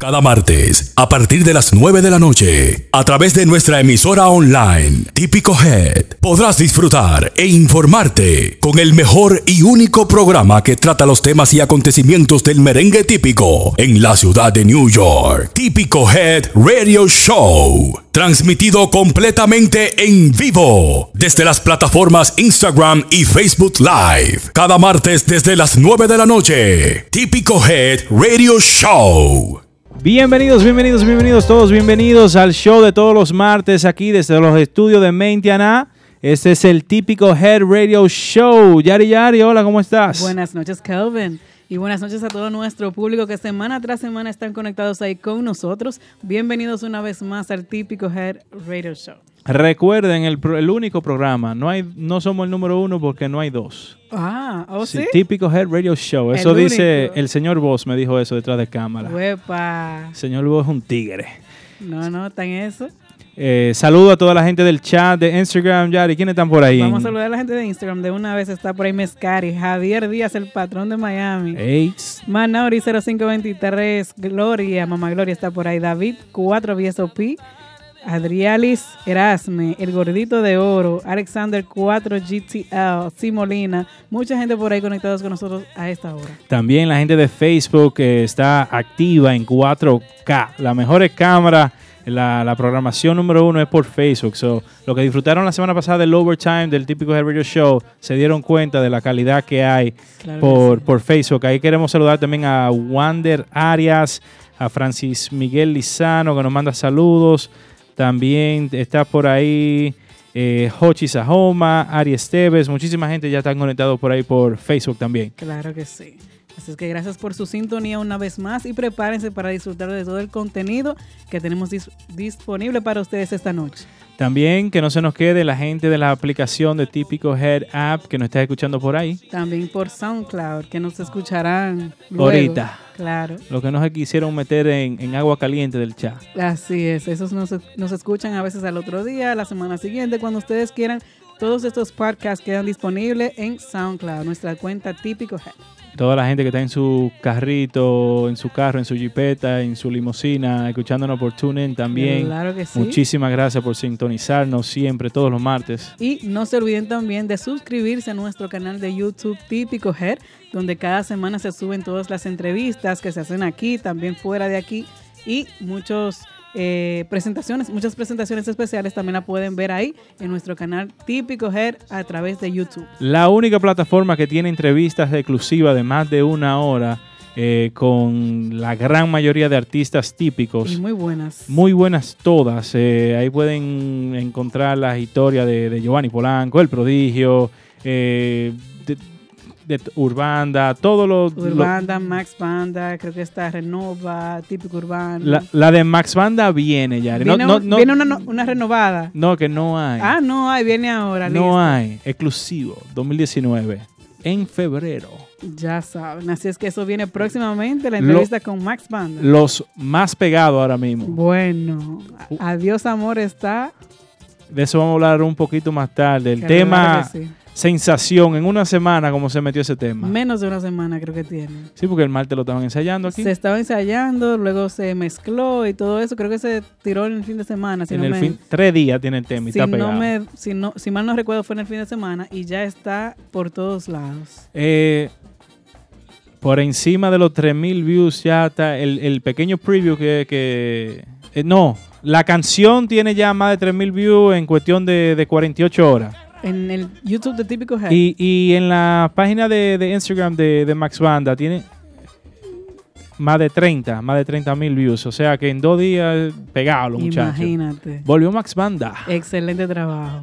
Cada martes, a partir de las 9 de la noche, a través de nuestra emisora online, Típico Head, podrás disfrutar e informarte con el mejor y único programa que trata los temas y acontecimientos del merengue típico en la ciudad de New York. Típico Head Radio Show. Transmitido completamente en vivo desde las plataformas Instagram y Facebook Live. Cada martes desde las 9 de la noche. Típico Head Radio Show. Bienvenidos, bienvenidos, bienvenidos todos, bienvenidos al show de todos los martes aquí desde los estudios de Mentiana. Este es el típico Head Radio Show. Yari Yari, hola, ¿cómo estás? Buenas noches, Kelvin. Y buenas noches a todo nuestro público que semana tras semana están conectados ahí con nosotros. Bienvenidos una vez más al típico Head Radio Show. Recuerden, el, pro- el único programa, no, hay, no somos el número uno porque no hay dos. Ah, ¿oh sí? Típico Head Radio Show. El Eso dice único. el señor Voss, me dijo eso detrás de cámara. Huepa. El señor Voss es un tigre. No, no, tan eso. Eh, saludo a toda la gente del chat de Instagram, Yari. ¿Quiénes están por ahí? Vamos a saludar a la gente de Instagram. De una vez está por ahí Mescari, Javier Díaz, el patrón de Miami. Eight. Manauri 0523, Gloria, Mamá Gloria está por ahí. David 4 VSOP, Adrialis Erasme, El Gordito de Oro, Alexander 4 GTL, Simolina. Mucha gente por ahí conectados con nosotros a esta hora. También la gente de Facebook que está activa en 4K. La mejor cámara, la, la programación número uno es por Facebook. So, lo que disfrutaron la semana pasada del overtime del típico Radio Show, se dieron cuenta de la calidad que hay Claro que por, sí. por Facebook. Ahí queremos saludar también a Wander Arias, a Francis Miguel Lizano que nos manda saludos. También está por ahí eh, Hochi Sajoma, Ari Esteves. Muchísima gente ya están conectados por ahí por Facebook también. Claro que sí. Así es que gracias por su sintonía una vez más y prepárense para disfrutar de todo el contenido que tenemos dis- disponible para ustedes esta noche. También que no se nos quede la gente de la aplicación de Típico Head App que nos está escuchando por ahí. También por SoundCloud, que nos escucharán luego. Ahorita. Claro. Lo que nos quisieron meter en, en agua caliente del chat. Así es, esos nos, nos escuchan a veces al otro día, la semana siguiente, cuando ustedes quieran. Todos estos podcasts quedan disponibles en SoundCloud, nuestra cuenta típico. Head. Toda la gente que está en su carrito, en su carro, en su jipeta, en su limusina, escuchándonos por TuneIn también. Claro que sí. Muchísimas gracias por sintonizarnos siempre, todos los martes. Y no se olviden también de suscribirse a nuestro canal de YouTube Típico Head, donde cada semana se suben todas las entrevistas que se hacen aquí, también fuera de aquí, y muchos eh, presentaciones, muchas presentaciones especiales también la pueden ver ahí en nuestro canal Típico Head a través de YouTube. La única plataforma que tiene entrevistas exclusivas de más de una hora eh, con la gran mayoría de artistas típicos. Y muy buenas. Muy buenas todas. eh, ahí pueden encontrar las historias de, de Giovanni Polanco, El Prodigio, eh, de, Urbanda, todo lo, lo- Urbanda, Max Banda, creo que está Renova, Típico Urbano. la, la de Max Banda viene ya. No, viene no, no, viene una, una renovada. no, que no hay. Ah, no, ahí viene ahora. listo. no hay. Exclusivo, 2019. En febrero. Ya saben, así es que eso viene próximamente, la Lo- entrevista con Max Banda. Los más pegados ahora mismo. Bueno, Uh. Adiós Amor está. De eso vamos a hablar un poquito más tarde. El Claro tema que sí. Sensación, en una semana, como se metió ese tema. Menos de una semana creo que tiene. Sí, porque el martes lo estaban ensayando aquí. Se estaba ensayando, luego se mezcló y todo eso. Creo que se tiró en el fin de semana. Si en no el me, fin, tres días tiene el tema y si, está no pegado. me, si, no, si mal no recuerdo, fue en el fin de semana y ya está por todos lados. Eh, por encima de los 3000 views ya está el, el pequeño preview que... que- eh, no, la canción tiene ya más de 3000 views en cuestión de, de 48 horas. En el YouTube de Típico Head. Y, y en la página de, de Instagram de, de Max Banda tiene más de 30, más de 30 mil views. O sea que en dos días pegados los muchachos. Imagínate. Volvió Max Banda. Excelente trabajo.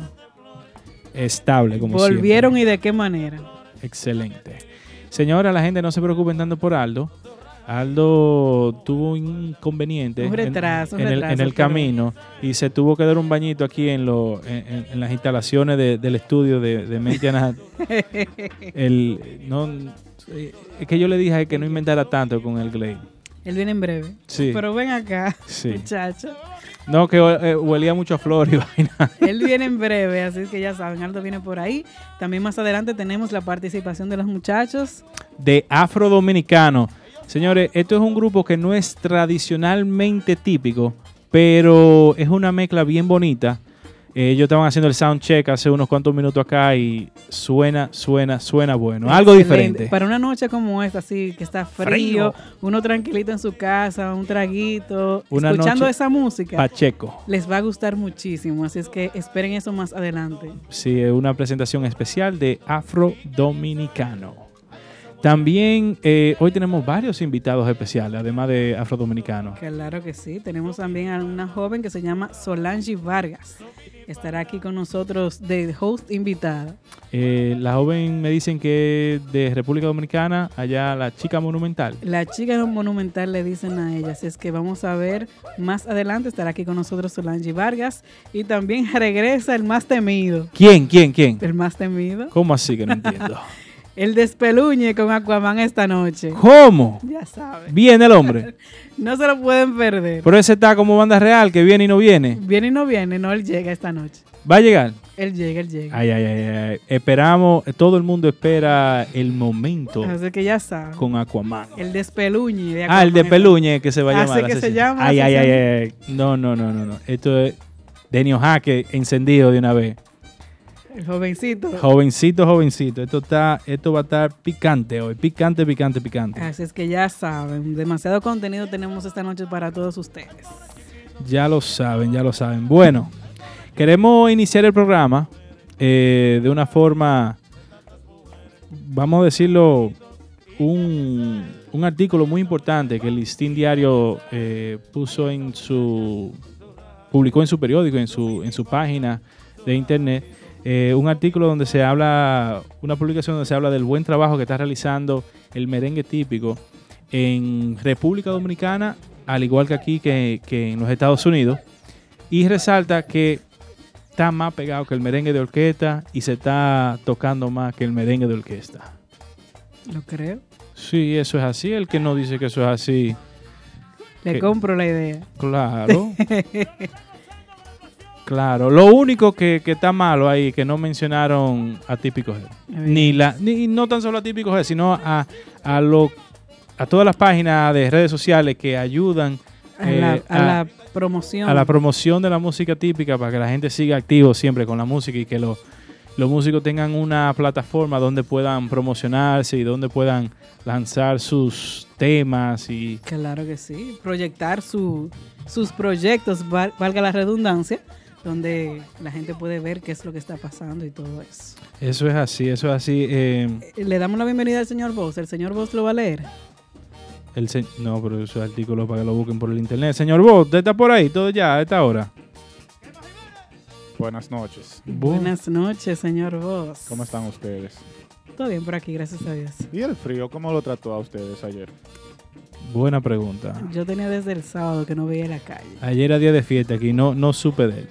Estable como Volvieron y de qué manera. Excelente. Señora, la gente no se preocupen tanto por Aldo. Aldo tuvo un inconveniente Un en- retraso, en, el, en camino y se tuvo que dar un bañito aquí en, lo, en, en- en las instalaciones de- del estudio de, de Mentiana. el, no, eh, es que yo le dije que no inventara tanto con el Glade. Él viene en breve. Sí. Pero ven acá, Sí. muchacho. No, que eh, huelía mucho a flor y vaina. Él viene en breve, así que ya saben, Aldo viene por ahí. También más adelante tenemos la participación de los muchachos. De Afro Dominicano. Señores, esto es un grupo que no es tradicionalmente típico, pero es una mezcla bien bonita. Eh, ellos estaban haciendo el sound check hace unos cuantos minutos acá y suena, suena, suena bueno. Algo diferente. Para una noche como esta, así que está frío, uno tranquilito en su casa, un traguito, Una escuchando noche esa música, Pacheco. les va a gustar muchísimo. Así es que esperen eso más adelante. Sí, es una presentación especial de Afro Dominicano. También eh, hoy tenemos varios invitados especiales, además de Afro Dominicano. Claro que sí. Tenemos también a una joven que se llama Solange Vargas. Estará aquí con nosotros de host invitada. Eh, la joven me dicen que es de República Dominicana, allá la chica monumental. La chica monumental le dicen a ella, así es que vamos a ver más adelante, estará aquí con nosotros Solange Vargas y también regresa el más temido, ¿Quién? ¿Quién? ¿Quién? el más temido, ¿Cómo así que no entiendo? el despeluñe con Aquaman esta noche. ¿Cómo? Ya saben, Viene el hombre. no se lo pueden perder. Pero ese está como banda real, que viene y no viene. Viene y no viene, no, él llega esta noche. ¿Va a llegar? Él llega, él llega. Ay, ay, ay, ay. Esperamos, todo el mundo espera el momento Así que ya saben. con Aquaman. El despeluñe de Ah, el de Aquaman. Peluñe que se va a Así llamar. que la se llama la Ay, ay, ay, ay. No, no, no, no, no. Esto es Denio Jaque encendido de una vez. El jovencito. Jovencito, jovencito. Esto está, esto va a estar picante hoy. Picante, picante, picante. Así es que ya saben, demasiado contenido tenemos esta noche para todos ustedes. Ya lo saben, ya lo saben. Bueno, queremos iniciar el programa eh, de una forma, vamos a decirlo, un, un artículo muy importante que el Listín Diario eh, puso en su, publicó en su periódico, en su, en su página de internet. Eh, un artículo donde se habla, una publicación donde se habla del buen trabajo que está realizando el merengue típico en República Dominicana, al igual que aquí que, que en los Estados Unidos, y resalta que está más pegado que el merengue de orquesta y se está tocando más que el merengue de orquesta. Lo creo. Sí, eso es así. El que no dice que eso es así, Le compro la idea. claro. claro. Lo único que, que está malo ahí que no mencionaron a Típico G. Ni, la, ni no tan solo a Típico G, sino a, a, lo, a todas las páginas de redes sociales que ayudan A, la, eh, a la promoción. a la promoción de la música típica para que la gente siga activo siempre con la música y que los, los músicos tengan una plataforma donde puedan promocionarse y donde puedan lanzar sus temas y Claro que sí. Proyectar su, sus proyectos, val- valga la redundancia, donde la gente puede ver qué es lo que está pasando y todo eso. eso es así, eso es así. eh, Eh, Le damos la bienvenida al señor Voss. El señor Voss lo va a leer. el se- no, pero esos artículos para que lo busquen por el internet. Señor Bo, ¿usted está por ahí todo ya a esta hora? Buenas noches. Buenas noches, señor Voss. ¿Cómo están ustedes? Todo bien por aquí, gracias a Dios. ¿Y el frío cómo lo trató a ustedes ayer? Buena pregunta. Yo tenía desde el sábado que no veía la calle. Ayer era día de fiesta aquí, no, no supe de él.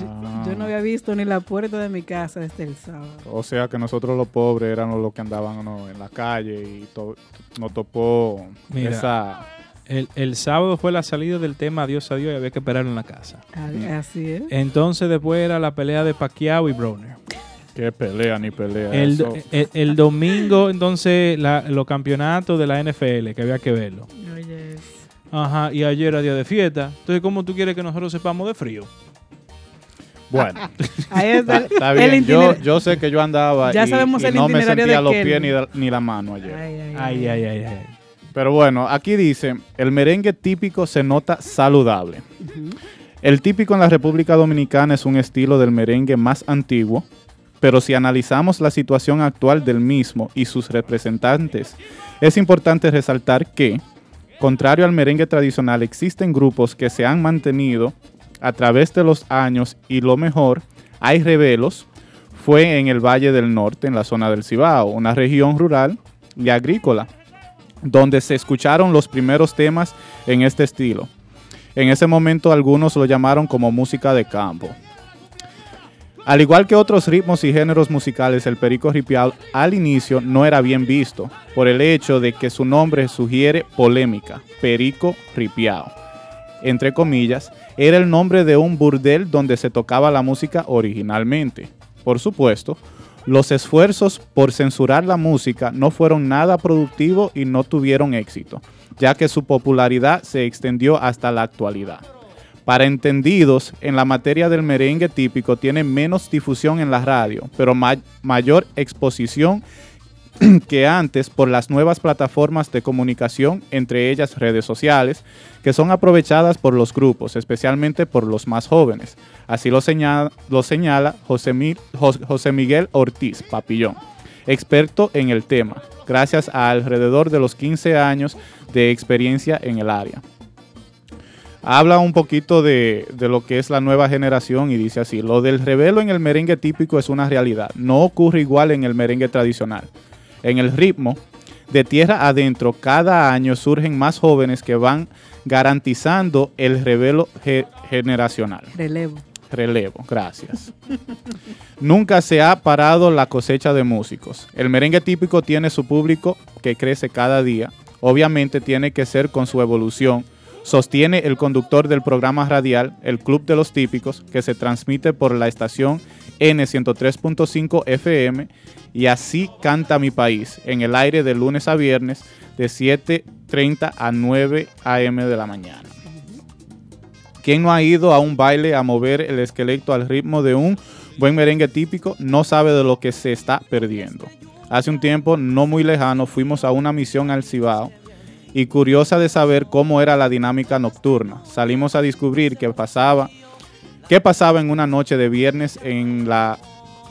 Yo, Ah, yo no había visto ni la puerta de mi casa desde el sábado. O sea que nosotros los pobres éramos los que andaban ¿no? en la calle y to- nos topó Mira. esa... El, el sábado fue la salida del tema Adiós, adiós y había que esperarlo en la casa. Ah, Así es. Entonces después era la pelea de Pacquiao y Browner. Qué pelea ni pelea. El, eso. el- el domingo entonces la- los campeonatos de la NFL, que había que verlo. Oye, Ajá, y ayer era día de fiesta. Entonces, ¿cómo tú quieres que nosotros sepamos de frío? Bueno, ahí está, está el bien. Yo, itiner- yo sé que yo andaba Ya y, sabemos y el no me sentía los pies ni, la- ni la mano ayer. Ay, ay, Ay, ay, ay, ay. Pero bueno, aquí dice, el merengue típico se nota saludable. El típico en la República Dominicana es un estilo del merengue más antiguo, pero si analizamos la situación actual del mismo y sus representantes, es importante resaltar que, contrario al merengue tradicional, existen grupos que se han mantenido a través de los años y lo mejor, hay revelos, fue en el Valle del Norte, en la zona del Cibao, una región rural y agrícola donde se escucharon los primeros temas en este estilo. En ese momento algunos lo llamaron como música de campo. Al igual que otros ritmos y géneros musicales, el perico ripiao al inicio no era bien visto por el hecho de que su nombre sugiere polémica, perico ripiao. Entre comillas, era el nombre de un burdel donde se tocaba la música originalmente. Por supuesto, Los esfuerzos por censurar la música no fueron nada productivos y no tuvieron éxito, ya que su popularidad se extendió hasta la actualidad. Para entendidos, en la materia del merengue típico tiene menos difusión en la radio, pero ma- mayor exposición que antes por las nuevas plataformas de comunicación, entre ellas redes sociales, que son aprovechadas por los grupos, especialmente por los más jóvenes. Así lo señala, lo señala José, José Miguel Ortiz Papillón, experto en el tema, gracias a alrededor de los 15 años de experiencia en el área. Habla un poquito de, de lo que es la nueva generación y dice así, lo del revelo en el merengue típico es una realidad, no ocurre igual en el merengue tradicional. En el ritmo, de tierra adentro, cada año surgen más jóvenes que van garantizando el revelo ge- generacional. Relevo. Relevo, gracias. Nunca se ha parado la cosecha de músicos. El merengue típico tiene su público que crece cada día. Obviamente tiene que ser con su evolución. Sostiene el conductor del programa radial, el Club de los Típicos, que se transmite por la estación N103.5 FM y así canta mi país en el aire de lunes a viernes de 7.30 a 9 a.m. de la mañana. ¿Quién no ha ido a un baile a mover el esqueleto al ritmo de un buen merengue típico? No sabe de lo que se está perdiendo. Hace un tiempo no muy lejano fuimos a una misión al Cibao y curiosa de saber cómo era la dinámica nocturna. Salimos a descubrir qué pasaba, qué pasaba en una noche de viernes en la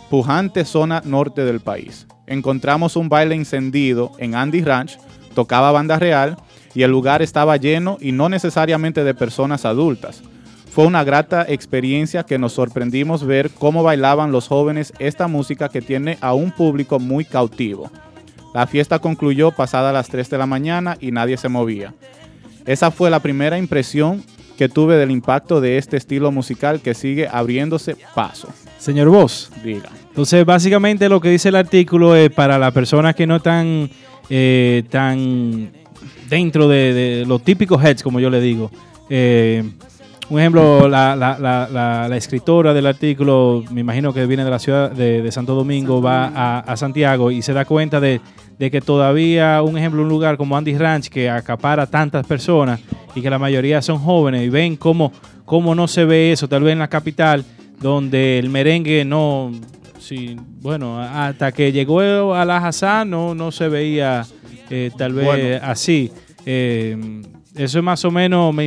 pujante zona norte del país. Encontramos un baile encendido en Andy Ranch, tocaba banda real y el lugar estaba lleno y no necesariamente de personas adultas. Fue una grata experiencia que nos sorprendimos ver cómo bailaban los jóvenes esta música que tiene a un público muy cautivo. La fiesta concluyó pasada las 3 de la mañana y nadie se movía. Esa fue la primera impresión que tuve del impacto de este estilo musical que sigue abriéndose paso. Señor Vos, Diga. entonces básicamente lo que dice el artículo es para las personas que no están eh, tan dentro de, de los típicos heads, como yo le digo. Eh, un ejemplo, la, la- la- la- la escritora del artículo, me imagino que viene de la ciudad de, de Santo Domingo, va a, a Santiago y se da cuenta de, de que todavía, un ejemplo, un lugar como Andy Ranch, que acapara tantas personas y que la mayoría son jóvenes y ven cómo, cómo no se ve eso, tal vez en la capital, donde el merengue no, sí, bueno, hasta que llegó a la Hazán no, no se veía eh, tal vez Bueno. así. Eh, eso es más o menos me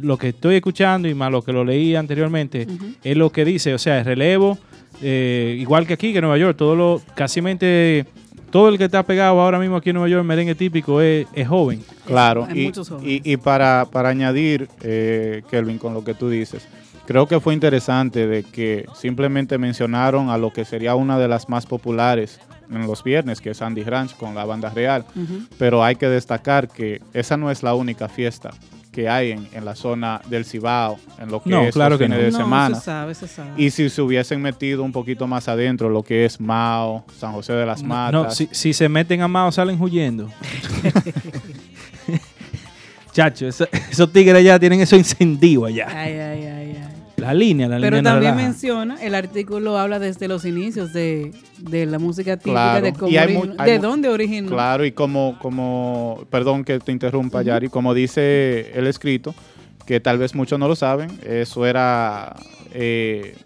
lo que estoy escuchando y más lo que lo leí anteriormente, es lo que dice, o sea, el relevo, eh, igual que aquí, que en Nueva York, todo lo, casi todo el que está pegado ahora mismo aquí en Nueva York, merengue típico, es, es joven. Claro, Hay y, y- y para, para añadir, eh, Kelvin, con lo que tú dices, creo que fue interesante de que simplemente mencionaron a lo que sería una de las más populares en los viernes, que es Andy Ranch con la banda real, pero hay que destacar que esa no es la única fiesta que hay en, en la zona del Cibao, en lo que No, es claro los que fines no. de no, semana. se sabe, se sabe. Y si se hubiesen metido un poquito más adentro, lo que es Mao, San José de las Matas, No, si, si se meten a Mao salen huyendo. Chacho, eso- esos tigres ya tienen eso encendido allá. Ay, ay, ay. La línea, la Pero línea también menciona, el artículo habla desde los inicios de, de la música típica, Claro, de cómo y hay origi- mu- hay de dónde originó. Claro, y como, como, perdón que te interrumpa, Yari, como dice el escrito, que tal vez muchos no lo saben, eso era eh,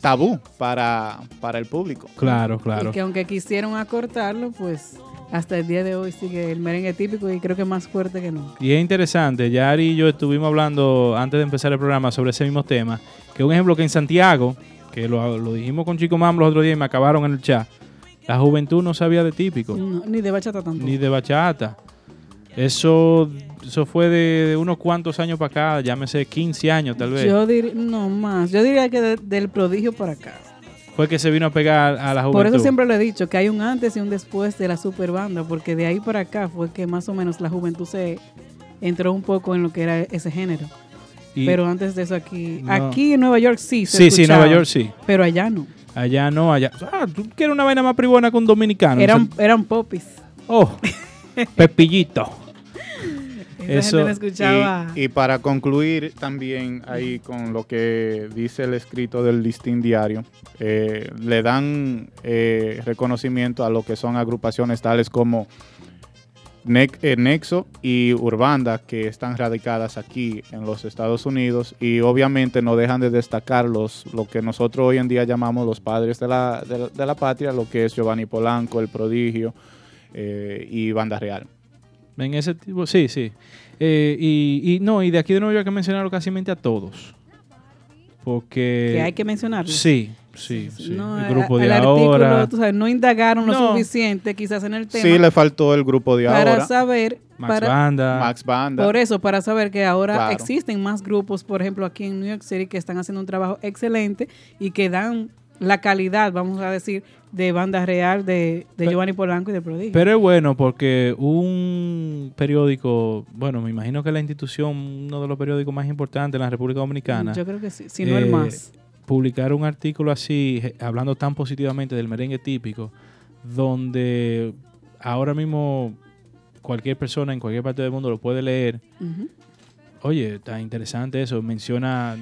tabú para, para el público. Claro, Y claro. que aunque quisieron acortarlo, pues hasta el día de hoy sigue el merengue típico y creo que más fuerte que nunca. Y es interesante, Yari y yo estuvimos hablando antes de empezar el programa sobre ese mismo tema, que un ejemplo que en Santiago, que lo, lo dijimos con Chico Mam los otros días y me acabaron en el chat, la juventud no sabía de típico, No, ni de bachata tampoco. ni de bachata. Eso, eso fue de, de unos cuantos años para acá, llámese 15 años tal vez. Yo diría, no más, yo diría que de- del prodigio para acá. Fue que se vino a pegar a la juventud. Por eso siempre lo he dicho, que hay un antes y un después de la super banda, porque de ahí para acá fue que más o menos la juventud se entró un poco en lo que era ese género. Y- pero antes de eso aquí, No. aquí en Nueva York sí se sí, sí, Nueva York sí. Pero allá no. Allá no, allá. Ah, tú quieres una vaina más privona que un dominicano. Eran, O sea, eran popis. Oh, Pepillito. Esa gente no escuchaba. Y, y para concluir también ahí con lo que dice el escrito del listín diario, eh, le dan eh, reconocimiento a lo que son agrupaciones tales como eh, Nexo y Urbanda, que están radicadas aquí en los Estados Unidos y obviamente no dejan de destacar los, lo que nosotros hoy en día llamamos los padres de la, de, la patria, lo que es Giovanni Polanco, El Prodigio eh, y Banda Real. En ese tipo, sí, sí. Eh, y, no, y de aquí de nuevo hay que mencionarlo casi a todos. Porque... Que hay que mencionarlo. Sí, Sí, sí. el grupo de ahora. no indagaron lo suficiente quizás en el tema. Sí, le faltó el grupo de para ahora. Saber, Max Banda. Max Banda. Por eso, para saber que ahora existen más grupos, por ejemplo, aquí en New York City, que están haciendo un trabajo excelente y que dan la calidad, vamos a decir, de banda real de, de Giovanni Polanco y de Prodigio. Pero es bueno porque un periódico, bueno, me imagino que la institución, uno de los periódicos más importantes en la República Dominicana. Yo creo que sí, si no el eh, más publicar un artículo así, hablando tan positivamente del merengue típico, donde ahora mismo cualquier persona en cualquier parte del mundo lo puede leer. Oye, está interesante eso. Menciona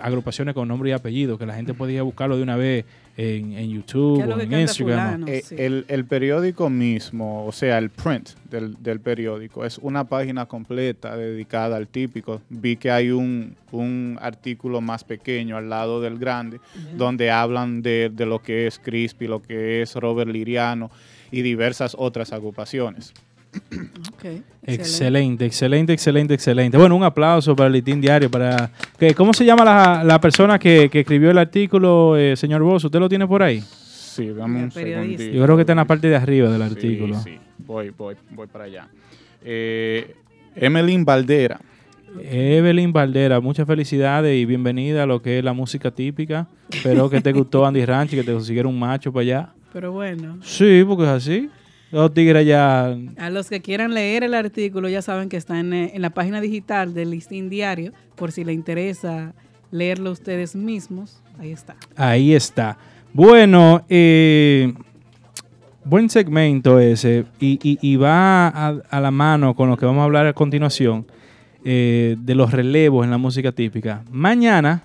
agrupaciones con nombre y apellido, que la gente podía buscarlo de una vez en, YouTube o en Instagram. Eh, el, periódico mismo, o sea, el print del, periódico, es una página completa dedicada al típico. Vi que hay un, artículo más pequeño al lado del grande, donde hablan de, de lo que es Crispy, lo que es Robert Liriano y diversas otras agrupaciones. Excelente, excelente, excelente, excelente. Bueno, un aplauso para el Litín Diario. Para, ¿Cómo se llama la, persona que, escribió el artículo, eh, señor Bosch? ¿Usted lo tiene por ahí? Sí, dame un segundito. Yo creo que está en la parte de arriba del artículo. Sí, voy, voy, voy para allá. Eh, Emeline Valdera. Evelyn Valdera, muchas felicidades y bienvenida a lo que es la música típica. Espero que te gustó Andy Ranch y que te consiguiera un macho para allá. Pero bueno. Sí, porque es así. Los tigres ya. A los que quieran leer el artículo, ya saben que está en, eh, la página digital del listín diario, por si les interesa leerlo ustedes mismos. Ahí está. Ahí está. Bueno, eh, buen segmento ese. Y, va a, la mano con lo que vamos a hablar a continuación eh, de los relevos en la música típica. Mañana.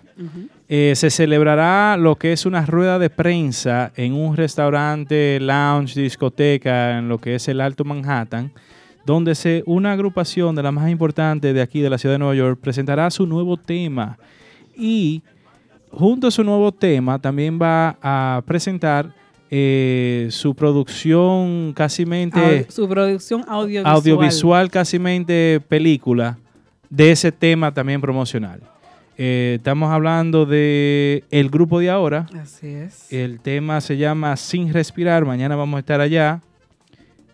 Eh, se celebrará lo que es una rueda de prensa en un restaurante, lounge, discoteca, en lo que es el Alto Manhattan, donde se, una agrupación de las más importantes de aquí, de la ciudad de Nueva York, presentará su nuevo tema. Y junto a su nuevo tema también va a presentar eh, su producción casi su producción audiovisual. audiovisual casi película de ese tema también promocional. Eh, estamos hablando de el grupo de ahora. Así es. El tema se llama Sin Respirar. Mañana vamos a estar allá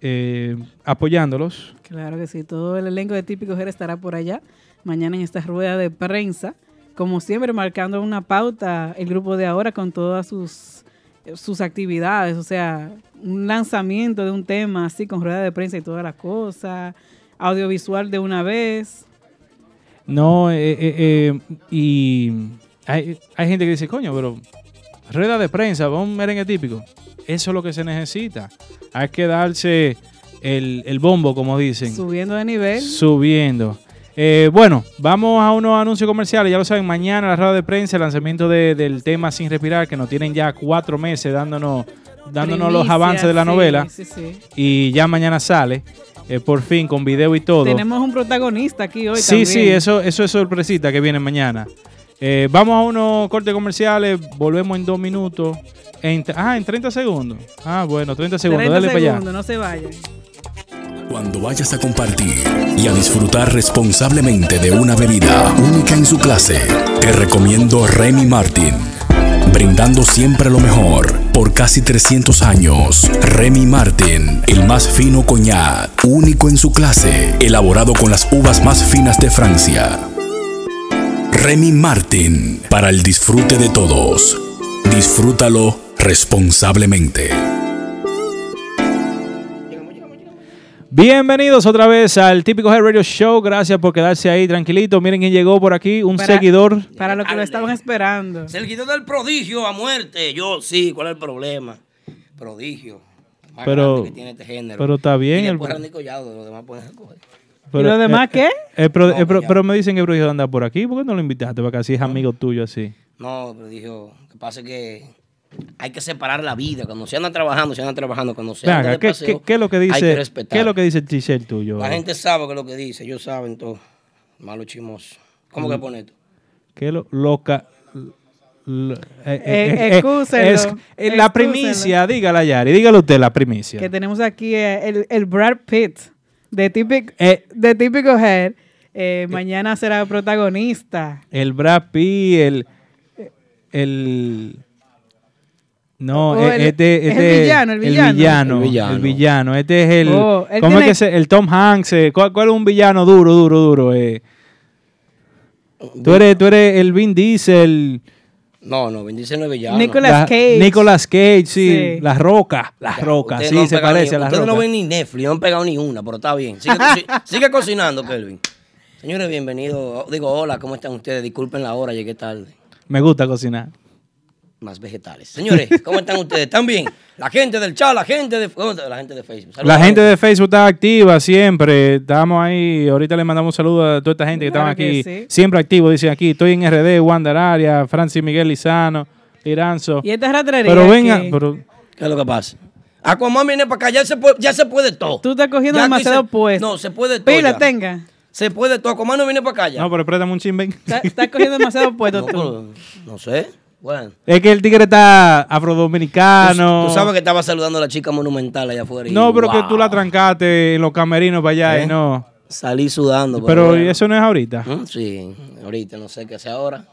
eh, apoyándolos. Claro que sí. Todo el elenco de Típico Jer estará por allá. Mañana en esta rueda de prensa. Como siempre, marcando una pauta el grupo de ahora con todas sus, sus actividades. O sea, un lanzamiento de un tema así con rueda de prensa y todas las cosas. Audiovisual de una vez no, eh, eh, eh, y hay, gente que dice, coño, pero rueda de prensa, un merengue típico. Eso es lo que se necesita. Hay que darse el, bombo, como dicen. Subiendo de nivel. Subiendo. bueno, vamos a unos anuncios comerciales. Ya lo saben, mañana la rueda de prensa, el lanzamiento del tema Sin Respirar, que nos tienen ya cuatro meses dándonos, dándonos los avances de la novela. Y ya mañana sale. Eh, por fin con video y todo. Tenemos un protagonista aquí hoy. Sí, sí, eso, eso es sorpresita que viene mañana. Eh, vamos a unos cortes comerciales, volvemos en dos minutos. ah, en 30 segundos. Ah, bueno, 30 segundos, dale para allá. No se vayan. Cuando vayas a compartir y a disfrutar responsablemente de una bebida única en su clase, te recomiendo Remy Martin brindando siempre lo mejor. Por casi 300 años, Remy Martin, el más fino coñac, único en su clase, elaborado con las uvas más finas de Francia. Remy Martin, para el disfrute de todos. Disfrútalo responsablemente. Bienvenidos otra vez al Típico Head Radio Show. Gracias por quedarse ahí tranquilito. Miren quién llegó por aquí, un seguidor. Para lo que lo estaban esperando. Seguidor del prodigio a muerte. Yo sí, ¿cuál es el problema? Prodigio. pero, este pero está bien. el... ¿Y lo demás qué? Eh, pero, No, eh, pero- pero me dicen que Prodigio anda por aquí. ¿Por qué no lo invitaste? Porque así es amigo tuyo así. No, pero dijo, que pasa es que hay que separar la vida. Cuando se anda trabajando, se anda trabajando. Cuando se Ven anda acá, de ¿qué, paseo, qué- qué es lo que hay dice, respetar. ¿qué es lo que dice el t-shirt tuyo? La gente sabe que es lo que dice, ellos saben todo. Malo chismoso. ¿Cómo Mm. que pone esto? ¿Qué lo loca? lo- eh, eh, Eh, excúsenlo, es- la primicia, dígala Yari, dígalo usted la primicia. Que tenemos aquí el, el Brad Pitt de típico, Eh, de típico Head. Eh, mañana será protagonista. el Brad Pitt, el, el no, el- este, el este- villano, el villano. el villano, El villano. el villano. Este es el, Oh, ¿cómo es que se, el Tom Hanks? eh, ¿Cuál, cuál es un villano duro, duro, duro? eh? Tú eres, tú eres el Vin Diesel, No, no, bendice no es villano. Nicolas la- Cage. Nicolas Cage, sí, Sí. las rocas, las Ya, rocas, sí, no se parece ni- a las Ustedes no rocas. ven ni Netflix, no han pegado ni una, pero está bien. Sigue, sigue cocinando, Kelvin. Señores, bienvenidos. Digo, hola, ¿cómo están ustedes? Disculpen la hora, llegué tarde. Me gusta cocinar. Más vegetales. Señores, ¿cómo están ustedes? ¿Están bien? La gente del chat, la gente de, ¿cómo está? la gente de Facebook. La gente de Facebook está activa siempre. Estamos ahí. Ahorita le mandamos saludos a toda esta gente que Claro están que aquí. sí. Siempre activos. Dicen aquí, estoy en RD, Wander Aria, Francis Miguel Lizano, Liranzo. Y esta ratrería. Pero venga, que pero ¿Qué es lo que pasa? Aquaman viene para acá, ya se puede, ya se puede todo. Tú estás cogiendo Ya demasiado se- puesto. No, se puede todo. Pila ya. tenga. Se puede todo. Aquaman no viene para acá ya. no, pero préstame un chin. Estás estás cogiendo demasiado puesto No, tú. pero- no sé. Bueno. Es que el tigre está afrodominicano. Tú, tú sabes que estaba saludando a la chica monumental allá afuera. y, No, pero que wow, tú la trancaste en los camerinos para allá ¿Eh? y no. Salí sudando. Pero bueno. eso no es ahorita. Mm, Sí, ahorita no sé qué sea ahora.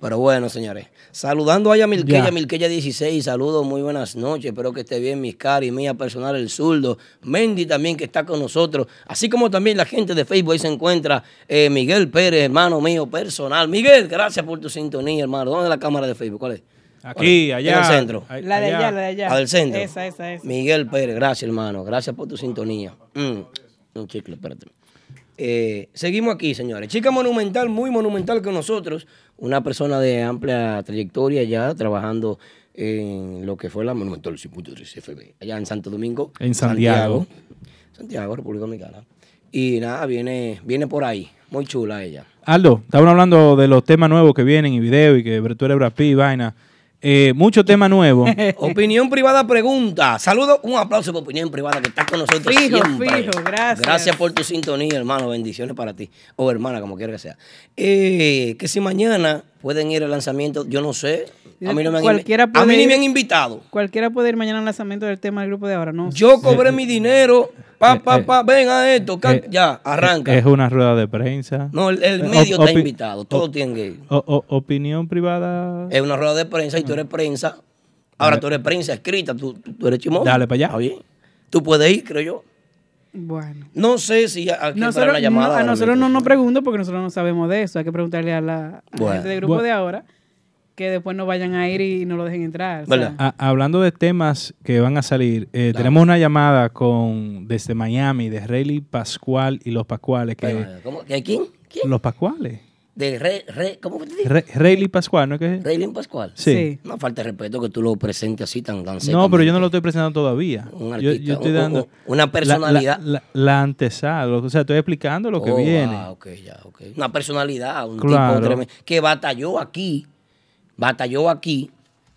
Pero bueno, señores. Saludando a ella Milqueya, Ya. Milqueya 16. Saludos, muy buenas noches. Espero que esté bien, mis cari, mía personal, el zurdo. Mendy también que está con nosotros. Así como también la gente de Facebook. Ahí se encuentra eh, Miguel Pérez, hermano mío personal. Miguel, gracias por tu sintonía, hermano. ¿Dónde es la cámara de Facebook? ¿Cuál es? Aquí, allá. En el centro. La de allá, la de allá. ¿La del centro? Esa, esa, esa. Miguel Pérez, gracias hermano, gracias por tu sintonía. Mm, Un chicle, espérate. Eh, seguimos aquí, señores. Chica monumental, muy monumental con nosotros. Una persona de amplia trayectoria ya trabajando en lo que fue la Monumental 5.3 FB, allá en Santo Domingo. En Santiago. Santiago, República Dominicana. Y nada, viene, viene por ahí. Muy chula ella. Aldo, estaban hablando de los temas nuevos que vienen y video y que tú eres Brad Pitt y vaina. Eh, muchos temas nuevos. Opinión privada pregunta. Saludos, un aplauso por opinión privada que está con nosotros Fijo, siempre. fijo, gracias. Gracias por tu sintonía, hermano. Bendiciones para ti. O hermana, como quiera que sea. Eh, que si mañana pueden ir al lanzamiento, yo no sé. A mí no me han, Cualquiera a mí ni me han invitado. Cualquiera puede ir mañana al lanzamiento del tema del grupo de ahora, ¿no? Yo cobré mi dinero. Pa, pa, eh, pa, ven a esto. eh, ya, arranca. Es una rueda de prensa. no, el, el eh, medio está invitado. Todos tienen que ir. Opinión privada. Es una rueda de prensa y tú eres prensa. Ahora tú eres prensa escrita, tú, tú- eres chimoso. Dale pa' allá. Está bien. Tú puedes ir, creo yo. Bueno. No sé si a- aquí para Nosotros, una llamada. no- a nosotros no nos pregunto porque nosotros no sabemos de eso. Hay que preguntarle a la, a la Bueno. gente del grupo Bueno. de ahora que después no vayan a ir y no lo dejen entrar. o sea. ¿Verdad? A- hablando de temas que van a salir, eh, tenemos una llamada con desde Miami de Rayleigh Pascual y los Pascuales. Que, Bueno, ¿Cómo? ¿De quién? ¿Quién? los Pascuales. De re, re, ¿Cómo fue que te? Re- Rayleigh Pascual, ¿no es que? Reylin Pascual. Sí. Sí. No falta de respeto que tú lo presentes así tan, tan No, pero yo no lo estoy presentando todavía. Un Yo, artista, yo estoy un- dando un- una la- personalidad. La, la- la antesala, o sea, estoy explicando lo que Oh, viene. ah, ok, ya, ok. Una personalidad, un Claro. tipo tremendo, que batalló aquí, batalló aquí,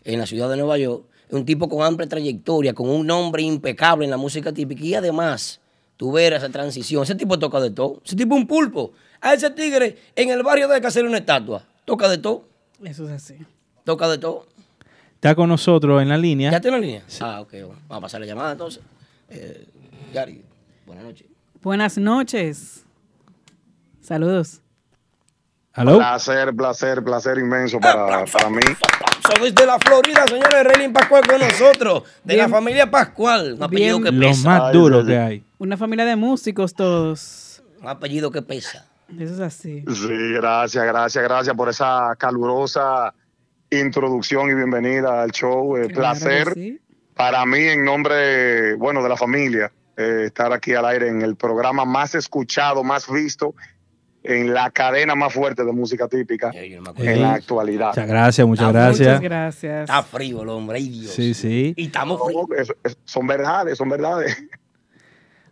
en la ciudad de Nueva York, un tipo con amplia trayectoria, con un nombre impecable en la música típica y además, tú verás esa transición, ese tipo toca de todo, ese tipo es un pulpo, a ese tigre en el barrio de que hacer una estatua, toca de todo, Eso es así. toca de todo. Está con nosotros en la línea. ¿Ya tiene la línea? Ah, ok, vamos a pasar la llamada entonces. Eh, Yari, buenas noches. Buenas noches. Saludos. Placer, placer, placer inmenso para, para mí. Son desde la Florida, señores, Reylin Pascual con nosotros, de la familia Pascual, un apellido Bien. que Los pesa. más Ay, duros que hay. Una familia de músicos todos. Un apellido que pesa. Eso es así. Sí, gracias, gracias, gracias por esa calurosa introducción y bienvenida al show. Eh, Claro placer sí. para mí en nombre, bueno, de la familia, eh, estar aquí al aire en el programa más escuchado, más visto, en la cadena más fuerte de música típica no en la actualidad. Muchas gracias, muchas Ah, gracias. Muchas gracias. Está frío el hombre, ay Dios. Sí, sí. Y estamos fríos. No, es- es- son verdades, son verdades.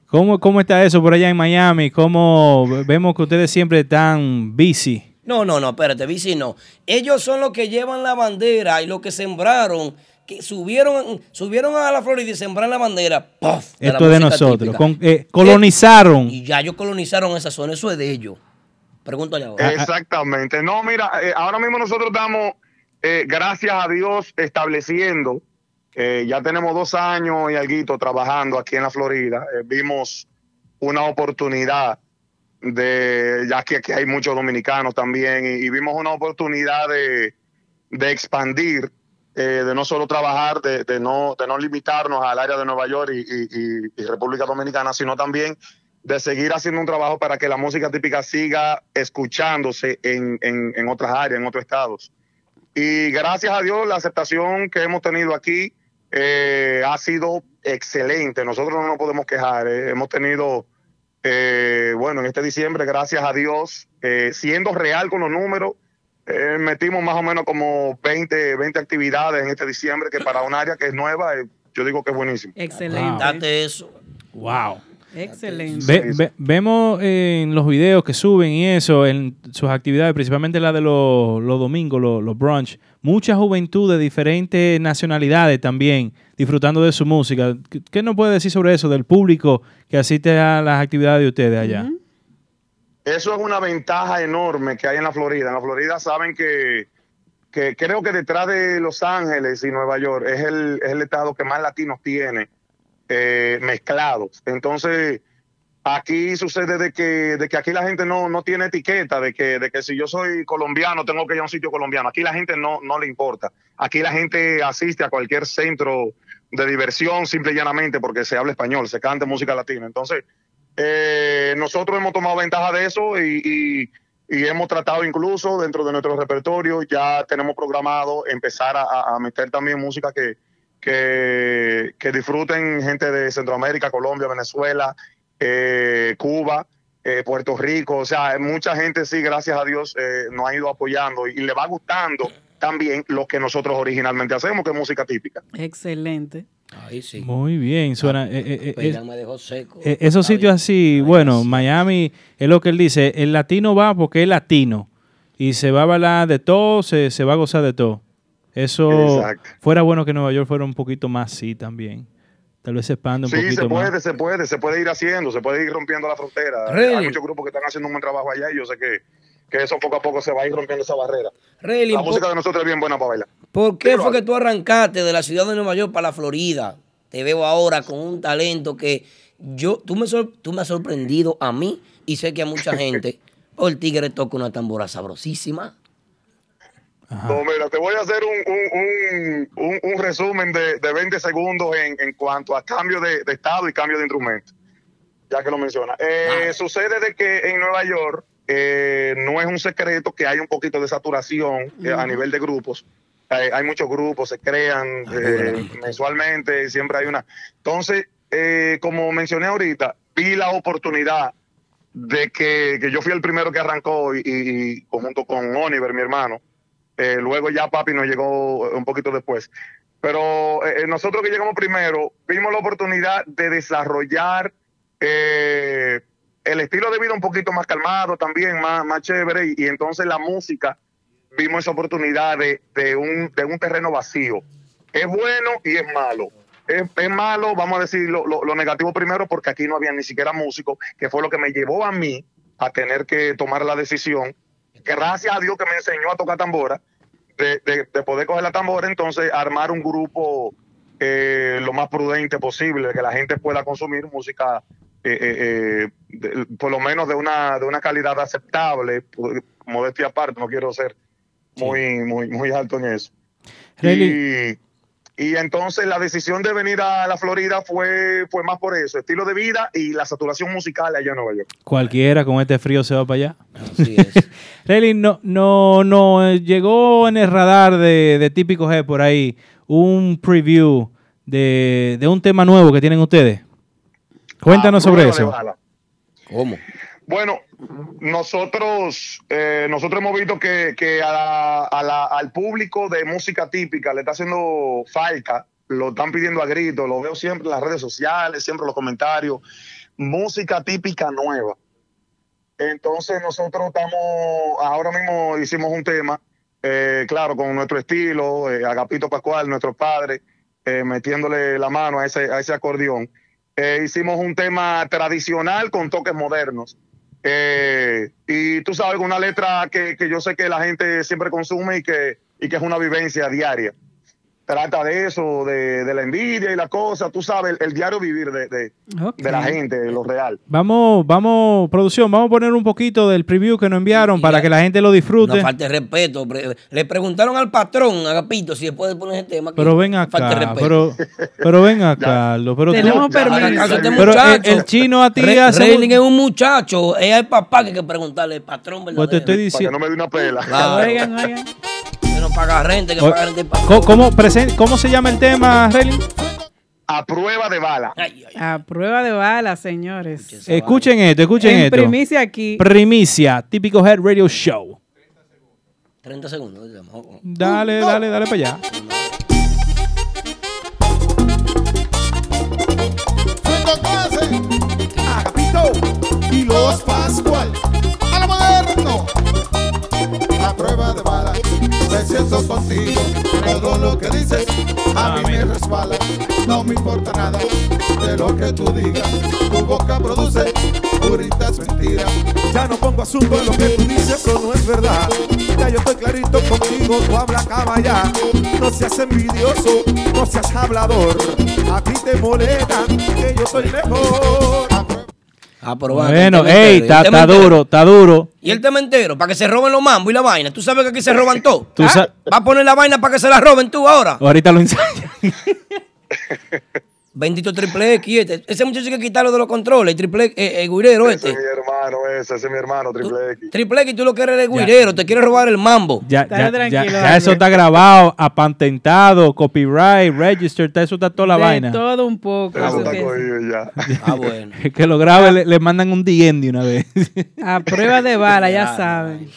¿Cómo, ¿Cómo está eso por allá en Miami? ¿Cómo vemos que ustedes siempre están busy? No, no, no, espérate, bici no. Ellos son los que llevan la bandera y los que sembraron, que subieron, subieron a la Florida y sembraron la bandera. ¡puff! la Esto de música nosotros. Con- eh, colonizaron. Y ya ellos colonizaron esa zona, eso es de ellos. Pregúntale ahora. Exactamente. No, mira, eh, ahora mismo nosotros estamos, eh, gracias a Dios, estableciendo, eh, ya tenemos dos años y algo trabajando aquí en la Florida. Eh, vimos una oportunidad de, ya que aquí hay muchos dominicanos también, y, vimos una oportunidad de, de expandir, eh, de no solo trabajar, de, de no, de no limitarnos al área de Nueva York y- y- y República Dominicana, sino también de seguir haciendo un trabajo para que la música típica siga escuchándose en, en- en otras áreas, en otros estados. Y gracias a Dios, la aceptación que hemos tenido aquí eh, ha sido excelente. Nosotros no nos podemos quejar. eh. Hemos tenido, eh, bueno, en este diciembre, gracias a Dios, eh, siendo real con los números, eh, metimos más o menos como 20, 20 actividades en este diciembre, que para un área que es nueva, eh, yo digo que es buenísimo. Excelente. Date eso. Wow. Excelente. Ve- ve- vemos en los videos que suben y eso, en sus actividades, principalmente la de los, los domingos, los, los brunch, mucha juventud de diferentes nacionalidades también disfrutando de su música. ¿Qué, qué nos puede decir sobre eso, del público que asiste a las actividades de ustedes allá? Eso es una ventaja enorme que hay en la Florida. En la Florida saben que, que creo que detrás de Los Ángeles y Nueva York es el, es el estado que más latinos tiene eh, mezclados. Entonces, aquí sucede de que, de que aquí la gente no, no tiene etiqueta, de que, de que si yo soy colombiano tengo que ir a un sitio colombiano. Aquí la gente no, no le importa. Aquí la gente asiste a cualquier centro de diversión simple y llanamente porque se habla español, se canta música latina. Entonces, eh, nosotros hemos tomado ventaja de eso y, y- y hemos tratado incluso dentro de nuestro repertorio, ya tenemos programado empezar a, a- a meter también música que, que, que disfruten gente de Centroamérica, Colombia, Venezuela, eh, Cuba, eh, Puerto Rico, o sea, mucha gente sí, gracias a Dios, eh, nos ha ido apoyando y, y le va gustando también lo que nosotros originalmente hacemos, que es música típica. Excelente. Ahí sí. Muy bien, suena. eh, eh, eh, ya es- me dejó seco. esos sitios así, bueno, sí. Miami es lo que él dice, el latino va porque es latino y se va a bailar de todo, se, se va a gozar de todo. Eso Exacto. fuera bueno que Nueva York fuera un poquito más así también. Tal vez se expande un Sí, poquito se puede, más. se puede, se puede ir haciendo, se puede ir rompiendo la frontera. Really? Hay muchos grupos que están haciendo un buen trabajo allá y yo sé que, que eso poco a poco se va a ir rompiendo esa barrera. La ¿por- música de nosotros es bien buena para bailar. ¿Por qué fue que tú arrancaste de la ciudad de Nueva York para la Florida? Te veo ahora con un talento que yo, tú me, sor- tú me has sorprendido a mí y sé que a mucha gente. Oh, el tigre toca una tambora sabrosísima. No, mira, te voy a hacer un, un, un, un- resumen de, de 20 segundos en, en cuanto a cambio de, de estado y cambio de instrumento, ya que lo menciona. Eh, Sucede de que en Nueva York eh, no es un secreto que hay un poquito de saturación eh, a nivel de grupos. Hay, muchos grupos, se crean eh, mensualmente, siempre hay una. Entonces, como mencioné ahorita, vi la oportunidad de que, que yo fui el primero que arrancó y, y- y junto con Oliver, mi hermano. Eh, luego ya papi nos llegó un poquito después. Pero eh, nosotros que llegamos primero, vimos la oportunidad de desarrollar eh, el estilo de vida un poquito más calmado también, más, más chévere. Y, entonces la música, vimos esa oportunidad de, de un, de un terreno vacío. Es bueno y es malo. Es, es malo, vamos a decir lo, lo- lo negativo primero, porque aquí no había ni siquiera músicos, que fue lo que me llevó a mí a tener que tomar la decisión, gracias a Dios que me enseñó a tocar tambora, de, de- de poder coger la tambora, entonces armar un grupo eh, lo más prudente posible, que la gente pueda consumir música, eh, eh, eh, de- por lo menos de una, de una calidad aceptable, modestia aparte, no quiero ser muy, muy, muy alto en eso. Rayleigh, Y, y entonces la decisión de venir a la Florida fue, fue más por eso, estilo de vida y la saturación musical allá en Nueva York. cualquiera con este frío se va para allá. Así es. Rayleigh, no, no, no, eh, llegó en el radar de, de Típico G por ahí un preview de, de un tema nuevo que tienen ustedes. Cuéntanos A sobre eso. ¿Cómo? Bueno, nosotros eh, nosotros hemos visto que, que a la- al público de música típica le está haciendo falta, lo están pidiendo a gritos, lo veo siempre en las redes sociales, siempre en los comentarios. música típica nueva. Entonces nosotros estamos, ahora mismo hicimos un tema, eh, claro, con nuestro estilo, eh, Agapito Pascual, nuestro padre, eh, metiéndole la mano a ese, a ese acordeón. Hicimos un tema tradicional con toques modernos. Eh, y tú sabes, una letra que, que yo sé que la gente siempre consume y que, y que es una vivencia diaria. Trata de eso, de, de la envidia y la cosa, tú sabes, el, el diario vivir de, de, Ok. de la gente, de lo real. Vamos, vamos, producción, vamos a poner un poquito del preview que nos enviaron Y para ya- que la gente lo disfrute. No falta de respeto. Le preguntaron al patrón, Agapito, si después de poner ese tema. Pero ven falta de acá, respeto. pero, pero ven acá, Carlos. Pero, tú- Tenemos Ya, permiso. Este pero el, el chino a ti Re- hace Reiling es un muchacho, es al papá que hay que preguntarle, el patrón verdadero. Pues te estoy Para que diciendo. no me dé una pela. Claro. Oigan, oigan. No paga renta, que paga renta. ¿Cómo, cómo, cómo se llama el tema, Relin? A prueba de bala. Ay, ay, ay. A prueba de balas, señores. Escuchen esto, escuchen En esto. primicia aquí. Primicia, típico Head Radio Show. 30 segundos. oh. Dale, dale, dale para allá. Agapito y los Pascual. A lo moderno. A prueba de bala. Me siento contigo. Todo lo que dices a mí me resbala. No me importa nada de lo que tú digas. Tu boca produce puritas mentiras. Ya no pongo asunto en lo que tú dices, eso no es verdad. Ya yo estoy clarito contigo, tú habla caballa. No seas envidioso, no seas hablador. A ti te molesta que yo soy mejor. Ah, pero va, Bueno, ey, está duro, está duro. Y el tema entero, para que se roben los mambos y la vaina. Tú sabes que aquí se roban todo. Tú sa- Va a poner la vaina para que se la roben tú ahora. Ahorita lo ensayas. Bendito triple X. Este. Ese muchacho hay que quitarlo de los controles. El triple X, eh, el guirero Ese este. es mi hermano, ese, ese es mi hermano, Triple X. Triple X, tú lo que eres el guirero. Te quieres robar el mambo. Ya, ya, ya, tranquilo, ya eso está grabado, apatentado, copyright, register, está- eso está toda la de vaina. todo un poco. Eso eso está que- cogido ya. Ah, bueno. El que lo grabe le, le mandan un DM de una vez. A prueba de bala, ya Ya, saben.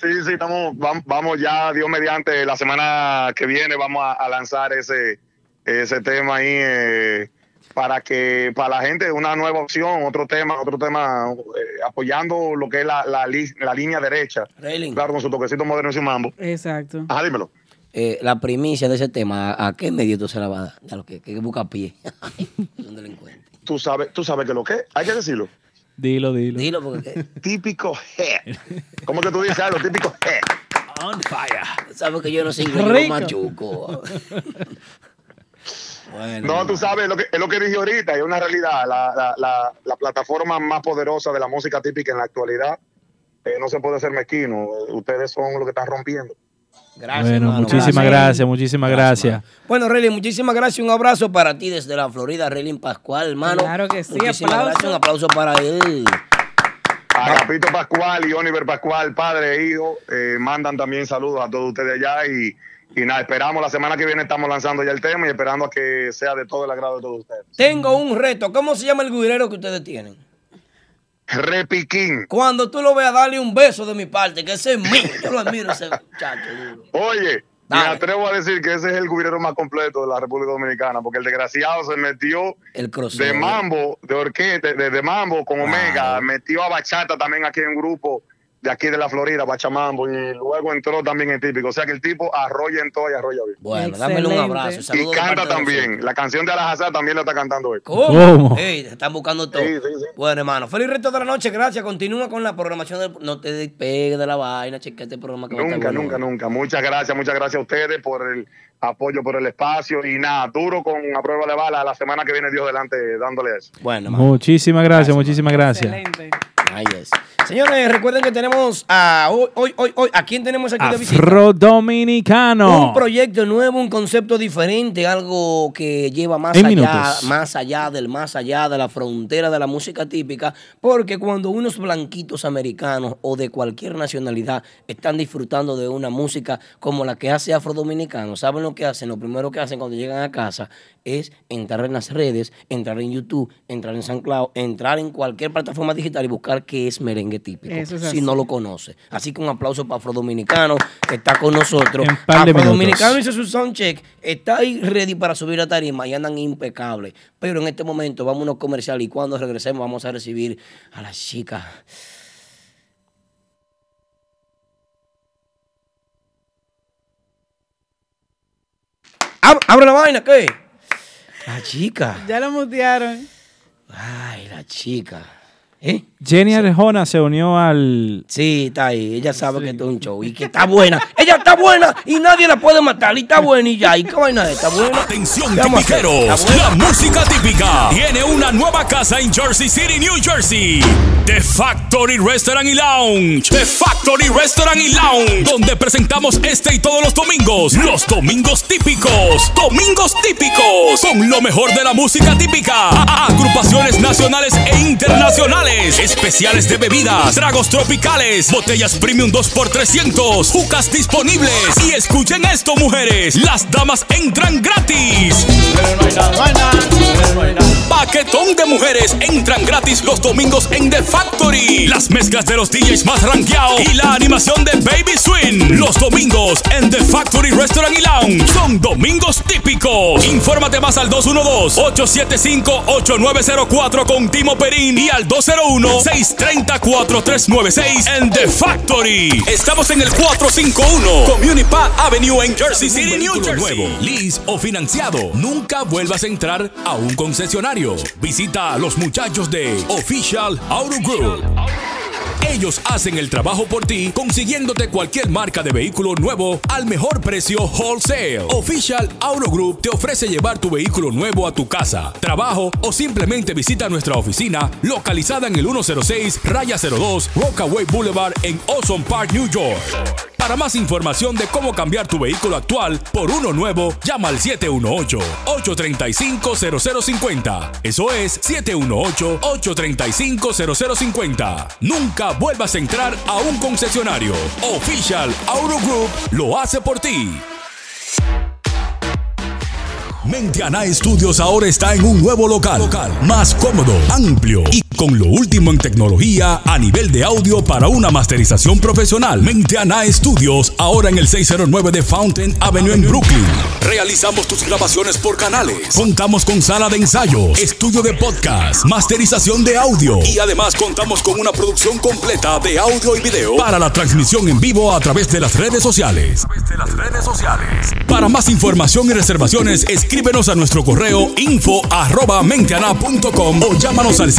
Sí, sí, estamos, vam- vamos ya, Dios mediante, la semana que viene vamos a, a lanzar ese, ese tema ahí eh, para que, para la gente, una nueva opción, otro tema, otro tema, eh, apoyando lo que es la, la, li- la línea derecha. Reiling, Claro, con su toquecito moderno y su mambo. Exacto. Ajá, dímelo. eh, la primicia de ese tema, ¿a, a qué medio tú se la vas a dar? A lo que, que busca pie. es un delincuente. Tú sabes, tú sabes que lo que, hay que decirlo. Dilo, dilo. Dilo porque. Típico head. ¿Cómo que tú dices algo? Típico head. On fire. Sabes que yo no soy inglés, machuco. bueno. No, tú sabes, lo que, es lo que dije ahorita, es una realidad. La, la, la, la plataforma más poderosa de la música típica en la actualidad eh, no se puede ser mezquino. Ustedes son los que están rompiendo. Gracias. Bueno, hermano, muchísimas gracias. gracias, muchísimas gracias. Bueno, Relin, muchísimas gracias. Un abrazo para ti desde la Florida, Relin Pascual, hermano. Claro que sí, Muchísimas aplauso. gracias. Un aplauso para él. Agapito Pascual y Oliver Pascual, padre e hijo, eh, mandan también saludos a todos ustedes allá y, y nada, esperamos la semana que viene estamos lanzando ya el tema y esperando a que sea de todo el agrado de todos ustedes. Tengo un reto. ¿Cómo se llama el guirero que ustedes tienen? Repiquín. Cuando tú lo veas, dale un beso de mi parte, que ese es mío. Yo lo admiro ese muchacho duro. Oye, me atrevo a decir que ese es el gobierno más completo de la República Dominicana, porque el desgraciado se metió El de mambo, de orquesta, de, de mambo con Omega, metió a bachata también aquí en un grupo de aquí de la Florida, Bachamambo, y luego entró también en típico. O sea que el tipo arrolla en todo y arrolla bien. Bueno, dámelo un Excelente. abrazo. Y Saludos canta también. La canción de Alajazá también la está cantando él. ¿Cómo? ¿Cómo? Ey, te están buscando todo. Sí, sí, sí. Bueno, hermano, feliz resto de la noche. Gracias. Continúa con la programación. Del... No te despegues de la vaina. Chequea este programa que va a estar Nunca, bueno. nunca, nunca. Muchas gracias, muchas gracias a ustedes por el apoyo, por el espacio. Y nada, duro con a prueba de bala. La semana que viene, Dios delante, dándole eso. Bueno, hermano. Muchísimas gracias, muchísimas gracias. Excelente. Ahí es. Señores, recuerden que tenemos a hoy, hoy, hoy, hoy, ¿a quién tenemos aquí de visita? Afro Dominicano. Un proyecto nuevo, un concepto diferente, algo que lleva más En allá, minutos. más allá del más allá de la frontera de la música típica, porque cuando unos blanquitos americanos o de cualquier nacionalidad están disfrutando de una música como la que hace Afro Dominicano, ¿saben lo que hacen? Lo primero que hacen cuando llegan a casa es entrar en las redes, entrar en YouTube, entrar en SoundCloud, entrar en cualquier plataforma digital y buscar qué es merengue merengue típico, Eso es si así. no lo conoce. Así que un aplauso para Afrodominicano, que está con nosotros. Afrodominicano minutos. hizo su soundcheck, está ahí ready para subir a tarima y andan impecables. Pero en este momento vamos a unos comerciales y cuando regresemos vamos a recibir a las chicas. Ab- ¡Abre la vaina! ¿Qué? La chica. Ya lo mutearon. Ay, la chica. ¿Eh? Jenny Arjona se unió al. Sí, está ahí. Ella sabe que esto es un show y que está buena. Ella está buena y nadie la puede matar. Y está buena y ya. ¿Y qué vaina es? ¿Está buena? Atención tipiqueros, la música típica tiene una nueva casa en Jersey City, New Jersey. The Factory Restaurant y Lounge. The Factory Restaurant y Lounge, donde presentamos este y todos los domingos, los domingos típicos, domingos típicos, con lo mejor de la música típica, a- agrupaciones nacionales e internacionales, especiales de bebidas, tragos tropicales, botellas premium 2x300, jucas disponibles. Y escuchen esto, mujeres, las damas entran gratis. Paquetón de mujeres entran gratis los domingos en The Factory. Las mezclas de los DJs más rankeados y la animación de Baby Swing. Los domingos en The Factory Restaurant y Lounge son domingos típicos. Infórmate más al 212-875-8904 con Timo Perín y al 201-630-4396 en The Factory. Estamos en el 451 Community Park Avenue en Jersey City, New Jersey. Nuevo, lease o financiado. Nunca vuelvas a entrar a un concesionario. Visita a los muchachos de Official Auto Group. Ellos hacen el trabajo por ti, consiguiéndote cualquier marca de vehículo nuevo al mejor precio wholesale. Official Auto Group te ofrece llevar tu vehículo nuevo a tu casa, trabajo o simplemente visita nuestra oficina localizada en el 106 Raya 02 Rockaway Boulevard en Ozone Park, New York. Para más información de cómo cambiar tu vehículo actual por uno nuevo, llama al 718-835-0050. Eso es 718-835-0050. Nunca vuelvas a entrar a un concesionario. Official Auto Group lo hace por ti. Mentiana Studios ahora está en un nuevo local, local, más cómodo, amplio y con lo último en tecnología a nivel de audio para una masterización profesional. Mentiana Studios ahora en el 609 de Fountain Avenue en Brooklyn. Realizamos tus grabaciones por canales. Contamos con sala de ensayo, estudio de podcast, masterización de audio y además contamos con una producción completa de audio y video para la transmisión en vivo a través de las redes sociales. Para más información y reservaciones, escríbenos a nuestro correo info arroba o llámanos al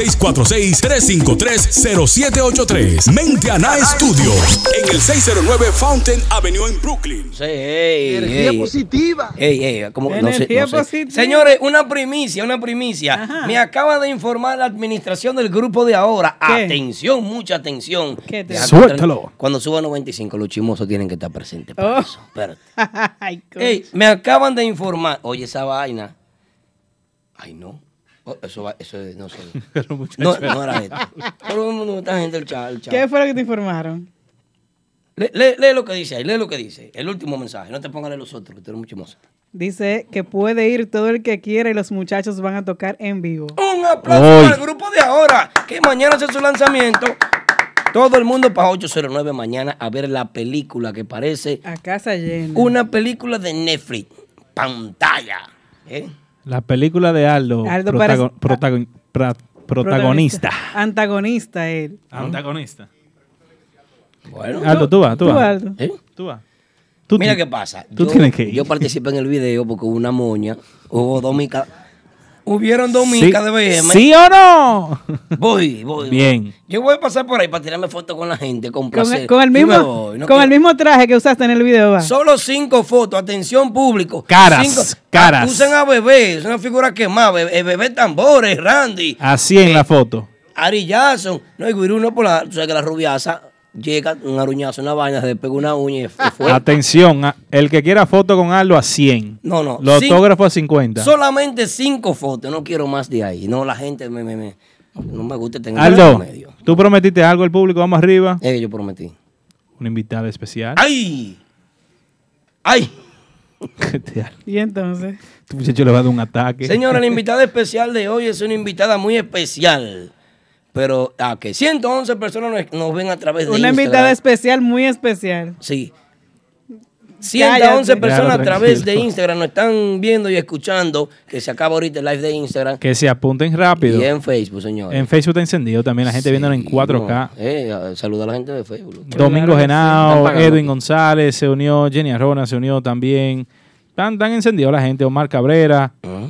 646-353-0783. Menteana Studios, en el 609 Fountain Avenue en Brooklyn. Sí, ey, Energía ey. positiva. Ey, ey, ¿cómo? No sé, Energía no sé. positiva. Señores, una primicia, una primicia. Ajá. Me acaba de informar la administración del grupo de ahora. ¿Qué? Atención, mucha atención. ¿Qué te- Déjate Suéltalo. Cuando suba 95, los chismosos tienen que estar presentes. para Oh. eso. Espérate. Ay, coño. Ey, me acaban de informar. Oye, esa vaina. Ay, no. Oh, eso, va- eso es- no sé. No, no era esto. Todo el mundo está gente el chat. el chat. ¿Qué fue lo que te informaron? Lee, lee- lee lo que dice ahí, lee lo que dice. El último mensaje. No te pongas a leer los otros, que tú eres chismoso. Dice que puede ir todo el que quiera y los muchachos van a tocar en vivo. Un aplauso Hoy. para el grupo de ahora, que mañana hace su lanzamiento. Todo el mundo para 809 mañana a ver la película que parece A casa llena. una película de Netflix. Pantalla. ¿eh? La película de Aldo, Aldo protago- parece- protago- pra- protagonista. Antagonista él. Antagonista. Bueno. Aldo, tú vas, tú Tú, vas. Aldo. ¿eh? Tú vas. Tú Mira qué pasa. Tú yo, tienes que ir. yo participé en el video porque hubo una moña. Hubo dos micas. Hubieron dos ¿Sí, micas de BM. ¿Sí o no? Voy, voy. Bien. voy. Yo voy a pasar por ahí para tirarme fotos con la gente, con Con, placer. el- con el mismo, voy, no con el mismo traje que usaste en el video, va. Solo cinco fotos, atención público. Caras, Cinco- caras. Acusan a Bebé, es una figura quemada. Bebé, Bebé Tambores, Randy, Así en la foto. Ari Jackson. No, y Guiruno por la. Tú sabes que la rubiaza llega, un aruñazo, una vaina, se le pega una uña y fue. Atención, el que quiera foto con Aldo a 100. No, no. Los autógrafos a 50. Solamente cinco fotos, no quiero más de ahí. No, la gente me, me, me- no me gusta tener Aldo, medio. tú prometiste algo al público, vamos arriba. Es que yo prometí. Una invitada especial. ¡Ay! ¡Ay! Y entonces, Este muchacho le va a dar un ataque. Señora, la invitada especial de hoy es una invitada muy especial. Pero a que 111 personas nos, nos ven a través de Una Instagram. invitada especial, muy especial. Sí. 111 Cállate. personas a través de. Instagram nos están viendo y escuchando. Que se acaba ahorita el live de Instagram. Que se apunten rápido. Y en Facebook, señor. En Facebook está encendido también, la gente viéndolo en 4K. Eh, saluda a la gente de Facebook. Domingo Claro sí. Genao, Edwin aquí. González se unió, Jenny Arrona se unió también. Están, están encendidos la gente. Omar Cabrera, Ah,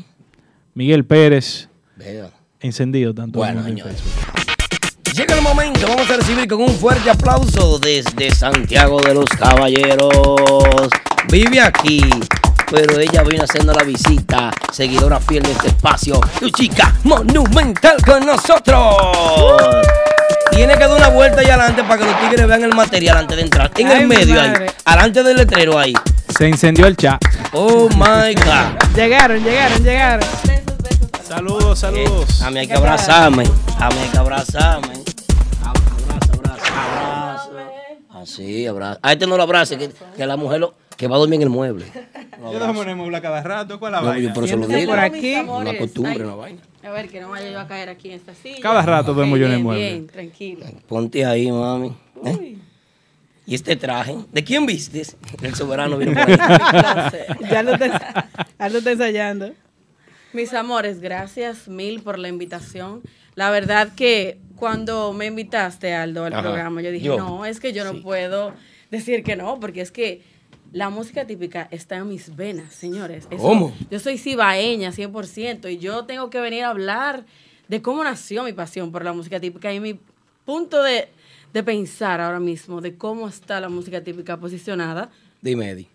Miguel Pérez, vea. Encendido tanto. Bueno, en. Facebook. Llega el momento, vamos a recibir con un fuerte aplauso desde Santiago de los Caballeros. Vive aquí, pero ella vino haciendo la visita, seguidora fiel de este espacio, tu chica monumental con nosotros. Tiene que dar una vuelta ahí adelante para que los tigres vean el material antes de entrar. En Ay, el medio ahí, adelante del letrero ahí. Se encendió el chat. Oh my God. Llegaron, llegaron, llegaron. Saludos, saludos. A mí hay que abrazarme. A mí hay que abrazarme. Abrazo, abrazo, abrazo. Así, abrazo. A este no lo abrace, que, que la mujer lo, que va a dormir en el mueble. Yo dejo poner muebla cada rato, ¿cuál la No, yo por eso lo digo. por aquí. Una costumbre, una vaina. A ver, que no vaya yo a caer aquí en esta silla. Cada rato duermo yo en el mueble. Bien, tranquilo. Ponte ahí, mami. ¿Eh? Y este traje, ¿de quién vistes? El soberano vino por ahí. Ya lo está, ya lo está ensayando. Mis amores, gracias mil por la invitación. La verdad que cuando me invitaste, Aldo, al Ajá. programa, yo dije, Yo. no, es que yo no puedo decir que no, porque es que la música típica está en mis venas, señores. Eso- ¿Cómo? Yo soy cibaeña, 100%, y yo tengo que venir a hablar de cómo nació mi pasión por la música típica y mi punto de, de pensar ahora mismo de cómo está la música típica posicionada, Dime, Eddie.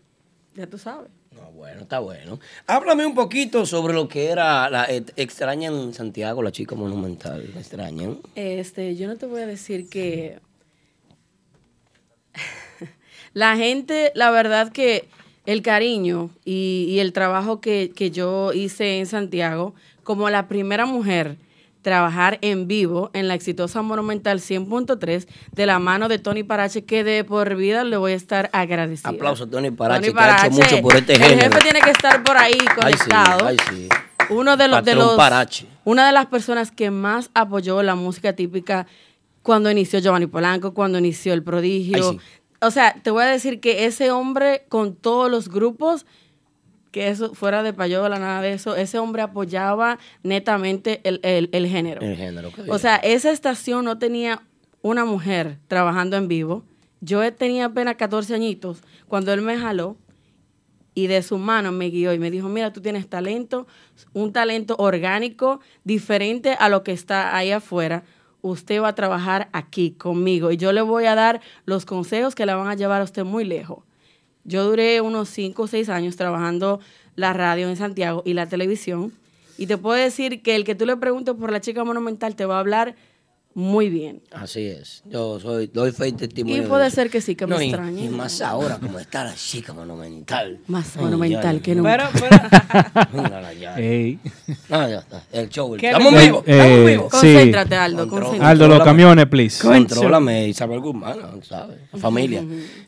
ya tú sabes. No, bueno, está bueno. Háblame un poquito sobre lo que era la eh, extraña en Santiago, la chica monumental. ¿La extrañan? Este, yo no te voy a decir que la gente, la verdad que el cariño y, y el trabajo que, que yo hice en Santiago, como la primera mujer trabajar en vivo en la exitosa Monumental 100.3 de la mano de Tony Parache, que de por vida le voy a estar agradecida. Aplauso a Tony Parache, Tony que ha hecho Parache, mucho por este El género. jefe tiene que estar por ahí Ay, sí, conectado ay, sí. uno de los, de los Parache. una de las personas que más apoyó la música típica cuando inició Giovanni Polanco, cuando inició El Prodigio. Ay, sí. O sea, te voy a decir que ese hombre con todos los grupos, que eso fuera de payola, nada de eso, ese hombre apoyaba netamente el, el- el género. El género. O sea, esa estación no tenía una mujer trabajando en vivo. Yo tenía apenas 14 añitos cuando él me jaló y de su mano me guió y me dijo, mira, tú tienes talento, un talento orgánico diferente a lo que está ahí afuera. Usted va a trabajar aquí conmigo y yo le voy a dar los consejos que la van a llevar a usted muy lejos. Yo duré unos 5 o 6 años trabajando la radio en Santiago y la televisión. Y te puedo decir que el que tú le preguntes por la chica monumental te va a hablar muy bien. Así es. Yo soy, doy fe y testimonio. Y de puede ser que sí, que me No, extrañe. Y, más ahora, como está la chica monumental. Más Ay, monumental que nunca. Pero, pero, ya. Ey. Ah, ya está. El show. el- ¿Qué Estamos vivos. Estamos eh, vivos. sí. Concéntrate, Aldo, concéntrate. Aldo, los camiones, please. Contrólame, Isabel Guzmán, ¿sabes? La familia.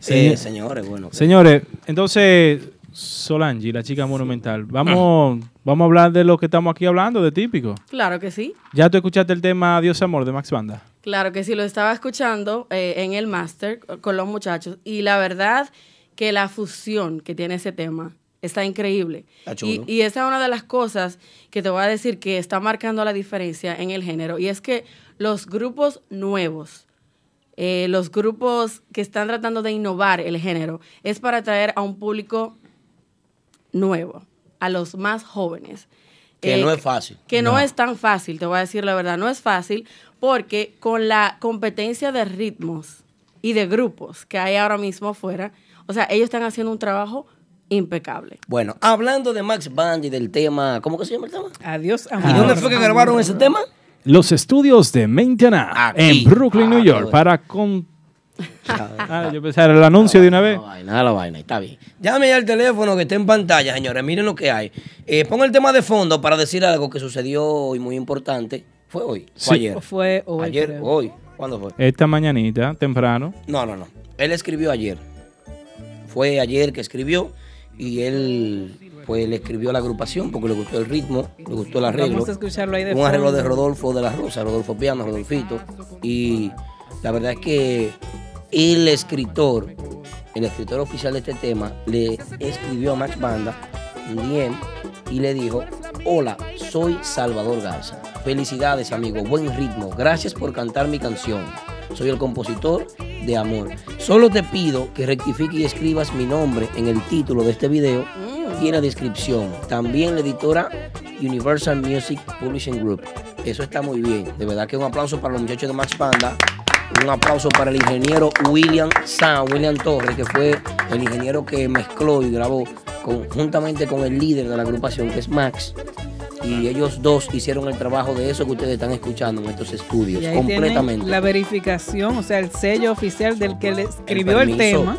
Eh, señores, bueno. Señores, entonces, Solange, la chica monumental, vamos, vamos a hablar de lo que estamos aquí hablando, de típico. Claro que sí. ¿Ya tú escuchaste el tema Dios Amor de Max Banda? Claro que sí, lo estaba escuchando eh, en el máster con los muchachos y la verdad que la fusión que tiene ese tema está increíble. Está Y, chulo. y esa es una de las cosas que te voy a decir que está marcando la diferencia en el género y es que los grupos nuevos, eh, los grupos que están tratando de innovar el género, es para atraer a un público nuevo, a los más jóvenes. Que Eh, no es fácil. que no. es tan fácil, te voy a decir la verdad, no es fácil porque con la competencia de ritmos y de grupos que hay ahora mismo afuera, o sea, ellos están haciendo un trabajo impecable. Bueno, hablando de Max Band y del tema, ¿cómo que se llama el tema? adiós, ¿Y amor. dónde fue que grabaron ese tema? Los estudios de Maintena Aquí. en Brooklyn, New Ah, York, bueno. para con... Ah, yo pensaba era el anuncio de una vez. La vaina, la vaina, está bien. Llame ya al teléfono que está en pantalla, señores. Miren lo que hay. Eh, ponga el tema de fondo para decir algo que sucedió hoy muy importante. ¿Fue hoy? Sí. ¿Fue ayer? Fue hoy, Ayer, creo. hoy. ¿Cuándo fue? Esta mañanita, temprano. No, no, no. Él escribió ayer. Fue ayer que escribió y él pues le escribió a la agrupación porque le gustó el ritmo, le gustó el arreglo. Vamos a escucharlo ahí de Un arreglo de. Rodolfo de la Rosa, Rodolfo Piano, Rodolfito. Y la verdad es que el escritor, el escritor oficial de este tema, le escribió a Max Banda un DM y le dijo, hola, soy Salvador Garza. Felicidades amigo, buen ritmo. Gracias por cantar mi canción. Soy el compositor de Amor. Solo te pido que rectifique y escribas mi nombre en el título de este video y en la descripción. También la editora Universal Music Publishing Group. Eso está muy bien. De verdad que un aplauso para los muchachos de Max Banda. Un aplauso para el ingeniero William Sam, William Torres, que fue el ingeniero que mezcló y grabó conjuntamente con el líder de la agrupación, que es Max. Y ellos dos hicieron el trabajo de eso que ustedes están escuchando en estos estudios, Y ahí completamente. la verificación, o sea, el sello oficial del que le escribió el, tema.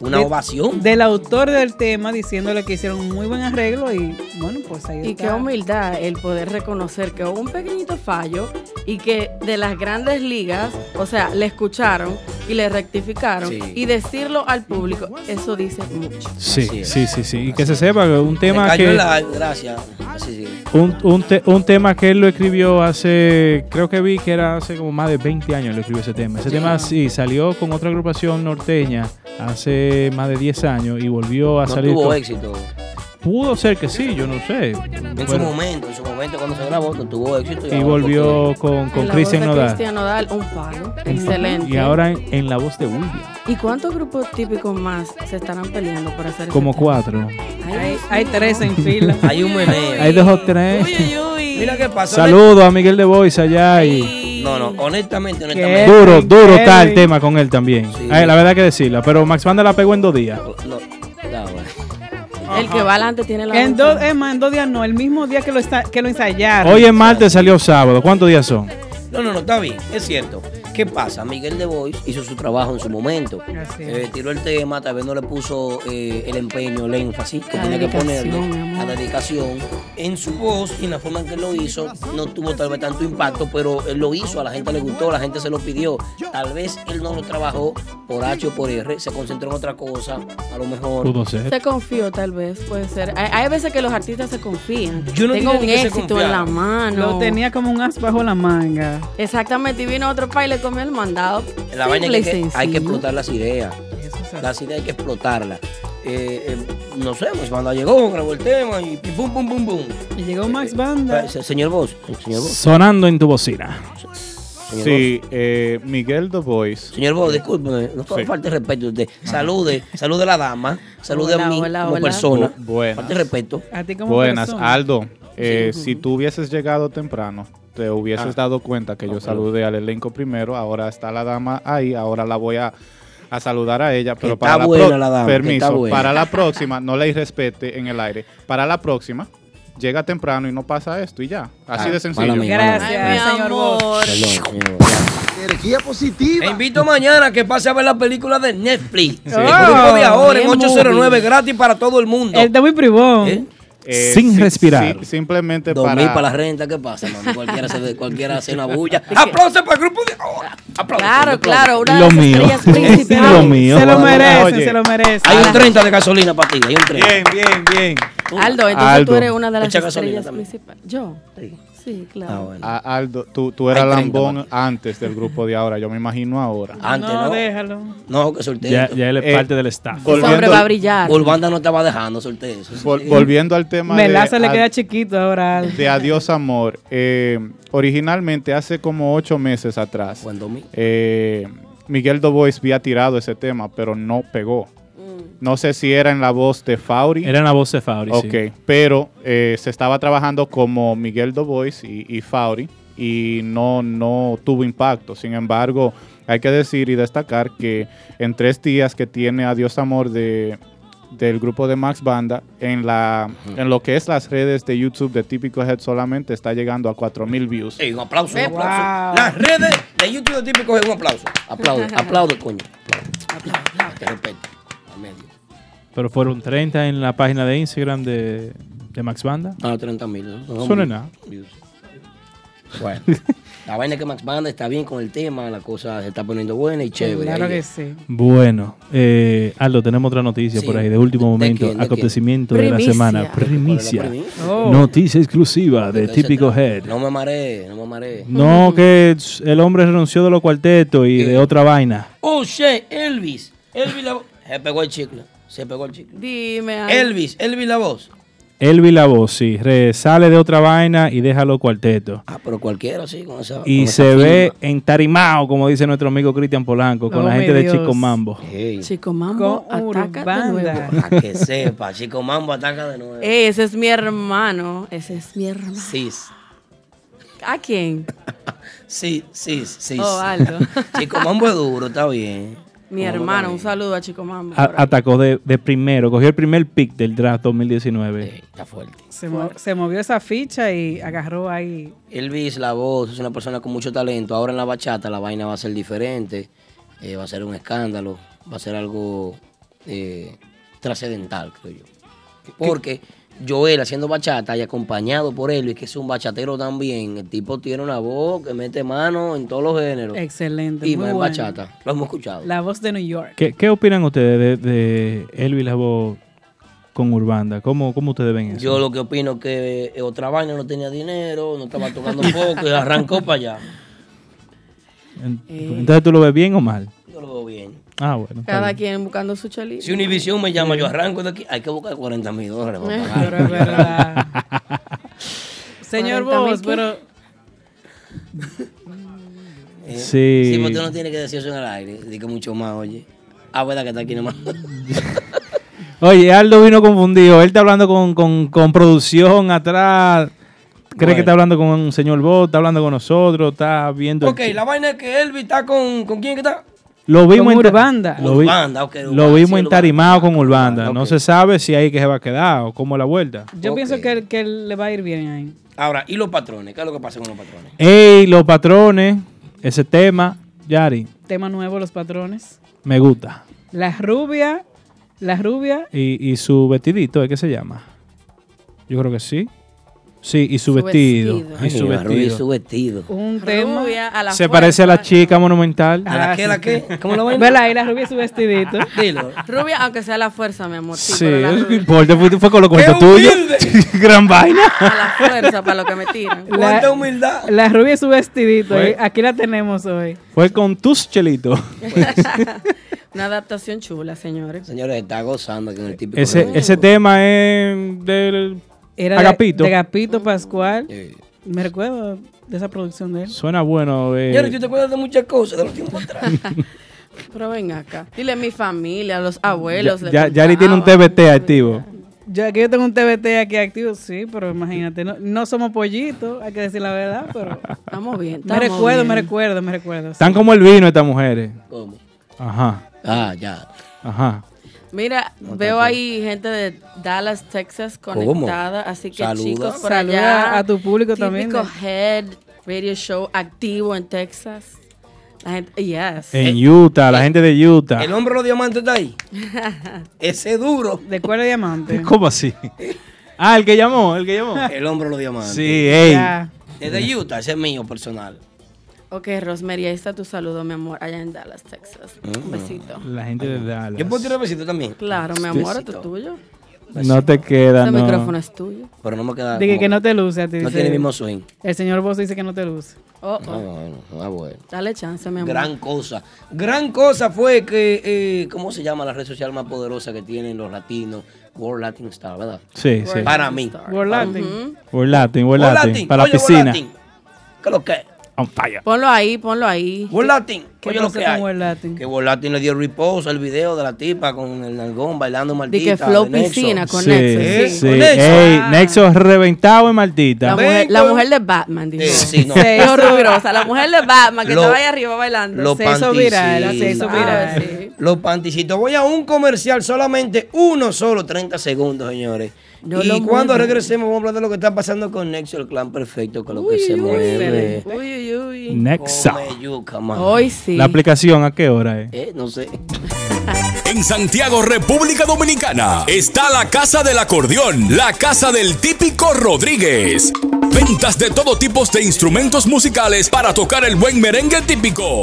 Una de- ovación. Del autor del tema diciéndole que hicieron un muy buen arreglo y bueno, pues ahí Y está. qué humildad el poder reconocer que hubo un pequeñito fallo y que de las grandes ligas, o sea, le escucharon y le rectificaron Sí. y decirlo al público, eso dice mucho. Sí, sí, sí, sí. Y que se sepa que un tema cayó que... la- Gracias. Un, un, te- un tema que él lo escribió hace, creo que vi que era hace como más de 20 años lo escribió ese tema. Ese tema sí salió con otra agrupación norteña hace más de 10 años y volvió a No salir. tuvo con- éxito. Pudo ser que sí, yo no sé. En su momento, en su momento cuando se grabó, no tuvo éxito. y volvió porque- con, con Cristian Nodal. Cristian Nodal, un palo. Excelente. Y ahora en, en la voz de William. ¿Y cuántos grupos típicos más se estarán peleando por hacer Como ese cuatro. Ay, Hay, tres en fila. Hay un meneo. Hay dos o tres. Uy, uy, uy. Mira qué pasó. Saludos a Miguel de Boys allá y No, no, honestamente, ¿Qué? honestamente. duro, duro está el tema con él también. Sí. Ay, la verdad que decirla, pero Max Banda la pegó en dos días. No, no, bueno. El que va adelante tiene la En dos, es más, en dos días no, el mismo día que lo, está, que lo ensayaron. Hoy es martes, salió sábado. ¿Cuántos días son? No, no, no, está bien, es cierto. ¿Qué pasa? Miguel de Bois hizo su trabajo en su momento. Eh, tiró el tema, tal vez no le puso eh, el empeño, el énfasis que La tenía que ponerle, la dedicación. En su voz y en la forma en que lo hizo, no tuvo tal vez tanto impacto, pero él lo hizo, a la gente le gustó, la gente se lo pidió. Tal vez él no lo trabajó por H o por R, se concentró en otra cosa, a lo mejor. Pudo ser. Se confió, tal vez, puede ser. Hay, hay veces que los artistas se confían. Yo no Tengo un éxito en la mano. Lo tenía como un as bajo la manga. Exactamente, y vino otro país y el mandado. La vaina es que, hay que- explotar las ideas. Eso. Las ideas hay que explotarlas. Eh, eh, no sé, pues cuando llegó, grabó el tema y pum, pum, pum, pum. Y llegó Max Banda. Eh, Señor Vos, señor. Sonando en tu bocina. Señor Sí, eh, Miguel The Voice. Señor Vos, discúlpeme, no Sí. falte respeto a usted. Salude, salude a la dama, salude Hola, a mí hola, como hola. persona. Bu- buenas. Falte respeto. A ti como Buenas, persona. Aldo. eh, Si tú hubieses llegado temprano, te hubieses Ah. dado cuenta que yo saludé al elenco primero. Ahora está la dama ahí. Ahora la voy a, a saludar a ella. Pero está para buena pro- la dama, que está Permiso. buena. Para la próxima, no la irrespete en el aire. Para la próxima, llega temprano y no pasa esto y ya. Así Ah, de sencillo. Gracias, Ay, señor amor. Energía positiva. Te invito mañana a que pase a ver la película de Netflix. El Oh, de ahora en bien 809 movie. gratis para todo el mundo. Él está muy privón. ¿Eh? Eh, Sin respirar. sí, simplemente Dos para, para la renta, ¿qué pasa, mami? Cualquiera, se, cualquiera hace una bulla. ¡Aplausos para el grupo de! ¡Aplausos! Claro, aplausos. claro, una de Lo las mío. estrellas Lo principales. mío. Se lo Oye. merece, se lo merece. Hay un 30 de gasolina para ti, hay un 30. Bien, bien, bien. Aldo, entonces Aldo. tú eres una de las Echa estrellas principales. ¿Yo? Sí. Sí, claro. Ah, bueno. A- Aldo, tú, tú eras Hay 30 lambón antes del grupo de ahora. Yo me imagino ahora. Antes no. no, déjalo. No, que solté. Ya, ya él es Eh, parte del staff. Ese hombre volviendo- va a brillar. Urbanda no estaba dejando, solté eso. Vol- volviendo al tema de, Melaza le queda chiquito ahora. de Adiós Amor. eh, originalmente, hace como ocho meses atrás, Buen domingo. eh, Miguel Dobois había tirado ese tema, pero no pegó. No sé si era en la voz de Fauri. Era en la voz de Fabri, sí. Ok, pero eh, se estaba trabajando como Miguel Dobois y, y Fauri y no, no tuvo impacto. Sin embargo, hay que decir y destacar que en tres días que tiene Adiós Amor de, del grupo de Max Banda, en, la, en lo que es las redes de YouTube de Típico Head solamente está llegando a 4000 views. Ey, un aplauso, un Wow. aplauso. Las redes de YouTube de típico es un aplauso. Aplaude, aplaude, coño. Aplaude. Aplaude. Medio. Pero fueron 30 en la página de Instagram de, de Max Banda. Ah, 30 mil, ¿no? Eso no es nada. Bueno. La vaina que Max Banda está bien con el tema, la cosa se está poniendo buena y chévere. Claro Ahí- que sí. Bueno, eh, Aldo, tenemos otra noticia Sí. por ahí de último ¿De momento, quién? ¿De acontecimiento de la Primicia. semana, ¿Cuál es la primicia? Oh. noticia exclusiva de ¿De qué se Típico? Head. No me mareé, no me mareé. No, que el hombre renunció de los cuartetos y de otra vaina. Oh, shit, Elvis. Elvis la. Se pegó el chicle. Se pegó el chicle. Dime. Elvis, Elvis la voz. Elvi la voz, sí, re- sale de otra vaina y deja los cuartetos. Ah, pero cualquiera, sí, con esa. Y con se esa ve firma. entarimado, como dice nuestro amigo Cristian Polanco, con Oh, la gente de. Chico Mambo. Chico Mambo Con ataca de nuevo. para que sepa, Chico Mambo ataca de nuevo. Ey, ese es mi hermano. Ese es mi hermano. Cis. ¿A quién? Sí, sí, sí. Oh, Aldo. Chico Mambo es duro, está bien. Mi hermano. Un saludo a Chico Mambo. A- atacó de, de primero, cogió el primer pick del draft 2019. Ey, está fuerte. Se, mo- se movió esa ficha y agarró ahí. Elvis, la voz, es una persona con mucho talento. Ahora en la bachata la vaina va a ser diferente. eh, va a ser un escándalo. Va a ser algo eh, trascendental, creo yo. Porque Joel haciendo bachata y acompañado por Elvis, que es un bachatero también. El tipo tiene una voz que mete mano en todos los géneros. Excelente. y muy más bueno. bachata. Lo hemos escuchado. La voz de New York. ¿Qué, qué opinan ustedes de, de Elvi la voz con Urbanda? ¿Cómo, cómo ustedes ven eso? Yo lo que opino es que eh, otra vaina no tenía dinero, no estaba tocando poco y arrancó para allá. En- Entonces, ¿tú lo ves bien o mal? Yo lo veo bien. Ah, bueno. Cada bien. quien buscando su chalito. Si Univision me llama, yo arranco de aquí. Hay que buscar 40 mil dólares para pagar. Pero es verdad. Señor 40 mil Vos, pero Eh, Sí. Sí, porque tú no tienes que decir eso en el aire. Dice que mucho más, oye. Ah, verdad que está aquí nomás. Oye, Aldo vino confundido. Él está hablando con, con, con producción atrás. Cree Bueno. que está hablando con un señor Bot, está hablando con nosotros, está viendo. ok, la vaina es que Elvis está con. ¿Con quién que está? Lo vimos Con en Urbanda. Lo, vi- Urbanda, lo vimos sí, en con Urbanda. No se sabe si ahí que se va a quedar o cómo es la vuelta. yo pienso que, que le va a ir bien ahí. Ahora, ¿y los patrones? ¿Qué es lo que pasa con los patrones? Ey, los patrones, ese tema, Yari, Tema nuevo, los patrones. me gusta. La rubia, la rubia, Y, y su vestidito, ¿qué se llama? Yo creo que sí. Sí, y su, Su vestido. vestido. Y su Ay, la rubia y vestido. su vestido. un tema. Rubia, a la Se parece a la chica monumental. ¿A la Ah, qué, la qué? ¿Cómo la vaina? Vela ahí, la rubia y su vestidito. Dilo. Rubia, aunque sea la fuerza, mi amor. Sí, Sí, importa, fue, fue con los ¡Qué cuentos tuyos. humilde! Gran vaina. A la fuerza para lo que me tiran. ¡Cuánta humildad! La rubia y su vestidito. Fue- eh, Aquí la tenemos hoy. Fue con tus chelitos. Una adaptación chula, señores. Señores, está gozando aquí en el típico. Ese, ese tema es del. Era de- Agapito. De, Agapito Pascual. Eh. Me recuerdo de esa producción de él. Suena bueno. eh. ¿tú te acuerdas de muchas cosas de los tiempos atrás? Pero ven acá. Dile a mi familia, a los abuelos. Ya, Yari tiene un. TBT activo. Yo aquí yo tengo un TBT aquí activo, sí, pero imagínate, no, no somos pollitos, hay que decir la verdad, pero Estamos bien. me recuerdo, me recuerdo, me recuerdo. sí. Están como el vino estas mujeres. ¿Cómo? Ajá, Ah, ya. ajá. Mira, veo ahí gente de Dallas, Texas ¿Cómo? conectada. Así que Saluda. chicos, por Saluda allá. a tu público también. Típico Head Radio Show activo en Texas. La gente, yes. En Utah, la gente de Utah. ¿El hombre de los diamantes está ahí? Ese duro. De cuero de diamante. ¿Cómo así? Ah, el que llamó, el que llamó. El hombre de los diamantes. Sí, ey. Ya. Es de Utah, ese es mío personal. Ok, Rosemary, ahí está tu saludo, mi amor, allá en Dallas, Texas. Mm. Un besito. La gente de Dallas. ¿Yo puedo tirar besito también? Claro, mi amor, esto Besito. es tuyo. No te queda, Ese no. micrófono es tuyo. Pero no me queda. Dije como- que no te luce a ti. No dice- tiene el mismo swing. El señor Boss dice que no te luce. Oh, Ah, oh. bueno, ah, bueno. Dale chance, mi amor. Gran cosa. Gran cosa fue que, eh, ¿cómo se llama la red social más poderosa que tienen los latinos? World Latin Star, ¿verdad? Sí, sí. Para mí. World Latin. World Latin, World World Latin. Para la oye, World piscina. Latin. ¿Qué es lo que es? On fire. Ponlo ahí, ponlo ahí. Latin. ¿Qué Oye lo que con hay. Latin? Que World Latin le dio reposo al video de la tipa con el nalgón bailando Di maldita. que Flow de Nexo. Piscina con Sí, Nexo. Sí. sí. con Nexo. Ey, Ah. Nexo reventado en Martita. La, mujer, la con- mujer de Batman, dijo. Eh, sí, no. Se hizo. La mujer de Batman que Lo- estaba ahí arriba bailando. Lo Se hizo viral, se hizo viral. Ah, sí. Los panticitos. Voy a un comercial, solamente uno solo, 30 segundos, señores. No y cuando regresemos, vamos a hablar de lo que está pasando con Nexo, el clan perfecto, con lo que Uy, se uy, mueve. Uy, uy, uy. Nexa. Yuca. Hoy sí. La aplicación, ¿a qué hora es? Eh, no sé. En Santiago, República Dominicana, está la Casa del Acordeón, la Casa del Típico Rodríguez. Ventas de todo tipo de instrumentos musicales para tocar el buen merengue típico.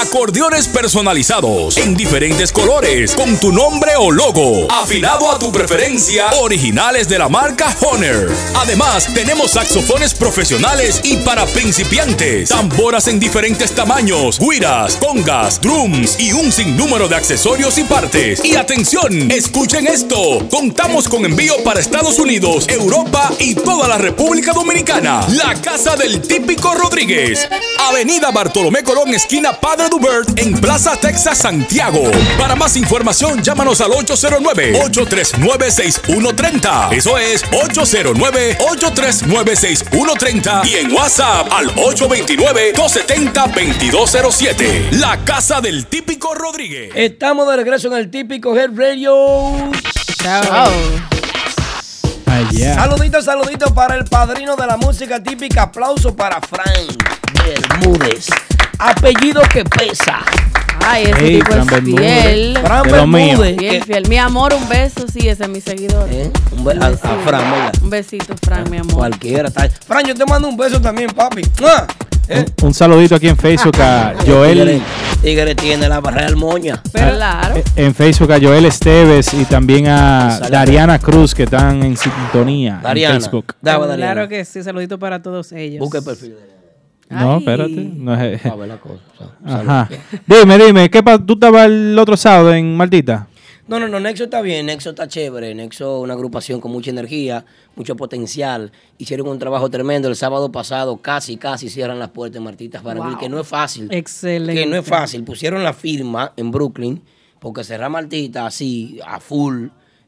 Acordeones personalizados en diferentes colores con tu nombre o logo, afinado a tu preferencia, originales de la marca Honor. Además, tenemos saxofones profesionales y para principiantes, tamboras en diferentes tamaños, guiras, congas, drums y un sinnúmero de accesorios y partes. Y atención, escuchen esto, contamos con envío para Estados Unidos, Europa y toda la República Dominicana. La Casa del Típico Rodríguez, Avenida Bartolomé Colón, esquina Padre Dubert, en Plaza Texas, Santiago. Para más información, llámanos al 809-839-6130. Eso es 809-839-6130. Y en WhatsApp al 829-270-2207. La Casa del Típico Rodríguez. Estamos de regreso en el típico Head Radio. Chao. Allá. Saludito, saludito para el padrino de la música típica. Aplauso para Frank Bermúdez. Apellido que pesa. Ay, ese Ey, tipo Fran es fiel. Fran De. Bermúdez. Bien que- fiel. Mi amor, un beso. Sí, ese es mi seguidor. ¿Eh? Un be- a, a Fran, venga. Un besito, Fran, mi amor. Cualquiera. está- Fran, yo te mando un beso también, papi. ¡Mua! ¿Eh? Un saludito aquí en Facebook a Joel. Tigre, tiene la barrera moña. claro. En Facebook a Joel Esteves y también a. Dariana Cruz que están en sintonía Dariana. en Facebook. Daba, Dariana. Claro que sí, saludito para todos ellos. Busca el perfil de No, Ay. espérate. No es, Para ver la cosa. o sea, Ajá. Dime, dime, ¿qué pa- ¿tú estabas el otro sábado en Martita? No, no, no, Nexo está bien, Nexo está chévere, Nexo es una agrupación con mucha energía, mucho potencial, hicieron un trabajo tremendo, el sábado pasado casi, casi cierran las puertas Martitas para Wow. que no es fácil, Excelente. que no es fácil, pusieron la firma en Brooklyn, porque cerrar Martita así, a full,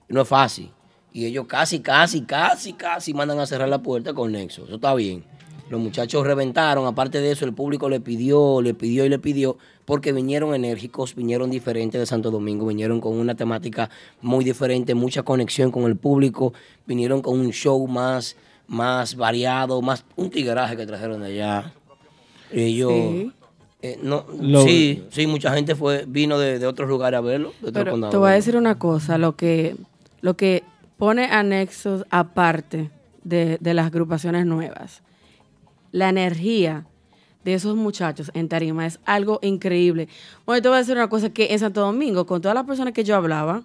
no es fácil, y ellos casi, casi, casi, casi mandan a cerrar la puerta con Nexo, eso está bien. Los muchachos reventaron, aparte de eso, el público le pidió, le pidió y le pidió, porque vinieron enérgicos, vinieron diferentes de Santo Domingo, vinieron con una temática muy diferente, mucha conexión con el público, vinieron con un show más, más variado, más un tigueraje que trajeron de allá. Y yo, Sí. eh, no, Lo- sí, sí, mucha gente fue, vino de, de otros lugares a verlo, de otros Pero condados te voy a decir una cosa, lo que, lo que pone anexos aparte de, de las agrupaciones nuevas, la energía de esos muchachos en tarima es algo increíble. Bueno, te voy a decir una cosa, que en Santo Domingo, con todas las personas que yo hablaba,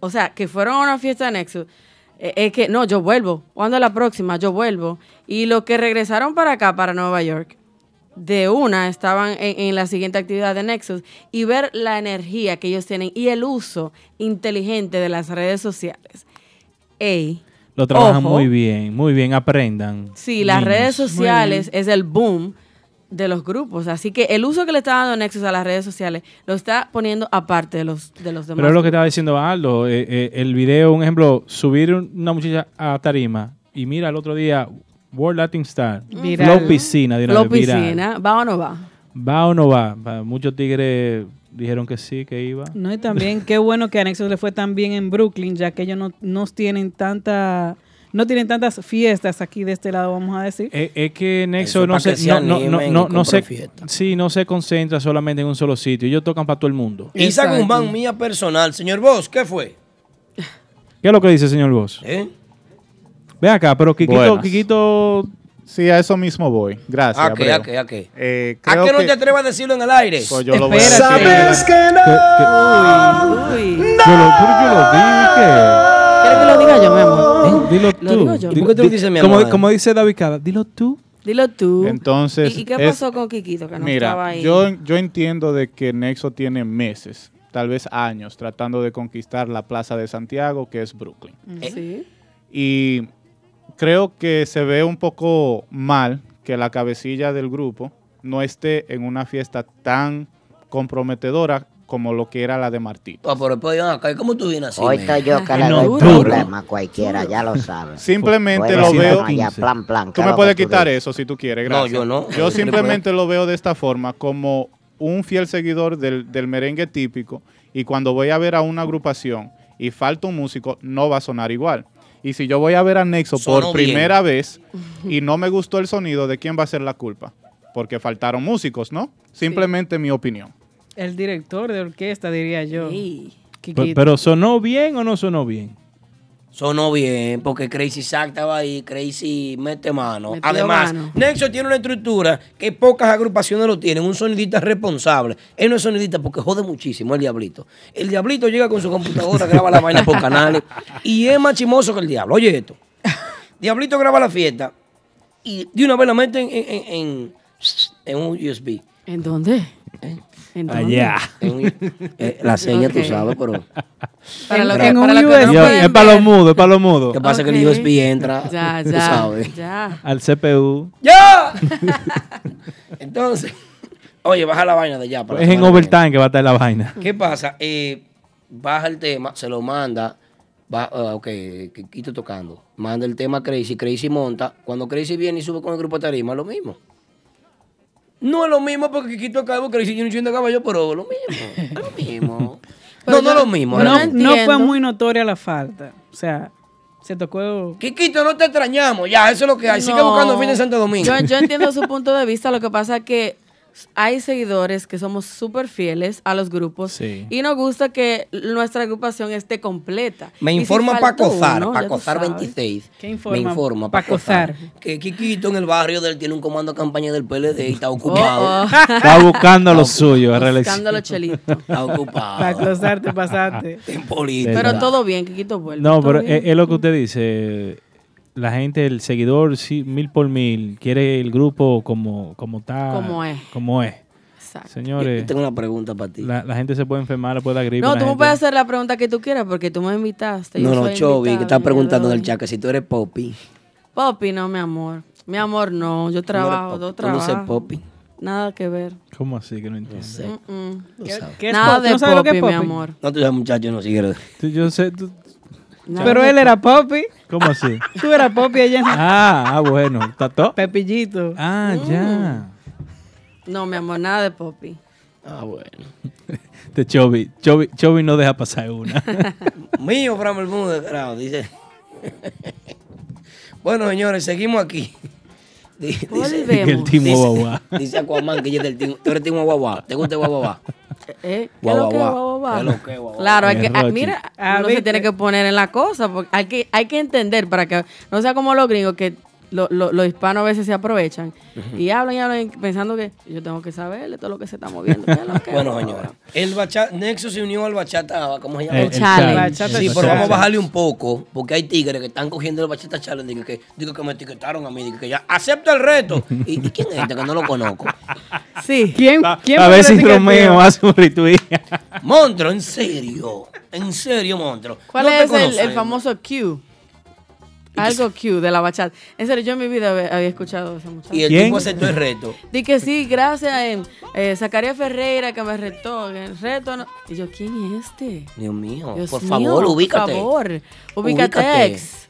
o sea, que fueron a una fiesta de Nexus, eh, es que, no, yo vuelvo. ¿Cuándo es la próxima? Yo vuelvo. Y los que regresaron para acá, para Nueva York, de una estaban en, en la siguiente actividad de Nexus y ver la energía que ellos tienen y el uso inteligente de las redes sociales. Ey, Lo trabajan Ojo. muy bien, muy bien, aprendan. sí, las niños. redes sociales es el boom de los grupos. Así que el uso que le está dando Nexus a las redes sociales lo está poniendo aparte de los, de los demás. Pero es lo que estaba diciendo Aldo, eh, eh, el video, un ejemplo, subir una muchacha a tarima y mira el otro día World Latin Star, Viral. Flow Piscina, de una Flow vez, viral. piscina, ¿va o no va? ¿Va o no va? Va, Muchos tigres dijeron que sí, que iba. No, y también qué bueno que a Nexus le fue tan bien en Brooklyn, ya que ellos no, no tienen tanta, no tienen tantas fiestas aquí de este lado, vamos a decir. Es, es que Nexo no se, que se no, no, no, no, no se, sí, no se concentra solamente en un solo sitio. Ellos tocan para todo el mundo. Isa. Guzmán, mía personal. Señor Vos, ¿qué fue? ¿Qué es lo que dice, señor Vos? ¿Eh? Ve acá, pero Kikito, Buenas. Kikito Sí, a eso mismo voy. Gracias. ¿A qué, Abreu. a qué, a qué? Eh, ¿A qué no que- te atrevas a decirlo en el aire? Pues yo lo voy a decir. que- que- Uy, yo lo, pero yo lo dije. ¿Quieres que lo diga yo, mi amor? Dilo Lo tú. digo yo. Di- ¿Por qué tú di- dices mi como, amor? como dice David Cada, dilo tú. Dilo tú. Entonces, ¿Y, y qué es- pasó con Kikito que no estaba Mira, ahí? yo, yo entiendo de que Nexo tiene meses, tal vez años, tratando de conquistar la plaza de Santiago, que es Brooklyn. Sí. Y creo que se ve un poco mal que la cabecilla del grupo no esté en una fiesta tan comprometedora como lo que era la de Martí. Ah, pero después, ven acá, ¿y ¿cómo tú vienes así? Hoy estoy yo que le no, doy problema a cualquiera, ya lo sabes. Simplemente lo veo. allá, plan, plan, Tú ¿qué es me puedes quitar eso si tú quieres, No, gracias. yo no. Yo simplemente lo veo de esta forma, como un fiel seguidor del, del merengue típico, y cuando voy a ver a una agrupación y falta un músico, no va a sonar igual. Y si yo voy a ver a Nexo Sonó por bien. primera vez y no me gustó el sonido, ¿de quién va a ser la culpa? Porque faltaron músicos, ¿no? Simplemente mi opinión. El director de orquesta, diría yo. Sí. Pero, ¿sonó bien o no sonó bien? Sonó bien, porque Crazy Zack estaba ahí, Crazy mete mano. Metió Además, mano. Nexo tiene una estructura que pocas agrupaciones lo tienen, un sonidista responsable. Él no es sonidista porque jode muchísimo, el Diablito. El Diablito llega con su computadora, graba la vaina por canales y es más chimoso que el diablo. Oye esto. Diablito graba la fiesta y de una vez la meten en, en- en- en un USB. ¿En dónde? ¿En Allá. En un- eh, la seña, tú Ok. sabes, pero... Para lo que, en para no pueden es para los mudos, es para los mudos. ¿Qué pasa? Que el. USB entra, Ya, tú ya, sabes. ya. Al CPU. ¡Ya! Entonces, oye, baja la vaina de ya. para Es en overtime que va a estar la vaina. ¿Qué pasa? Eh, baja el tema, se lo manda. Va, ah, ok, que- Quito tocando. Manda el tema a Crazy, Crazy monta. Cuando Crazy viene y sube con el grupo de tarima, es lo mismo. No es lo mismo porque Quito acaba, Crazy tiene un chin de caballo, pero es lo mismo. Es lo mismo. No, no es lo mismo. No, fue muy notoria la falta. O sea, se tocó. Quiquito, no te extrañamos. Ya, eso es lo que hay. Sigue No. buscando fin de Santo Domingo. Yo, yo entiendo su punto de vista. Lo que pasa es que hay seguidores que somos súper fieles a los grupos Sí. y nos gusta que nuestra agrupación esté completa. Me si informa uno, ya tú Pacozar sabes. 26. ¿Qué informa Me informa Pacozar? Pacozar. Que Quiquito en el barrio de él tiene un comando de campaña del PLD y está Oh, ocupado. oh. Está buscando lo suyo. reelección. Buscando los chelitos. Está ocupado. Para cruzarte, pasaste. En política. Pero todo bien, Quiquito vuelve. No, pero bien. es lo que usted dice. La gente, el seguidor, sí, mil por mil, quiere el grupo como, como está. Como es. Como es. Exacto. Señores, Yo tengo una pregunta para ti. la, la gente se puede enfermar, le puede dar gripe. No, tú me puedes hacer la pregunta que tú quieras porque tú me invitaste. no, yo no, Chovy, que está el día preguntando en el chat que si tú eres Poppy. Poppy, no, mi amor. Mi amor, no. Yo trabajo, no eres trabajos. Poppy. Nada que ver. ¿Cómo así que no entiendo? sé. Mm, mm. ¿Qué, es Nada de ¿No sabes lo que Poppy, es mi amor. No, tú sabes, muchacho, no sigue. Tú- yo sé, tú- Pero él era Poppy. ¿cómo así? Tú eras Poppy allá en ah, ah, bueno. ¿Está todo? Pepillito. Ah, ya. No, mi amor, nada de Poppy. Ah, bueno. De Chovy. Chovy, Chovy no deja pasar una. Mío, Fran Bermúdez, claro, dice. bueno, señores, seguimos aquí. Di- Dice, el Timo dice, Guaguá. dice Aquaman que ella es del team. Tú eres team Guaguá. ¿Te gusta el Guaguá? ¿Eh? ¿Qué Guau, es lo que guau, guau. Claro, hay que, ah, Rochi. mira, Ah, uno se tiene que poner en la cosa, porque hay que, hay que entender para que no sea como los gringos que lo- lo- los hispanos a veces se aprovechan y hablan y hablan pensando que yo tengo que saberle todo lo que se está moviendo. ¿qué es lo que es, Bueno, señora. El bachata, Nexo se unió al bachata, ¿cómo se llama? El challenge. Bachata Sí, el pero vamos a bajarle un poco, porque hay tigres que están cogiendo el bachata challenge. Digo que, digo que me etiquetaron a mí, digo que ya acepto el reto. ¿Y, y quién es este que no lo conozco? Sí. ¿Quién, quién A ver si? Romeo hace un retweet. Monstruo, en serio. En serio, monstruo. ¿Cuál No es el, el famoso Q? Algo Q de la bachata. En serio, yo en mi vida había, escuchado ese muchacho. Y el ¿Quién? tipo aceptó el reto. Di que sí, gracias a eh, Zacarías Ferreira que me retó. El reto no. Y yo, ¿quién es este? Dios mío, Dios por mío, favor, ubícate. Por favor, Ubícate. ubícatex.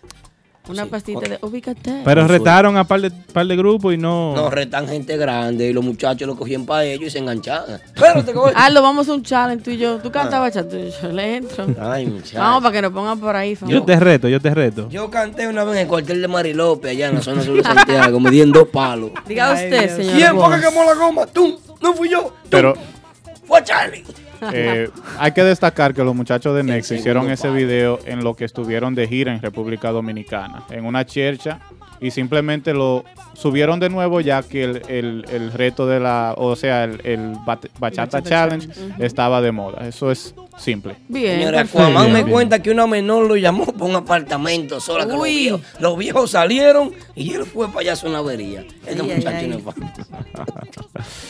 Una Sí, pastita de ubícate. Pero retaron a par de, par de grupos y no. No, retan gente grande y los muchachos lo cogían para ellos y se enganchaban. Espérate, voy. Aldo, vamos a un challenge tú y yo. Tú cantas bachata y yo le entro. Ay, muchacho. Vamos para que nos pongan por ahí. yo famoso. te reto, yo te reto. Yo canté una vez en el cuartel de Marilope, allá en la zona sur de Santiago, me di en dos palos. Diga Ay, usted, señor. ¿Quién fue que quemó la goma? ¡Tú! No fui yo. ¡Tú! Pero Fue Charlie. Eh, hay que destacar que los muchachos de Nexo segundo hicieron ese video en lo que estuvieron de gira en República Dominicana, en una chercha, y simplemente lo subieron de nuevo ya que el, el- el reto de la, o sea, el, Bachata Bachata Challenge estaba de moda. Eso es simple. Bien. Señora, Bien, me bien. cuenta que una menor lo llamó para un apartamento sola. Que los, viejos, los viejos salieron y él fue para allá a una avería. Este muchacho no es.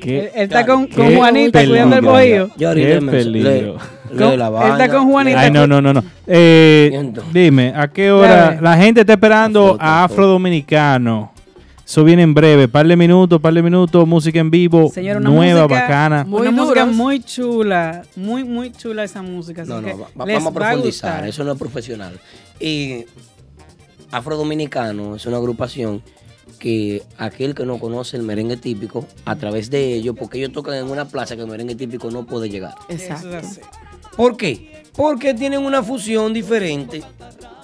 Él, ¿Qué, él está con, Juanita cuidando el bohío. Qué me- peligro. Con- él está con Juanita. Ay, no, no, no, no. Eh, dime, ¿a qué hora? Dale. La gente está esperando a. Afro Dominicano. Eso viene en breve. Par de minutos, par de minutos. Música en vivo. Señor, una nueva, música- bacana. Muy una música muy chula. Muy, muy chula esa música. así No, no, va- va- les vamos a va profundizar. eso no es profesional. Y Afro Dominicano es una agrupación que aquel que no conoce el merengue típico, a través de ellos, porque ellos tocan en una plaza que el merengue típico no puede llegar. Exacto. ¿Por qué? Porque tienen una fusión diferente.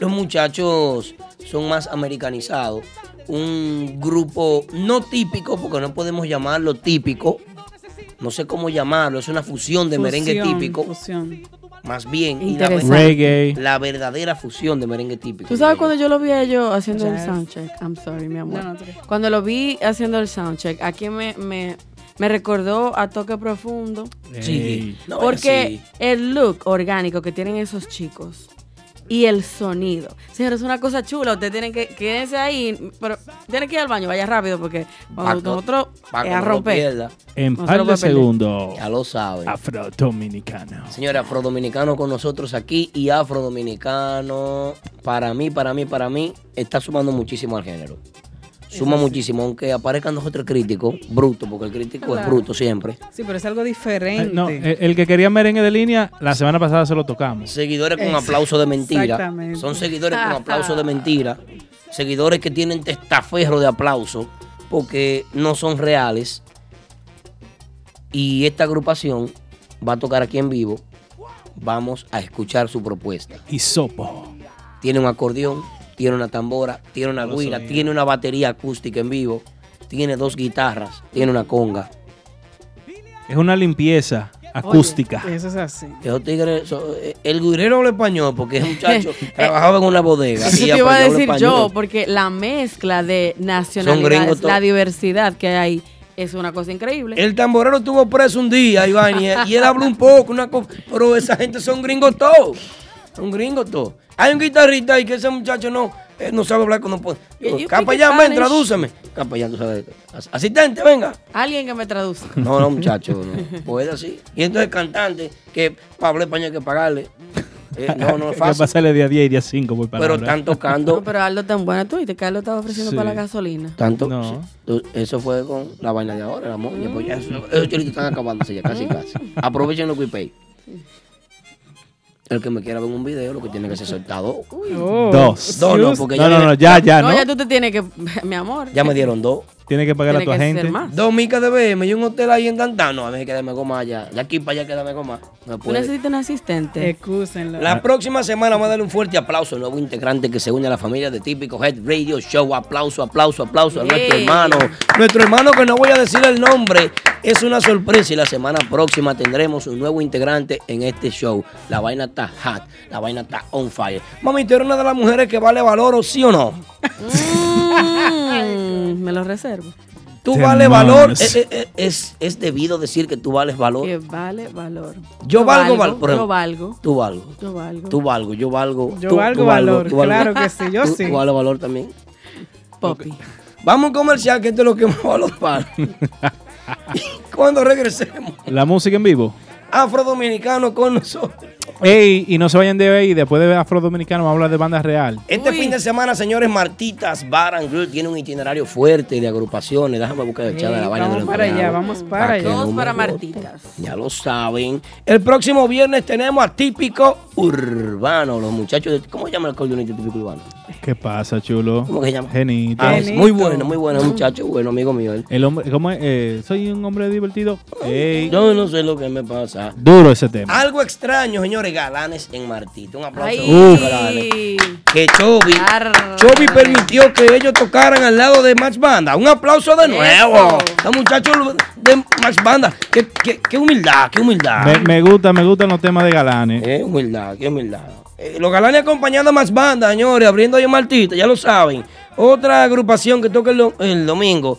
Los muchachos son más americanizados. Un grupo no típico, porque no podemos llamarlo típico. No sé cómo llamarlo. Es una fusión de merengue típico. fusión. Más bien. y la Reggae. Verdadera fusión de merengue típico. ¿Tú sabes cuando yo lo vi a ellos haciendo el soundcheck? I'm sorry, mi amor. No, no, tú- Cuando lo vi haciendo el soundcheck, aquí me, me, me recordó a Toque Profundo. Sí. No, porque sí. el look orgánico que tienen esos chicos y el sonido. Señores, es una cosa chula. Ustedes tienen que quédense ahí, pero tienen que ir al baño, vaya rápido porque cuando nosotros que eh, a romper. En par de segundos. Ya lo saben. Afro-dominicano. Señores, afrodominicano con nosotros aquí y afrodominicano, para mí, para mí, para mí, está sumando muchísimo al género. Suma muchísimo, aunque aparezcan dos o tres críticos, bruto, porque el crítico es bruto siempre. Sí, pero es algo Eh, diferente. No, el, el que quería merengue de línea, la semana pasada se lo tocamos. Seguidores con aplauso de mentira. Exactamente. Son seguidores con aplauso de mentira. Seguidores que tienen testaferro de aplauso porque no son reales. Y esta agrupación va a tocar aquí en vivo. Vamos a escuchar su propuesta. Y sopo. Tiene un acordeón, tiene una tambora, tiene una guira, tiene una batería acústica en vivo, tiene dos guitarras, tiene una conga. Es una limpieza acústica. Eso es así. Esos tigres, so- eh, el guirero habla español porque ese muchacho trabajaba en una bodega. Eso y te iba a decir yo, porque la mezcla de nacionalidades, la diversidad que hay, es una cosa increíble. El tamborero estuvo preso un día, Iván, y, y él habla un poco, una co- pero esa gente son gringos todos. Son gringos todos. Hay un guitarrista ahí que ese muchacho no, él no sabe hablar cuando puede. You- you Capellán, ven, tradúceme. Capellán, tú sabes. As- Asistente, venga. Alguien que me traduzca. No, no, muchacho, no. Puede así. Y entonces cantante, que para hablar español hay que pagarle. Eh, no, no Hay es que fácil. pasarle día 10 y día 5 por palabra. Pero están tocando. No, pero Aldo tan buena tú y te Carlos estaba ofreciendo Sí. para la gasolina. Tanto, No. sí. Tú- eso fue con la vaina de ahora, la moña. Pues ya eso- esos chelitos están acabándose ya, casi, casi. Aprovechen los QuickPay. El que me quiera ver un video, lo que tiene que ser soltado. Oh, Dos. Dos no, porque No, ya, no, no, ya, ya, no, ¿no? ya tú te tienes que, mi amor. ya me dieron dos. Tiene que pagar a tu que agente. ser más. Dos micas de BM y un hotel ahí en Dantán. No, a mí hay que darme goma allá. De aquí para allá quedarme goma. No Tú puede. necesitas un asistente. Excúsenlo. La próxima semana vamos a darle un fuerte aplauso al nuevo integrante que se une a la familia de Típico Head Radio Show. Aplauso, aplauso, aplauso a nuestro hermano. Nuestro hermano que no voy a decir el nombre. Es una sorpresa y la semana próxima tendremos un nuevo integrante en este show. La vaina está hot, la vaina está on fire. Mami, ¿tú eres una de las mujeres que vale valor o sí o no? Mm, me lo reservo. Tú vales valor. Es, es- es- es debido decir que tú vales valor. Que vale valor. Yo valgo val- por Yo valgo. Tú valgo. Yo valgo. Tú valgo, yo valgo. Yo tú- valgo tú valor, tú valgo. claro que sí, yo Tú- sí. Tú vales valor también. Popi. Vamos a comercial, que esto es lo que más valor para. Cuando regresemos, La música en vivo. Afro Dominicano con nosotros. Ey, y no se vayan de ahí. Después de Afro Dominicano, vamos a hablar de banda real. Este Uy. fin de semana, señores, Martitas Bar and Grill tiene un itinerario fuerte de agrupaciones. Déjame buscar el chat de la vaina de vamos los para allá, vamos para allá. Todos para. Martitas. Ya lo saben. El próximo viernes tenemos a Típico Urbano. Los muchachos de. ¿Cómo se llama el acordeonista Típico Urbano? ¿Qué pasa, chulo? ¿Cómo que se llama? Genito. Ah, Genito. muy bueno, muy bueno, muchacho. Bueno, amigo mío. él. El hombre, ¿cómo es? Eh, soy un hombre divertido. Ey, Yo no sé lo que me pasa. duro ese tema. Algo extraño, señores, galanes en Martita. Un aplauso. Ay. Uf. Galanes. Que Chobi, Chobi permitió que ellos tocaran al lado de Max Banda. Un aplauso de nuevo. Los muchachos de Max Banda. Qué, qué- qué humildad, qué humildad. Me, me gusta, me gustan los temas de galanes. Qué humildad, qué humildad. Eh, los galanes acompañando a Max Banda, señores, abriendo ahí en Martita, ya lo saben. Otra agrupación que toca el domingo.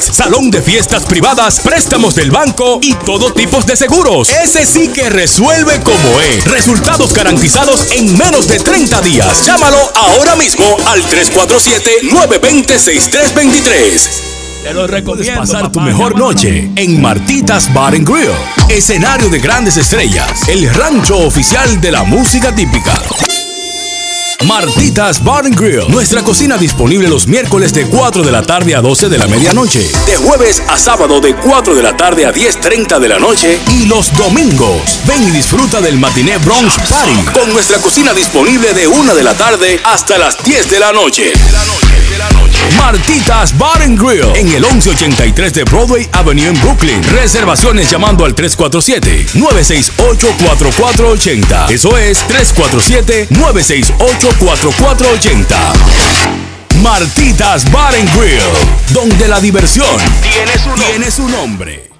salón de fiestas privadas, préstamos del banco y todo tipo de seguros. Ese sí que resuelve como es. Resultados garantizados en menos de 30 días. Llámalo ahora mismo al 347-920-6323. Te lo recomiendo. pasar tu mejor noche en Martitas Bar and Grill, escenario de grandes estrellas, el rancho oficial de la música típica. Martitas Bar and Grill. Nuestra cocina disponible los miércoles de 4 de la tarde a 12 de la medianoche. De jueves a sábado de 4 de la tarde a 10.30 de la noche. Y los domingos. Ven y disfruta del matiné Bronx Party. Con nuestra cocina disponible de 1 de la tarde hasta las 10 de la noche. Martitas Bar and Grill en el 1183 de Broadway Avenue en Brooklyn. Reservaciones llamando al 347-968-4480. Eso es 347-968-4480. Martitas Bar and Grill, donde la diversión tiene su, nombre.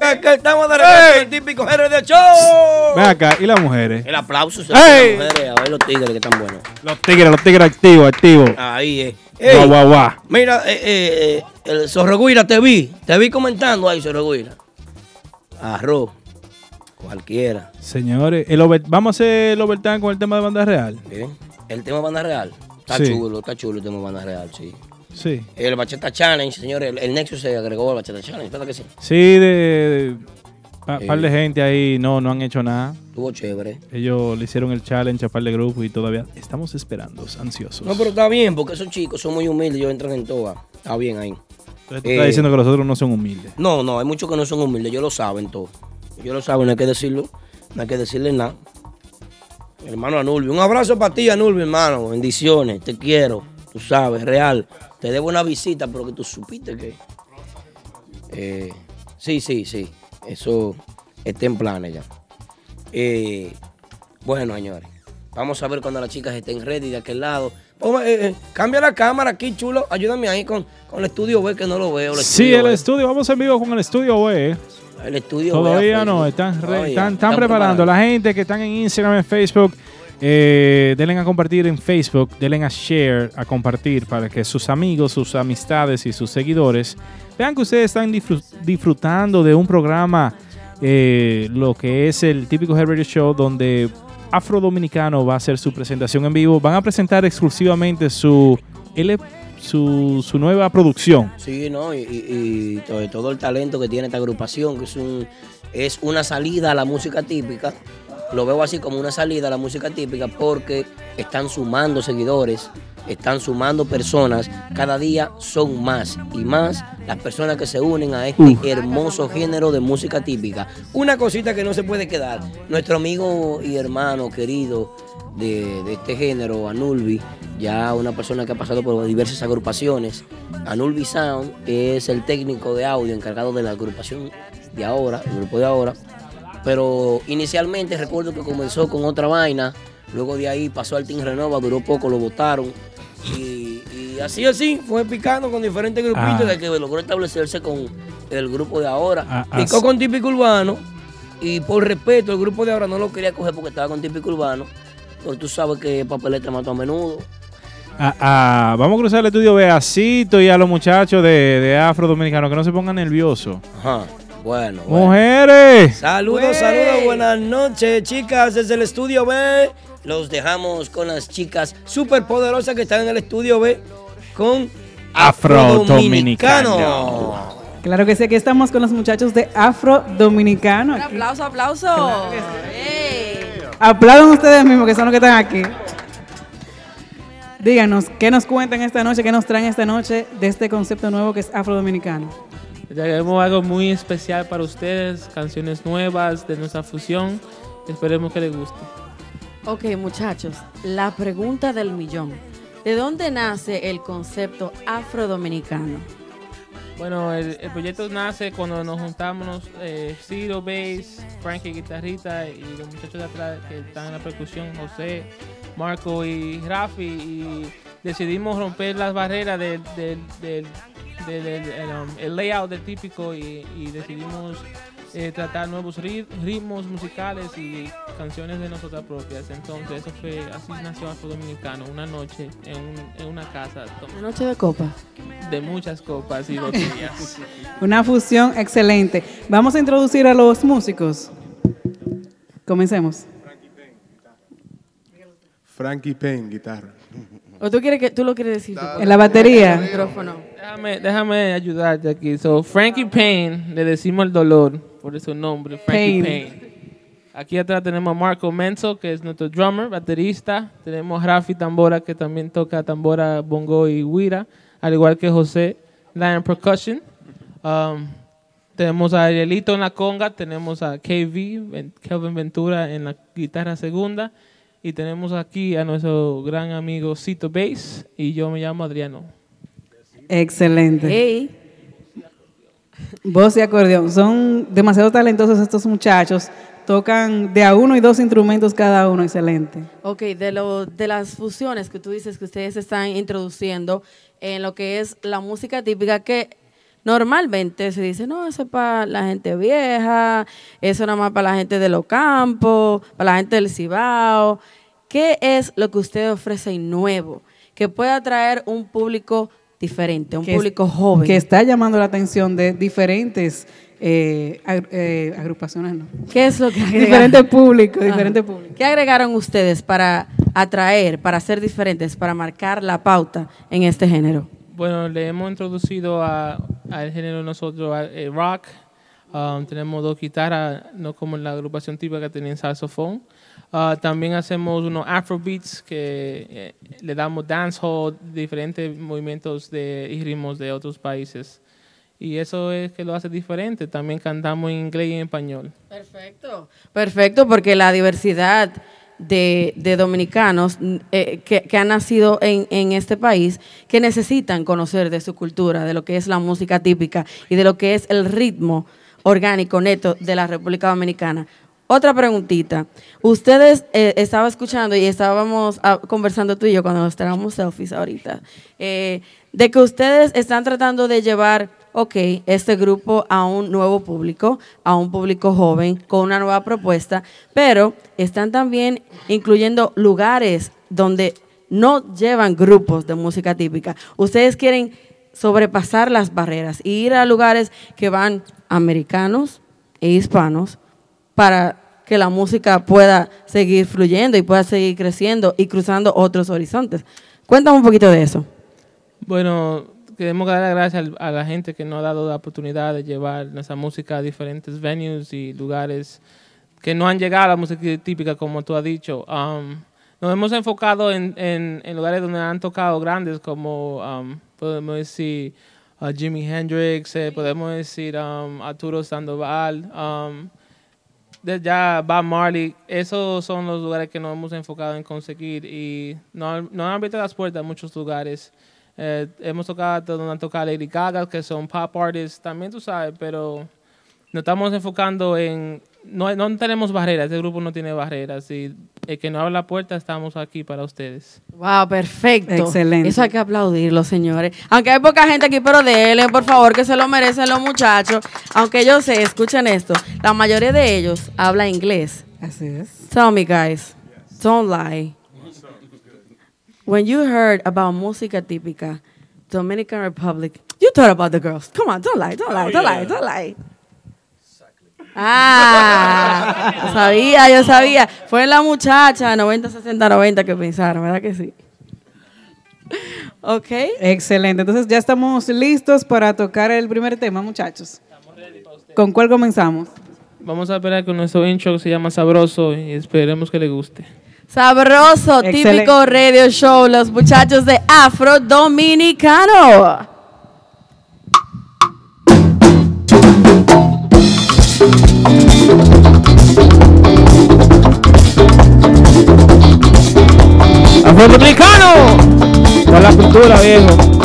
Que, que estamos de regreso en el típico GRD Show. Ven acá, ¿y las mujeres? El aplauso se ¡Ey! las mujeres, a ver los tigres que están buenos. Los tigres, los tigres activos, activos. Ahí es. Guau, Ey, guau, guau. Mira, eh, eh, eh, el Zorroguira te vi, te vi comentando ahí, Zorroguira. Arroz, cualquiera. Señores, el over- vamos a hacer el overtime con el tema de banda real. Bien. El tema banda real. Está Sí. chulo, está chulo el tema banda real, sí. Sí. El Bachata Challenge, señores, el, el Nexus se agregó al Bachata Challenge, ¿verdad que sí? Sí, de, de- pa- Sí. par de gente ahí no, no han hecho nada. Estuvo chévere. Ellos le hicieron el challenge a par de grupos y todavía estamos esperando, ansiosos. No, pero está bien, porque esos chicos son muy humildes, ellos entran en todas. Está bien ahí. Entonces tú estás Eh, diciendo que los otros no son humildes. No, no, hay muchos que no son humildes, ellos lo saben todo. Ellos lo saben, no hay que decirlo, no hay que decirle nada. Hermano Anulbi, un abrazo para ti, Anulbi, hermano. Bendiciones, te quiero. Tú sabes, real. Te debo una visita, pero que tú supiste que. Eh, sí, sí, sí. Eso está en planes ya. Eh, bueno, señores. Vamos a ver cuando las chicas estén ready de aquel lado. Ponme, eh, eh, cambia la cámara aquí, chulo. Ayúdame ahí con, con el estudio B que no lo veo. el Sí, el B. estudio, vamos en vivo con el estudio B. El estudio Todavía afuera. no, están, re- Todavía. están, están preparando. La gente que están en Instagram, en Facebook, eh, denle a compartir en Facebook, denle a share, a compartir para que sus amigos, sus amistades y sus seguidores vean que ustedes están disfrut- disfrutando de un programa, eh, lo que es el típico Head Radio Show, donde Afro Dominicano va a hacer su presentación en vivo. Van a presentar exclusivamente su, L- su, su nueva producción. Sí, ¿no? Y, y- y todo, todo el talento que tiene esta agrupación, que es, un, es una salida a la música típica. Lo veo así como una salida a la música típica porque están sumando seguidores, están sumando personas. Cada día son más y más las personas que se unen a este hermoso género de música típica. Una cosita que no se puede quedar. Nuestro amigo y hermano querido de, de este género, Anulvi, ya una persona que ha pasado por diversas agrupaciones. Anulvi Sound es el técnico de audio encargado de la agrupación de ahora, el grupo de ahora. Pero inicialmente recuerdo que comenzó con otra vaina, luego de ahí pasó al Team Renova, duró poco, lo votaron. Y, y así así fue picando con diferentes grupitos Ah. de que logró establecerse con el grupo de ahora. Ah, Picó así- con típico urbano y por respeto el grupo de ahora no lo quería coger porque estaba con típico urbano. Pero tú sabes que papeleta mató a menudo. Ah, ah, vamos a cruzar el estudio B a Cito y a los muchachos de, de Afro Dominicano que no se pongan nerviosos. Ajá. Bueno. bueno. Mujeres. Saludos, saludos, buenas noches, chicas, desde el estudio B. Los dejamos con las chicas súper poderosas que están en el estudio B con Afro Dominicano. Dominicano. Claro que sí, aquí estamos con los muchachos de Afro Dominicano. Un Aquí. aplauso, aplauso. Aplaudan ustedes mismos, que son los que están aquí. Díganos, ¿qué nos cuentan esta noche? ¿Qué nos traen esta noche de este concepto nuevo que es Afro Dominicano? Tenemos algo muy especial para ustedes, canciones nuevas de nuestra fusión. Esperemos que les guste. Ok, muchachos, la pregunta del millón. ¿De dónde nace el concepto afrodominicano? Bueno, el, el proyecto nace cuando nos juntamos eh, Ciro, Bass, Frankie, guitarrita y los muchachos de atrás que están en la percusión, José, Marco y Rafi, y decidimos romper las barreras del, del, del- del- el, um, el layout del típico y decidimos eh, tratar nuevos rit- ritmos musicales y canciones de nosotras propias. Entonces, eso fue, así nació Afro Dominicano, una noche en, un- en una casa Una noche de copas. de muchas copas y botellas. Una fusión excelente. Vamos a introducir a los músicos. Comencemos. Frankie Payne, guitarra. ¿O tú, quieres que, tú lo quieres decir? tú? En la batería. El micrófono. Déjame, déjame ayudarte aquí. So, Frankie Payne, le decimos el dolor, por eso el nombre, Frankie. Payne. aquí atrás tenemos a Marco Menzo, que es nuestro drummer, baterista. Tenemos a Rafi Tambora, que también toca tambora, bongo y guira, al igual que José, Lion Percussion. Um, tenemos a Arielito en la conga, tenemos a KV, Kelvin Ventura en la guitarra segunda. Y tenemos aquí a nuestro gran amigo Cito Bass y yo me llamo Adriano. Excelente. Hey. Voz y acordeón. Son demasiado talentosos estos muchachos. Tocan de a uno y dos instrumentos cada uno. Excelente. Ok, de, lo, de las fusiones que tú dices que ustedes están introduciendo en lo que es la música típica, que normalmente se dice, no, eso es para la gente vieja, eso nada más para la gente de los campos, para la gente del Cibao. ¿Qué es lo que usted ofrece nuevo que pueda atraer un público diferente, un Que es- público joven? Que está llamando la atención de diferentes eh, ag- eh, agrupaciones. ¿no? ¿Qué es lo que agregaron? Diferente público, Ajá. diferente público. ¿Qué agregaron ustedes para atraer, para ser diferentes, para marcar la pauta en este género? Bueno, le hemos introducido a- al género nosotros a- el rock. Um, tenemos dos guitarras, no como en la agrupación típica que tenía saxofón. Uh, también hacemos unos afrobeats que eh, le damos dancehall, diferentes movimientos de, y ritmos de otros países. Y eso es que lo hace diferente. También cantamos en inglés y en español. Perfecto. Perfecto, porque la diversidad de, de dominicanos eh, que, que han nacido en, en este país, que necesitan conocer de su cultura, de lo que es la música típica y de lo que es el ritmo orgánico neto de la República Dominicana. Otra preguntita. Ustedes eh, estaba escuchando y estábamos ah, conversando tú y yo cuando nos traemos selfies ahorita, eh, de que ustedes están tratando de llevar, ok, este grupo a un nuevo público, a un público joven, con una nueva propuesta, pero están también incluyendo lugares donde no llevan grupos de música típica. Ustedes quieren sobrepasar las barreras y ir a lugares que van americanos e hispanos para que la música pueda seguir fluyendo y pueda seguir creciendo y cruzando otros horizontes. Cuéntame un poquito de eso. Bueno, queremos dar las gracias a la gente que nos ha dado la oportunidad de llevar nuestra música a diferentes venues y lugares que no han llegado a la música típica, como tú has dicho. Um, nos hemos enfocado en, en- en lugares donde han tocado grandes, como um, podemos decir uh, Jimi Hendrix, eh, podemos decir um, Arturo Sandoval, um, ya Bob Marley, esos son los lugares que nos hemos enfocado en conseguir y nos, nos han abierto las puertas a muchos lugares. Eh, hemos tocado donde han tocado Lady Gaga, que son pop artists, también tú sabes, pero nos estamos enfocando en... No, no tenemos barreras, este grupo no tiene barreras y el que no abre la puerta estamos aquí para ustedes. Wow, perfecto. Excelente. Eso hay que aplaudirlo, señores. Aunque hay poca gente aquí, pero denle, por favor, que se lo merecen los muchachos. Aunque yo sé, escuchen esto, la mayoría de ellos habla inglés. Así es. Tell me, guys, don't lie. When you heard about música típica, Dominican Republic, you thought about the girls. Come on, don't lie, don't lie, don't lie, don't lie. Ah, yo sabía, yo sabía. Fue la muchacha 90, 60, 90 que pensaron, ¿verdad que sí? Ok. Excelente. Entonces ya estamos listos para tocar el primer tema, muchachos. ¿Con cuál comenzamos? Vamos a esperar con nuestro intro que se llama Sabroso y esperemos que le guste. Sabroso, Excelente. típico radio show, los muchachos de Afro Dominicano. ¡Afrodominicano! Para la cultura, viejo.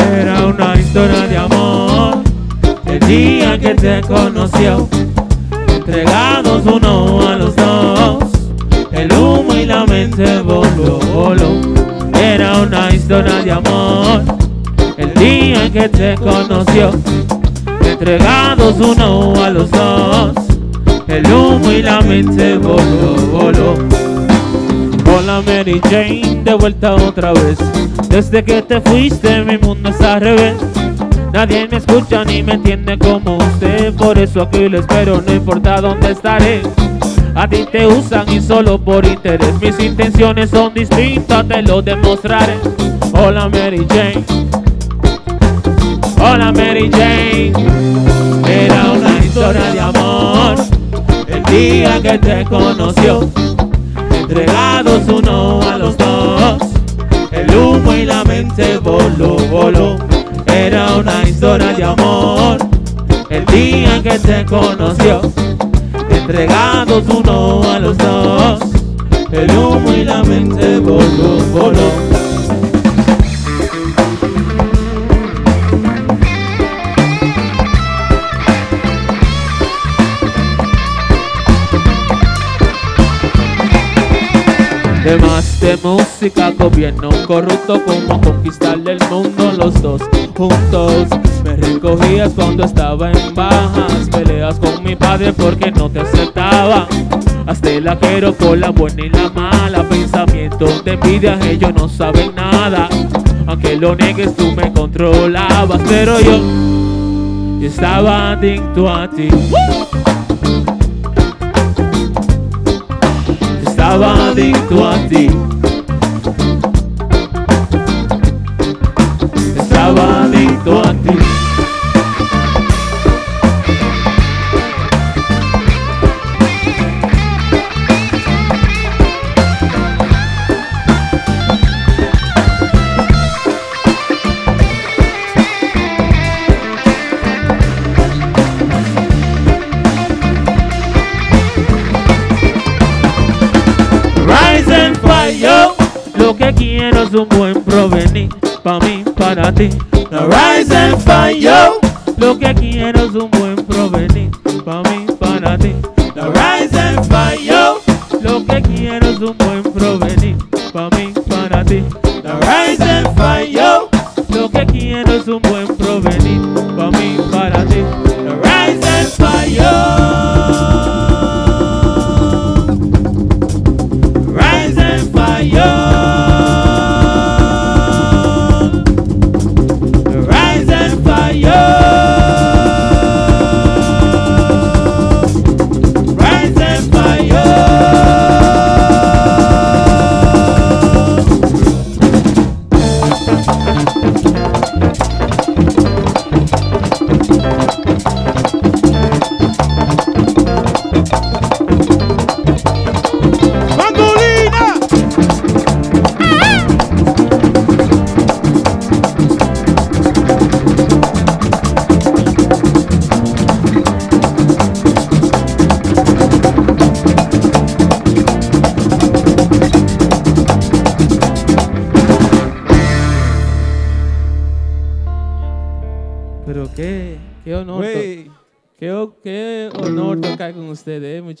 Era una historia de amor. El día que te conoció, El día que te conoció, entregados uno a los dos. El humo y la mente voló, voló. Hola Mary Jane, de vuelta otra vez. Desde que te fuiste mi mundo está al revés. Nadie me escucha ni me entiende como usted. Por eso aquí lo espero, no importa dónde estaré. A ti te usan y solo por interés. Mis intenciones son distintas, te lo demostraré. Hola Mary Jane. Hola Mary Jane. Era una historia de amor. El día que te conoció entregados uno a los dos. El humo y la mente voló, voló. Era una historia de amor. El día que te conoció, entregados uno a los dos. El humo y la mente voló, voló. Temas de música, gobierno corrupto, como conquistarle el mundo los dos juntos. Me recogías cuando estaba en bajas, peleas con mi padre porque no te aceptaba. Hasta el quiero con la buena y la mala, pensamientos de envidia, ellos no saben nada. Aunque lo niegues, tú me controlabas, pero yo, yo estaba adicto a ti. Estaba adicto a ti. Estaba adicto a ti. Un buen provenir. Pa' mí, para ti.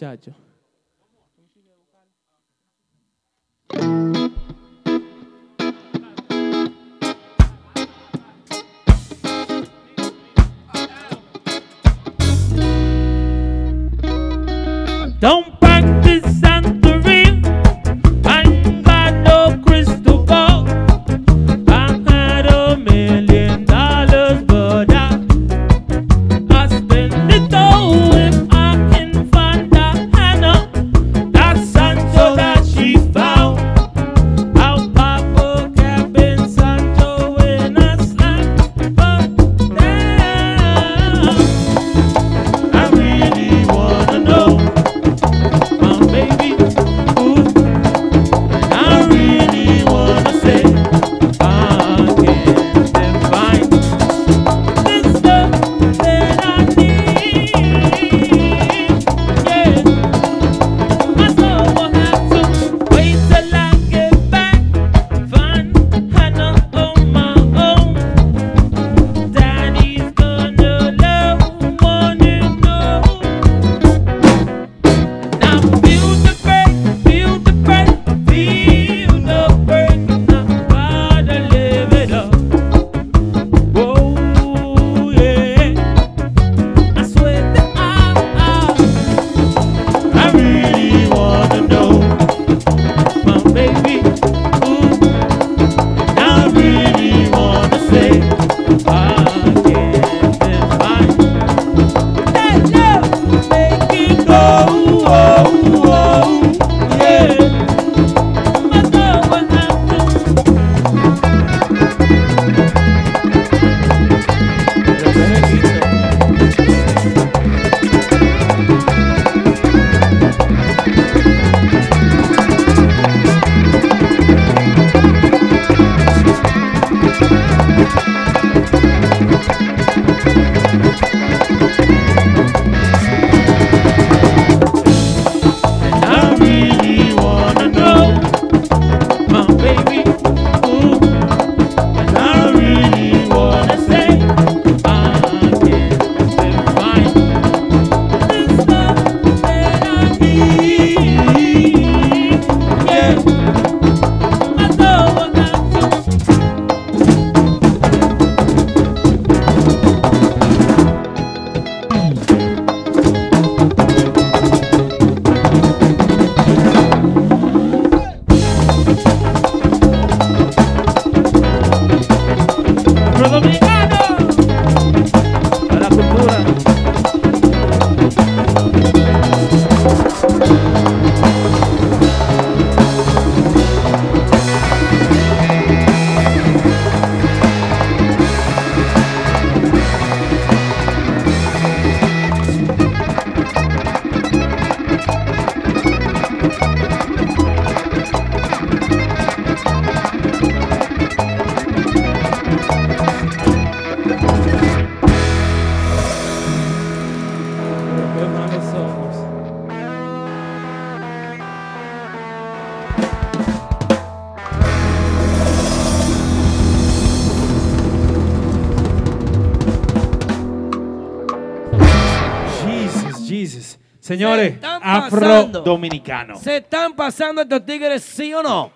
Muchachos. Señores, están afro-dominicano. ¿Se están pasando estos tigres, sí o no?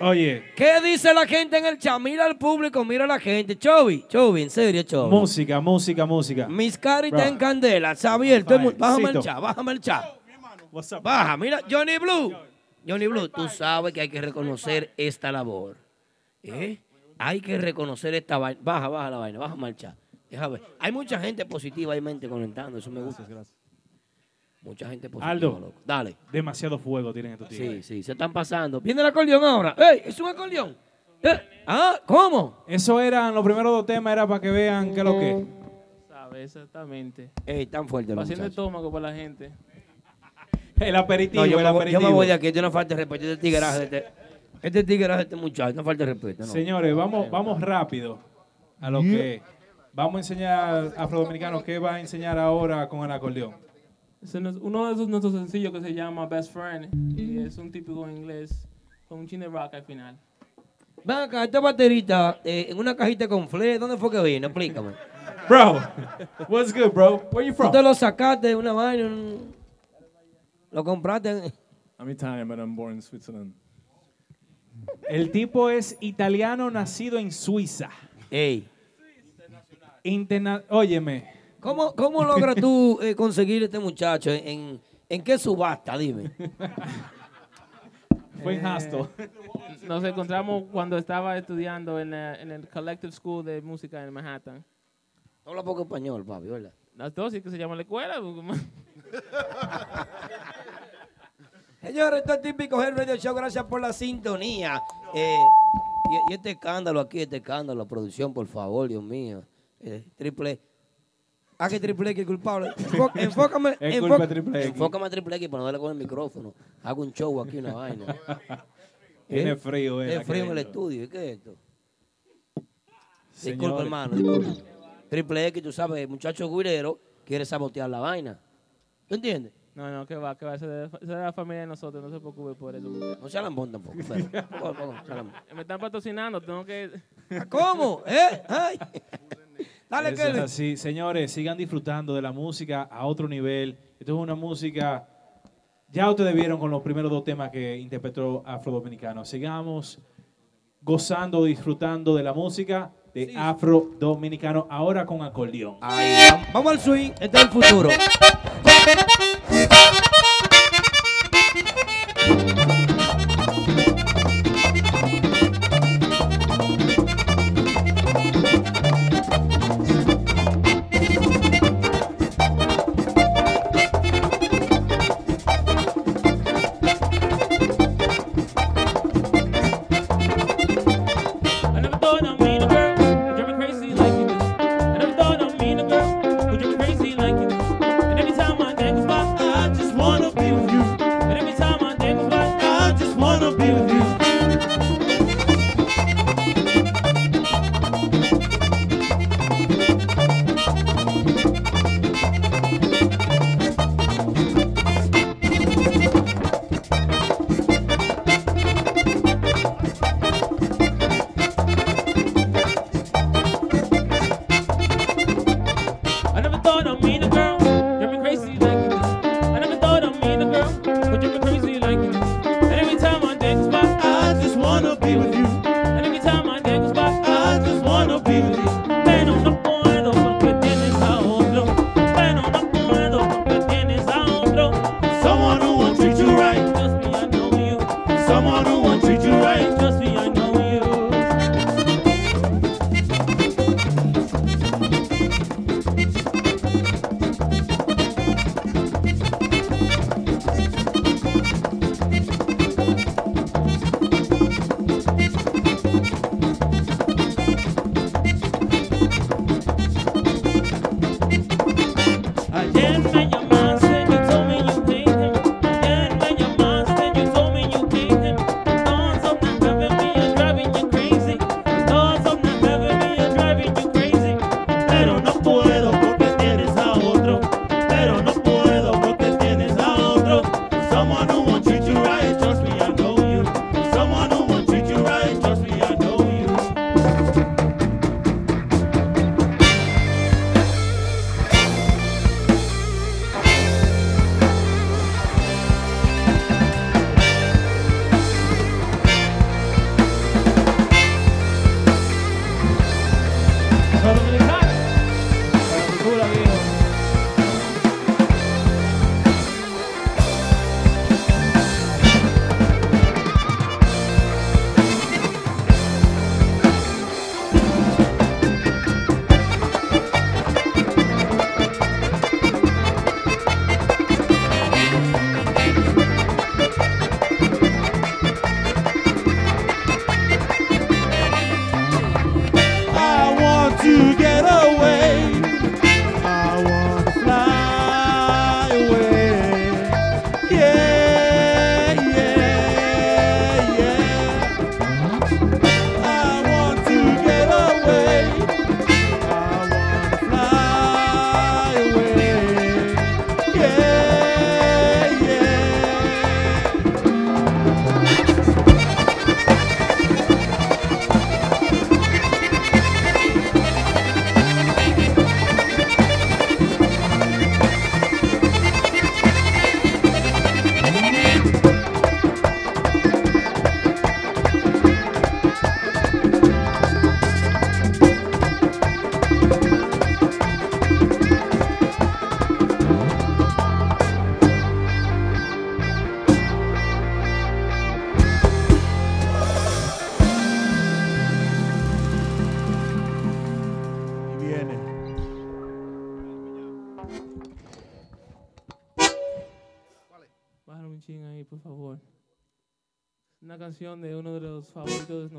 oye. ¿Qué dice la gente en el chat? Mira al público, mira a la gente. Chovy, Chovy, en serio, Chovy. Música, música, música. Mis caritas en candela. Xavier, bájame el chat, bájame el chat. Baja, mira, Johnny Blue. Johnny Blue, tú sabes que hay que reconocer esta labor. ¿Eh? Hay que reconocer esta vaina. Baja, baja la vaina, bájame el chat. Deja ver. Hay mucha gente positiva, hay mente comentando, eso me gusta. Mucha gente positiva, Aldo, loco. Dale. demasiado fuego tienen estos Sí, tigres. sí, se están pasando. Viene el acordeón ahora. ¡Ey! ¿Es un acordeón? Eh, Ah, ¿cómo? Eso eran, los primeros dos temas era para que vean qué es lo que. ¿Sabes? Exactamente. Ey, tan fuerte Haciendo estómago para la gente. El aperitivo, No, yo, el me voy, yo me voy de aquí, es una falta respeto. Este tigreaje de este, este tigreaje de este muchacho, no falta respeto. no. Señores, vamos, vamos rápido a lo que vamos a enseñar afrodominicanos qué va a enseñar ahora con el acordeón. Uno de esos nuestros sencillos que se llama Best Friend y es un típico en inglés con un chin de rock al final. Ven acá, esta baterita eh, en una cajita con fle, ¿dónde fue que vino? Explícame. Bro, what's good, bro? Where you Tú from? te lo sacaste de una vaina, un- lo compraste. I'm Italian, but I'm born in Switzerland. El tipo es italiano nacido en Suiza. Ey. Interna Óyeme. ¿Cómo, cómo logras tú eh, conseguir este muchacho? ¿En, en, qué subasta? Dime. Fue en Hostel. Nos encontramos cuando estaba estudiando en, la- en el Collective School de Música en Manhattan. Habla poco español, papi, ¿verdad? Las dos, sí que se llama la escuela. Señores, esto es típico Head Radio Show. Gracias por la sintonía. Eh, y, y este escándalo aquí, este escándalo, producción, por favor, Dios mío. Eh, triple. ¿A qué triple X es culpable? Enfócame. Es de Triple X. Enfócame a triple X para no darle con el micrófono. Hago un show aquí, una vaina. Tiene frío, eh, Es frío en el estudio. ¿y ¿Qué es esto? Señores. Disculpa, hermano. disculpa. Triple X, tú sabes, muchacho guirero quiere sabotear la vaina. ¿Tú entiendes? No, no, que va, que va. Esa es de- la familia de nosotros, no se preocupe por eso. No se alambón tampoco. pero-. Me están patrocinando, tengo que... ¿Cómo? ¿Eh? Ay. Dale, Eso es así. Señores, sigan disfrutando de la música a otro nivel. Esto es una música. Ya ustedes vieron con los primeros dos temas que interpretó Afro Dominicano. Sigamos gozando, disfrutando de la música de Afro Dominicano, ahora con acordeón. Ahí, vam- vamos al swing, este es el futuro.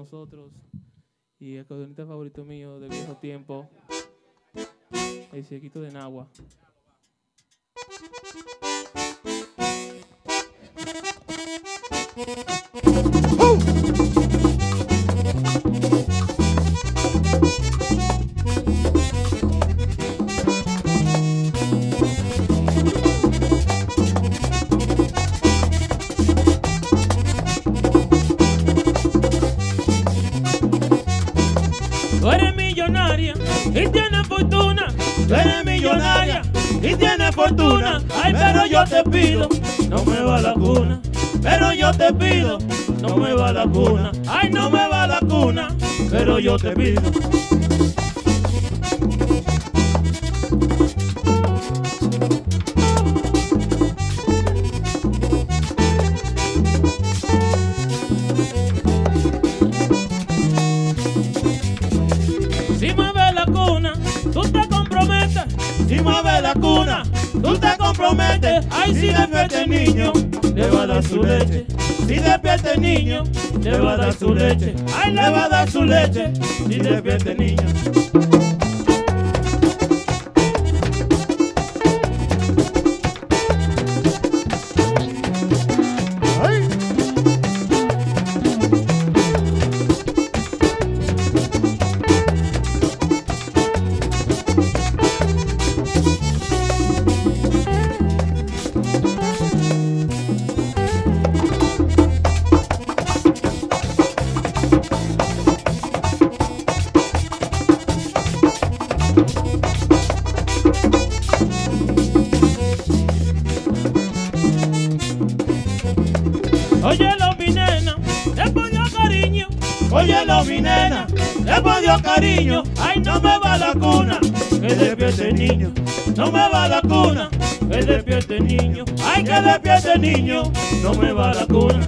nosotros y el caudonista favorito mío de viejo tiempo, el Ciequito de Nagua. Tú eres millonaria y tienes fortuna. Ay, pero yo te pido, no me va la cuna. Pero yo te pido, no me va la cuna. Ay, no me va la cuna. Pero yo te pido. Ay, si despierta el niño, le va a dar su leche. Si despierta el niño, le va a dar su leche. Ay, le va a dar su leche. Si despierta el niño. piel de niño no me va la cuna.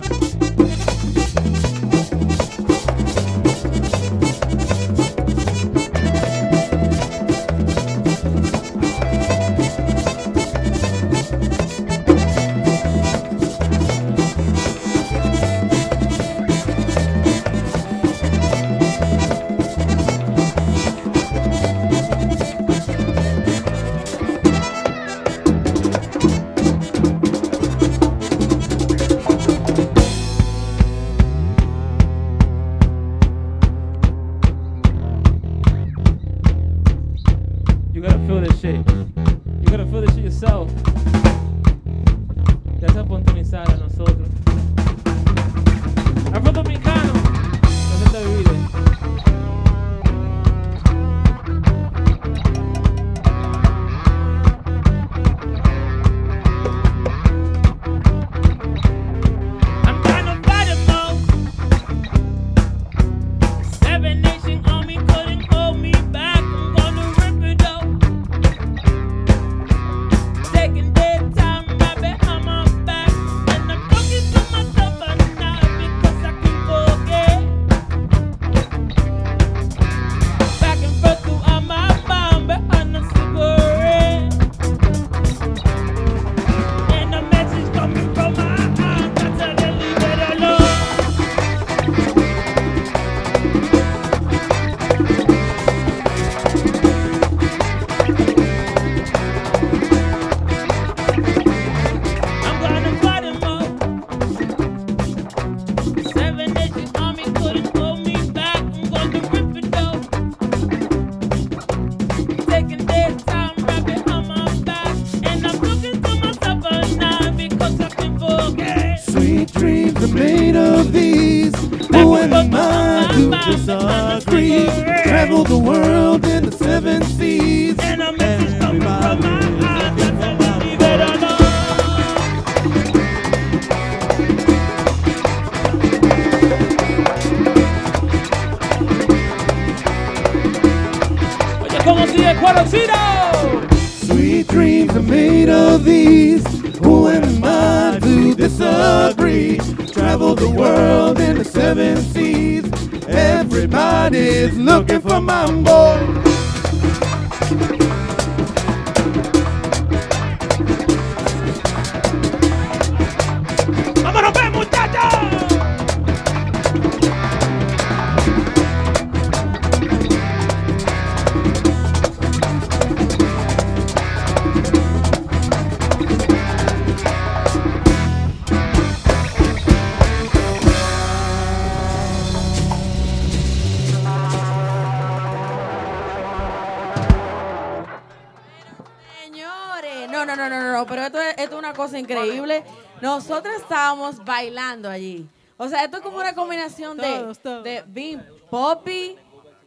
Bailando allí. O sea, esto es como una combinación de, Todos, de Bim Poppy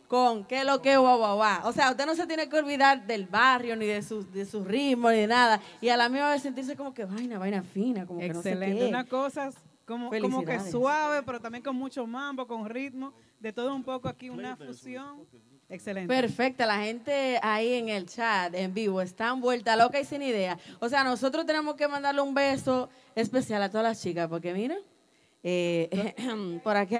con qué lo que guau guau guau. O sea, usted no se tiene que olvidar del barrio, ni de sus de sus ritmos, ni de nada. Y a la misma vez sentirse como que vaina, vaina fina, como que no sé Excelente. Una cosa como, como que suave, pero también con mucho mambo, con ritmo, de todo un poco aquí, una fusión. Excelente. Perfecta, la gente ahí en el chat, en vivo, están vuelta loca y sin idea. O sea, nosotros tenemos que mandarle un beso especial a todas las chicas, porque mira, eh, por aquí.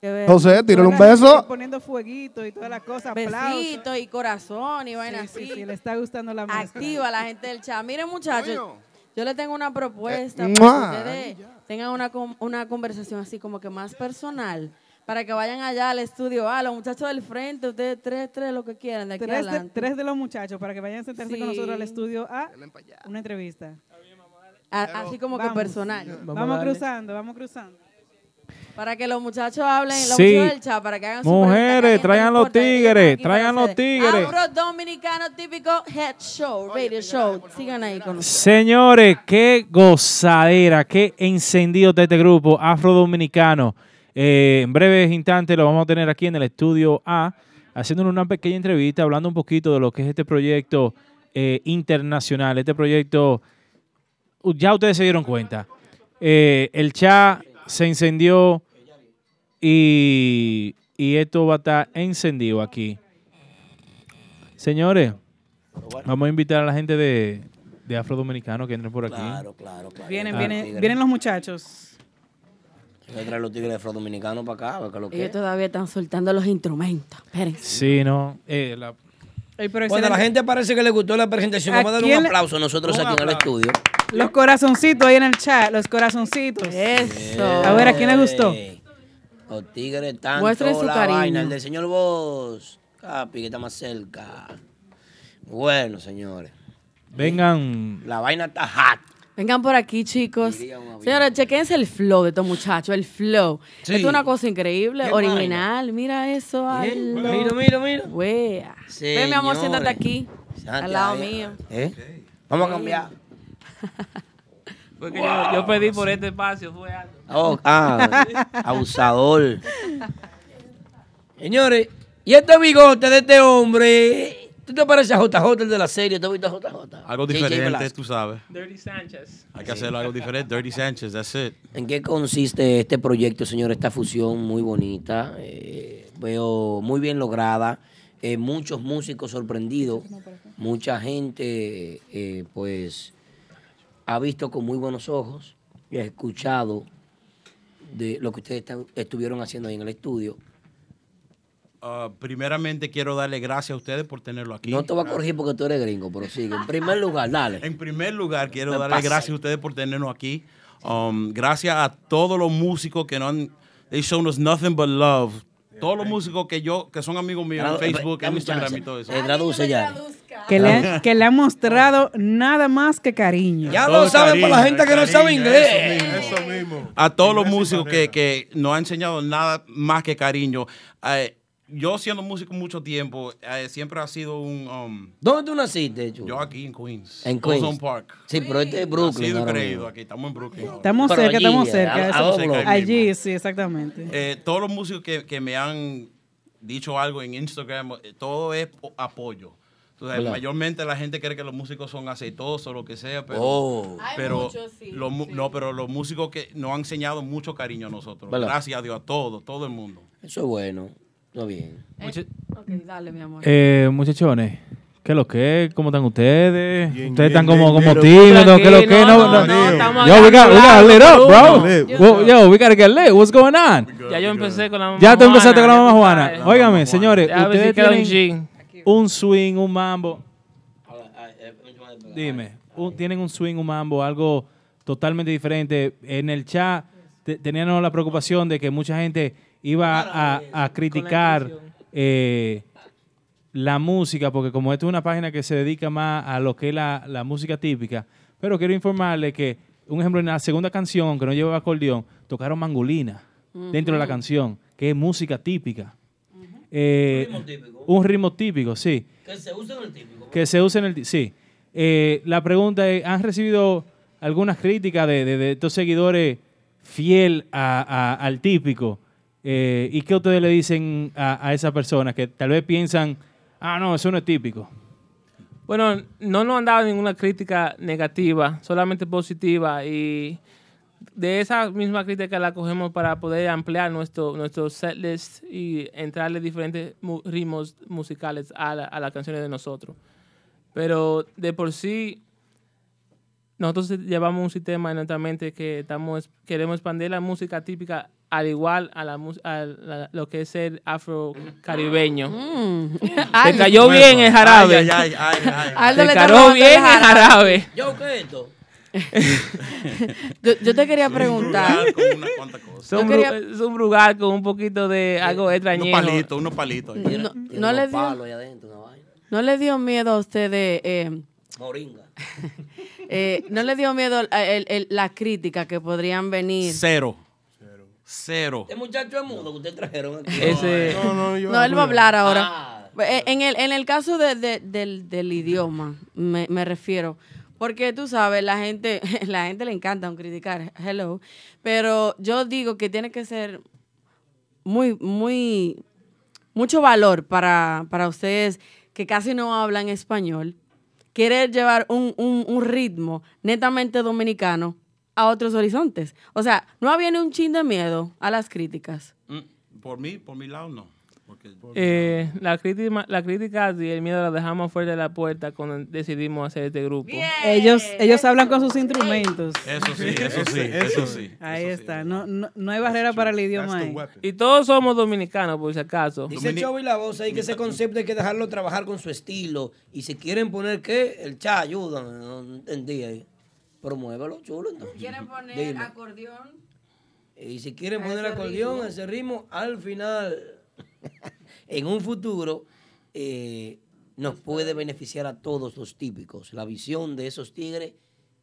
que ver- José, tírale un beso. Poniendo fueguito y todas las cosas. Besito y corazón y vaina Sí, sí, así. sí, le está gustando la mezcla. Activa la gente del chat. Miren, muchachos, yo le tengo una propuesta Eh, para que ustedes tengan una, con- una conversación así como que más personal. Para que vayan allá al estudio A, los muchachos del frente, ustedes tres, tres, lo que quieran, de aquí Tres de, adelante. tres de los muchachos para que vayan a sentarse con nosotros al estudio a una entrevista. A- así como que Vamos. personal. Vamos, cruzando, vamos cruzando. Para que los muchachos hablen, los Sí. muchachos del chat, para que hagan su Mujeres, traigan los tigres, traigan los tigres. Afro Dominicano típico head show, radio show. Sigan ahí con nosotros. Señores, qué gozadera, qué encendido de este grupo afro-dominicano. Eh, en breves instantes lo vamos a tener aquí en el estudio A, haciéndonos una pequeña entrevista, hablando un poquito de lo que es este proyecto eh, internacional. Este proyecto, uh, ya ustedes se dieron cuenta. Eh, el chat se encendió y, y esto va a estar encendido aquí. Señores, vamos a invitar a la gente de, de Afro Dominicano que entren por aquí. Claro, claro, claro. Vienen, Ah. vienen, vienen los muchachos. Voy a traer los tigres de Dominicanos para acá, a lo que Ellos todavía están soltando los instrumentos. Espérense. Sí, no. eh, la- Cuando la gente parece que le gustó la presentación, ¿A vamos a darle un aplauso nosotros Un aquí en el estudio. Los corazoncitos ahí en el chat, los corazoncitos. Eso. A ver, ¿a quién le gustó? Los tigres están Muestren su la cariño. vaina. El del señor Vos. Capi, que está más cerca. Bueno, señores. vengan. La vaina está hot. Vengan por aquí, chicos. Señores, chequense el flow de estos muchachos, el flow. Sí. Esto es una cosa increíble, Qué original. Mira eso. Mira, mira, mira. Wea. Ven, mi amor, siéntate aquí, al lado mío. ¿Eh? Vamos a cambiar. Porque yo, yo pedí por este espacio, fue algo. Oh, ah, abusador. Señores, y este bigote de este hombre. ¿Tú te pareces a JJ, el de la serie? ¿Tú has visto a JJ? Algo diferente, tú sabes. Dirty Sánchez. Hay que hacerlo algo diferente. Dirty Sanchez, that's it. ¿En qué consiste este proyecto, señor? Esta fusión muy bonita. eh, veo muy bien lograda. eh, muchos músicos sorprendidos. Mucha gente, eh, pues, ha visto con muy buenos ojos y ha escuchado de lo que ustedes están- estuvieron haciendo ahí en el estudio. Uh, primeramente quiero darle gracias a ustedes por tenerlo aquí. No te voy a corregir porque tú eres gringo, pero sigue. En primer lugar, dale. En primer lugar, quiero Me darle pasa. gracias a ustedes por tenernos aquí. Um, gracias a todos los músicos que no han... They shown us nothing but love. Todos los músicos que yo, que son amigos míos en Facebook, en Instagram y todo eso. Eh, traduce ya. Que le, han- que le han mostrado nada más que cariño. Ya lo saben para la gente que no sabe inglés. Eso mismo. A todos los músicos que, que nos han enseñado nada más que cariño. Eh, yo siendo músico mucho tiempo, eh, siempre ha sido un... um, ¿Dónde tú naciste, Chu? yo aquí en Queens. En Queens. Ozone Park. Sí, pero este es Brooklyn. Nacido y ahora creído mismo. aquí. Estamos en Brooklyn. ahora. Estamos Pero cerca, allí, estamos a- cerca. a eso- dos bloques. allí, sí, exactamente. Eh, todos los músicos que, que me han dicho algo en Instagram, eh, todo es po- apoyo. O mayormente la gente cree que los músicos son aceitosos o lo que sea, pero, Oh. Hay pero muchos, sí, los mu- no, pero los músicos que nos han enseñado mucho cariño a nosotros. ¿Verdad? Gracias a Dios, a todos, todo el mundo. Eso es bueno. Está bien. Ok, dale, mi amor. Eh, muchachones, ¿qué es lo que es? ¿Cómo están ustedes? Bien, ustedes están bien, como, como tímidos, ¿qué es lo que es? No, No, no, no, no, estamos Yo, we got, we gotta lit up, bro. Yo, we gotta get lit. What's going on? Ya yo empecé con la mamá Ya tú empezaste con la mamá Juana. Óigame, señores, ustedes tienen un swing, un mambo. Dime, un- tienen un swing, un mambo, algo totalmente diferente. En el chat te- teníamos la preocupación de que mucha gente iba a, a criticar eh, la música, porque como esto es una página que se dedica más a lo que es la, la música típica, pero quiero informarle que, un ejemplo, en la segunda canción, aunque no llevaba acordeón, tocaron mangolina dentro de la canción, que es música típica. Eh, ritmo típico. Un ritmo típico, sí Que se usa en el típico. que se usa en el... Sí. Eh, la pregunta es, ¿han recibido algunas críticas de, de- de estos seguidores fiel a- a- al típico. Eh, ¿Y qué ustedes le dicen a, esas personas que tal vez piensan, ah, no, eso no es típico? Bueno, no nos han dado ninguna crítica negativa, solamente positiva y de esa misma crítica la cogemos para poder ampliar nuestro, nuestro set list y entrarle diferentes mu- ritmos musicales a, a las canciones de nosotros. Pero de por sí, nosotros llevamos un sistema en nuestra mente que estamos, queremos expandir la música típica al igual a, la, a la- lo que es el afro-caribeño. Mm. Te Ay. cayó bien el jarabe. Ay, ay, ay, ay, ay. Aldo Te cayó bien el el jarabe. Yo, ¿qué es esto? Yo, yo te quería preguntar. Es un, Yo quería- bru- es un brugal con un poquito de algo Unos extrañejo. palitos, unos palitos. No, no le dio, ahí adentro, una vaina. no le dio miedo a ustedes. eh, Moringa. eh, no le dio miedo a- el- el- la crítica que podrían venir. Cero. Cero. Este muchacho es mudo que ustedes trajeron aquí. Ese- No, no, yo No, él va a hablar ahora. Ah. Eh, En el, en el caso de- de- del, del idioma, me, me refiero. Porque tú sabes, la gente, la gente le encanta un criticar, hello. Pero yo digo que tiene que ser muy, muy, mucho valor para, para ustedes que casi no hablan español, querer llevar un, un- un ritmo netamente dominicano a otros horizontes. O sea, no había ni un chin de miedo a las críticas. Mm, Por mí, por mi lado, no. Porque- Eh, la, crítica, la crítica y el miedo la dejamos fuera de la puerta cuando decidimos hacer este grupo. Ellos, ellos hablan con sus instrumentos. Eso sí, eso sí, eso sí. Ahí está. No, no, no hay barrera para el idioma ahí. Y todos somos dominicanos, por si acaso. Dice Chovy la voz ahí que ese concepto hay que dejarlo trabajar con su estilo. Y si quieren poner qué, el cha ayuda. No entendí ahí. Pero muévelo, chulo. entonces. ¿Quieren poner Dime. acordeón? Y si quieren A poner ese acordeón, ritmo. a ese ritmo, al final, en un futuro, eh, nos puede beneficiar a todos los típicos. La visión de esos tigres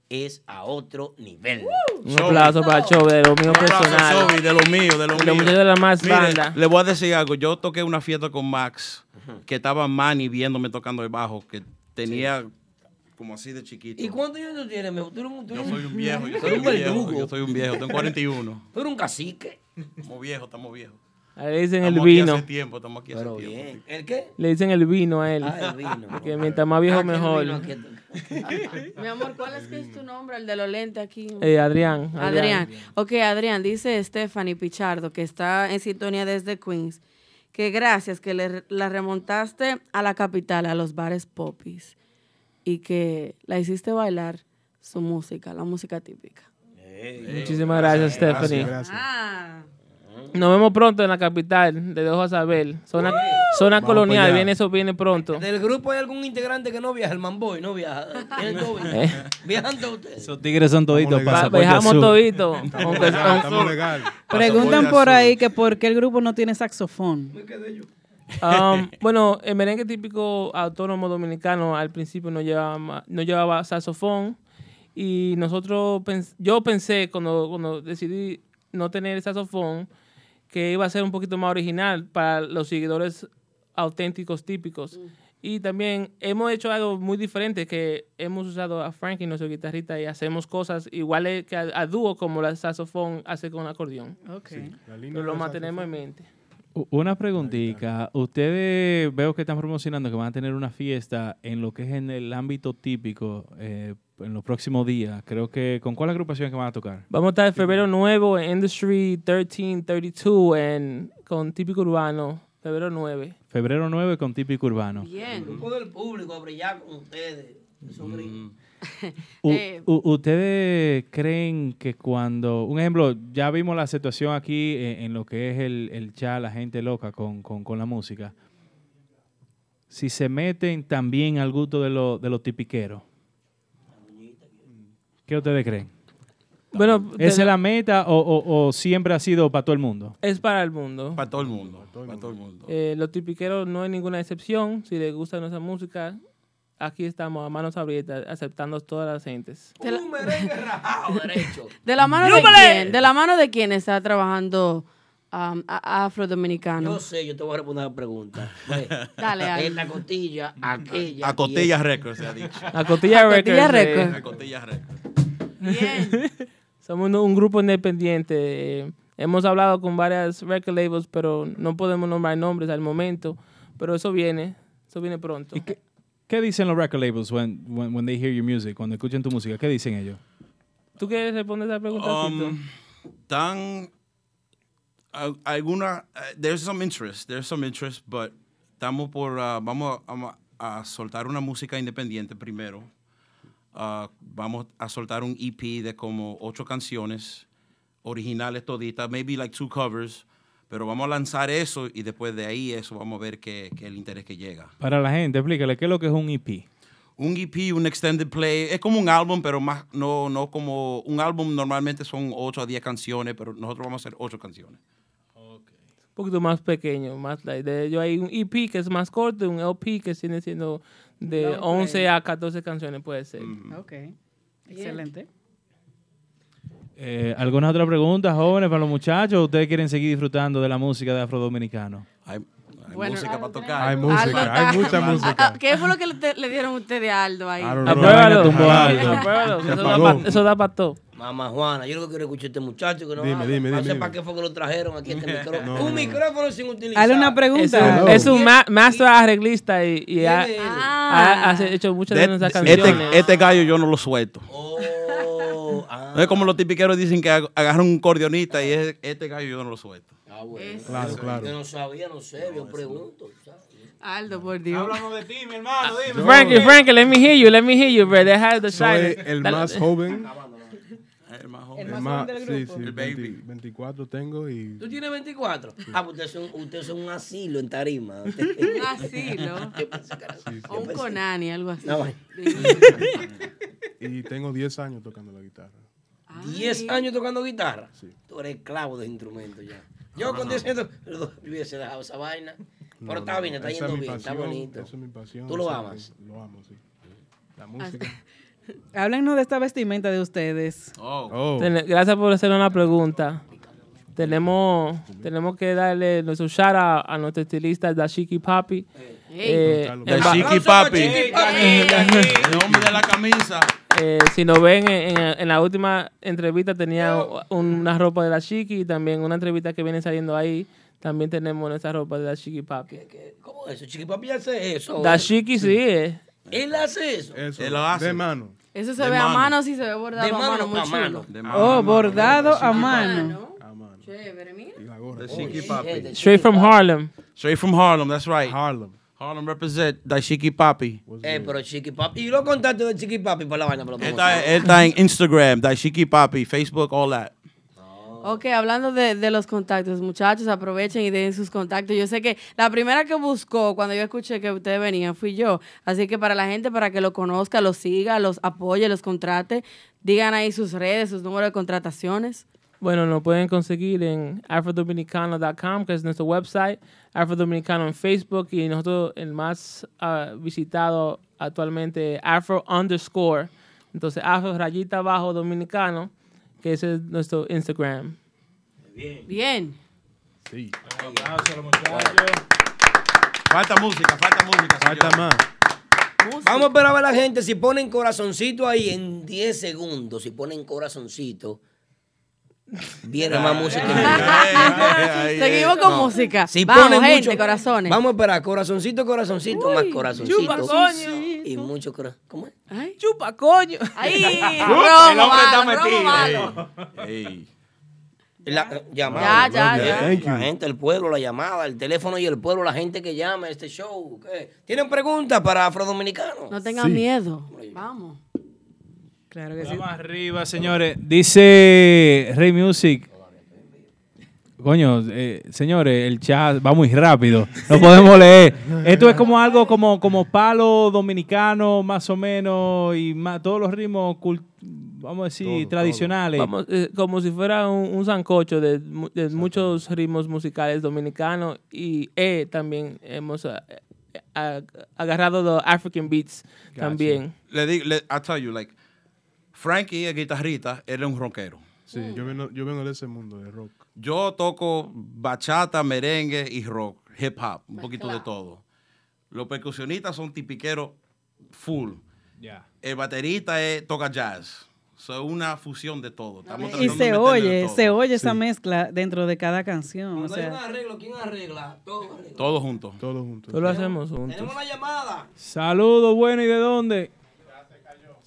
es a otro nivel. Un aplauso para Chove, de lo mío Un aplauso, personal. De lo mío, de lo De mío. los muchachos de la más Mire, banda. Le voy a decir algo. Yo toqué una fiesta con Max, que estaba Manny viéndome tocando el bajo, que tenía como así de chiquito. ¿Y cuántos años tú tienes? mijo? Tú eres un, tú Yo soy un viejo, yo soy un viejo, verdugo. yo soy un viejo, tengo 41. Tú eres un cacique. Estamos viejos, estamos viejos. Ahí le dicen el Estamos aquí vino. hace tiempo, estamos aquí hace tiempo. ¿El qué? Le dicen el vino a él. Ah, el vino. Porque mientras más viejo, Ah, que mejor. Mi amor, ¿cuál es que es tu nombre? El de los lentes aquí. Eh, Adrián, Adrián. Adrián. Ok, Adrián, dice Stephanie Pichardo, que está en sintonía desde Queens, que gracias que le, la remontaste a la capital, a los bares popis, y que la hiciste bailar su música, la música típica. Muchísimas gracias, Stephanie. Ah. Nos vemos pronto en la capital, te dejo saber. Zona, colonial, viene eso viene pronto. ¿Del grupo hay algún integrante que no viaja? El Manboy no viaja. ¿Tienen todo bien? Eh. ¿Viajan todos ustedes? Esos tigres son toditos pasaporte Dejamos azul. todito. Estamos aunque- legal, aunque- estamos legal. Preguntan por ahí que por qué el grupo no tiene saxofón. Um, bueno, el merengue típico autónomo dominicano al principio no llevaba, no llevaba saxofón y nosotros, pens- yo pensé cuando, cuando decidí no tener saxofón que iba a ser un poquito más original para los seguidores auténticos típicos. Y también hemos hecho algo muy diferente, que hemos usado a Frankie, nuestro guitarrista, y hacemos cosas iguales que a, a dúo como el saxofón hace con acordeón. Ok. Pero lo mantenemos en mente. Una preguntita. Ustedes veo que están promocionando que van a tener una fiesta en lo que es en el ámbito típico eh, en los próximos días. Creo que ¿con cuál agrupación que van a tocar? Vamos a estar en febrero nuevo en Industry 1332 en, con Típico Urbano, febrero 9. Febrero 9 con típico urbano. El grupo del público a brillar con ustedes. Mm. Eh. ¿Ustedes creen que cuando, un ejemplo, ya vimos la situación aquí en, en lo que es el, el chat, la gente loca con, con- con la música, si se meten también al gusto de, lo- de los tipiqueros, ¿qué ustedes creen? Bueno, ¿Esa es la meta o, o- o siempre ha sido para todo el mundo? Es para el mundo. Para todo el mundo. Para todo el mundo. Eh, los tipiqueros no hay ninguna excepción. Si les gusta nuestra música, aquí estamos a manos abiertas, aceptando todas las gentes. De la, Un merengue rajado derecho. de la mano de quién? De la mano de quién está trabajando um, afrodominicano. Yo sé, yo te voy a responder la pregunta. Ve, Dale, Ale. Esta costilla, aquella. A Cotilla Records se ha dicho. A Cotilla A Cotilla Records. eh. A Cotilla Records. Somos un, un grupo independiente. eh, hemos hablado con varias record labels, pero no podemos nombrar nombres al momento. Pero eso viene, eso viene pronto. ¿Qué dicen los record labels when, when, when they hear your music, cuando escuchan tu música? ¿Qué dicen ellos? ¿Tú quieres responder esa pregunta? Um, tan al- alguna uh, there's some interest there's some interest but estamos por uh, vamos a, a soltar una música independiente primero Uh, vamos a soltar un EP de como ocho canciones originales toditas maybe like two covers pero vamos a lanzar eso y después de ahí eso vamos a ver qué, es el interés que llega Para la gente, explícale, ¿qué es lo que es un EP? un EP, un extended play, es como un álbum, pero más no, no como un álbum normalmente son 8 a 10 canciones, pero nosotros vamos a hacer 8 canciones. un poquito más pequeño, más light. De ello hay un EP que es más corto, un LP que viene siendo de play. 11 a 14 canciones, puede ser. Ok. Excelente. Eh, ¿Alguna otra pregunta, jóvenes, para los muchachos? ¿O ¿Ustedes quieren seguir disfrutando de la música de Afrodominicano? Hay, Bueno, música para tocar. Hay música, Aldo hay mucha música. ¿Qué fue lo que le, le dieron ustedes a Aldo ahí? Apruébalo. Apruébalo, Eso da apagó. pa- eso da para todo. Mamá Juana, yo lo que quiero escuchar a este muchacho que no Dime, dime, No dime, sé para qué fue que lo trajeron aquí este micrófono. no, un no. micrófono sin utilizar. Hazle una Es pregunta. un, es un ma- master arreglista y, y ha, hecho muchas de, De- nuestras este, canciones. este gallo yo no lo suelto. Oh, ah, No es como los tipiqueros dicen que ag- agarran un cordionista y es- este gallo yo no lo suelto. ah, bueno. Claro, claro. Yo no sabía, no sé, yo pregunto. ¿sabes? Aldo, por Dios. de ti, mi hermano, dime. Frankie, Frankie, let me hear you, let me hear you, bro. Soy shine. el Dale- más joven. El más joven. El el más más- joven del sí, grupo. sí, El 20 baby. 24 tengo y ¿Tú tienes 24? Ah, pues ustedes son, ustedes son un asilo en tarima. Un asilo. O un Conani, algo así. No, y tengo 10 años tocando la guitarra. 10 años tocando guitarra. Sí. Tú eres esclavo de instrumentos ya. Yo con 10 años yo hubiese dejado esa vaina. Pero No, está no, bien, está yendo es bien, está bonito. Eso es mi pasión. ¿Tú lo amas? Lo amo, sí. La música. Háblenos de esta vestimenta de ustedes. Oh. Oh, Ten- Gracias por hacer una pregunta. Tenemos, tenemos que darle nuestro shout out a nuestro estilista Dashiki Papi. Eh, en El ba- Chiqui Papi. El hombre de la camisa. Eh, si nos ven en, en- en la última entrevista tenía una ropa de la Chiqui y también una entrevista que viene saliendo ahí. También tenemos nuestra ropa de la Chiqui Papi. ¿Qué- ¿Cómo es eso? Chiquipapi hace eso. Dashiki sí es. Él hace eso. eso. Él lo hace. De mano. Eso se De ve a mano. mano, sí se ve bordado De a mano mano, muy a chulo. mano. De mano. Oh, bordado a mano. Mano. A mano. Chévere, mira. La. The Chiqui Papi. Straight from Harlem. Straight from Harlem, that's right. Harlem. Harlem represent Papi. Eh, pero Chiquipapi. Y los contactos de Chiquipapi para la vaina. Él promoción. está, él está en Instagram, Daishiki Papi, Facebook, all that. Ok, hablando de, de los contactos, muchachos, aprovechen y den sus contactos. Yo sé que la primera que buscó cuando yo escuché que ustedes venían fui yo. Así que para la gente, para que lo conozca, los siga, los apoye, los contrate, digan ahí sus redes, sus números de contrataciones. Bueno, nos pueden conseguir en afrodominicano.com, que es nuestro website, Afrodominicano en Facebook y nosotros el más ah, visitado actualmente, Afro underscore. Entonces, Afro rayita abajo dominicano, que ese es nuestro Instagram. Bien. Sí. Falta música, falta música. Falta señor. más. Vamos a esperar a ver la gente. Si ponen corazoncito ahí en 10 segundos, si ponen corazoncito, viene más música. Seguimos con música. Si Vamos, ponen gente, mucho- corazones. Vamos a esperar, corazoncito, corazoncito, más chupa, corazoncito. coño. Y mucho corazón. ¿Cómo es? Ay, Chupa, coño. El hombre está metido. Ey. La, eh, llamada. Ya, ya, La you. gente, el pueblo, la llamada, el teléfono y el pueblo, la gente que llama a este show. ¿qué? ¿Tienen preguntas para Afrodominicanos? No tengan miedo. Vamos. Claro que sí. Vamos arriba, señores. Dice Rey Music. Coño, eh, señores, el chat va muy rápido. No podemos leer. Esto es como algo como, como palo dominicano, más o menos, y más, todos los ritmos, cult- vamos a decir, tradicionales. Vamos, eh, como si fuera un, un sancocho de, mu- de muchos ritmos musicales dominicanos y eh, también hemos agarrado los African beats también. Le digo, le, I tell you, like, Frankie, el guitarrista, era un rockero. Sí, yo vengo, yo vengo de ese mundo de rock. Yo toco bachata, merengue y rock, hip hop, un poquito de todo. Los percusionistas son tipiqueros full. Ya. El baterista es- toca jazz. So, una fusión de todo. Estamos Y se oye, todo. se oye esa Sí. mezcla dentro de cada canción. O Cuando hay un sea, arreglo, ¿quién arregla? Todo arregla. Todo junto. Todo junto. Todo lo hacemos juntos. Tenemos una llamada. Saludos, bueno, ¿y de dónde?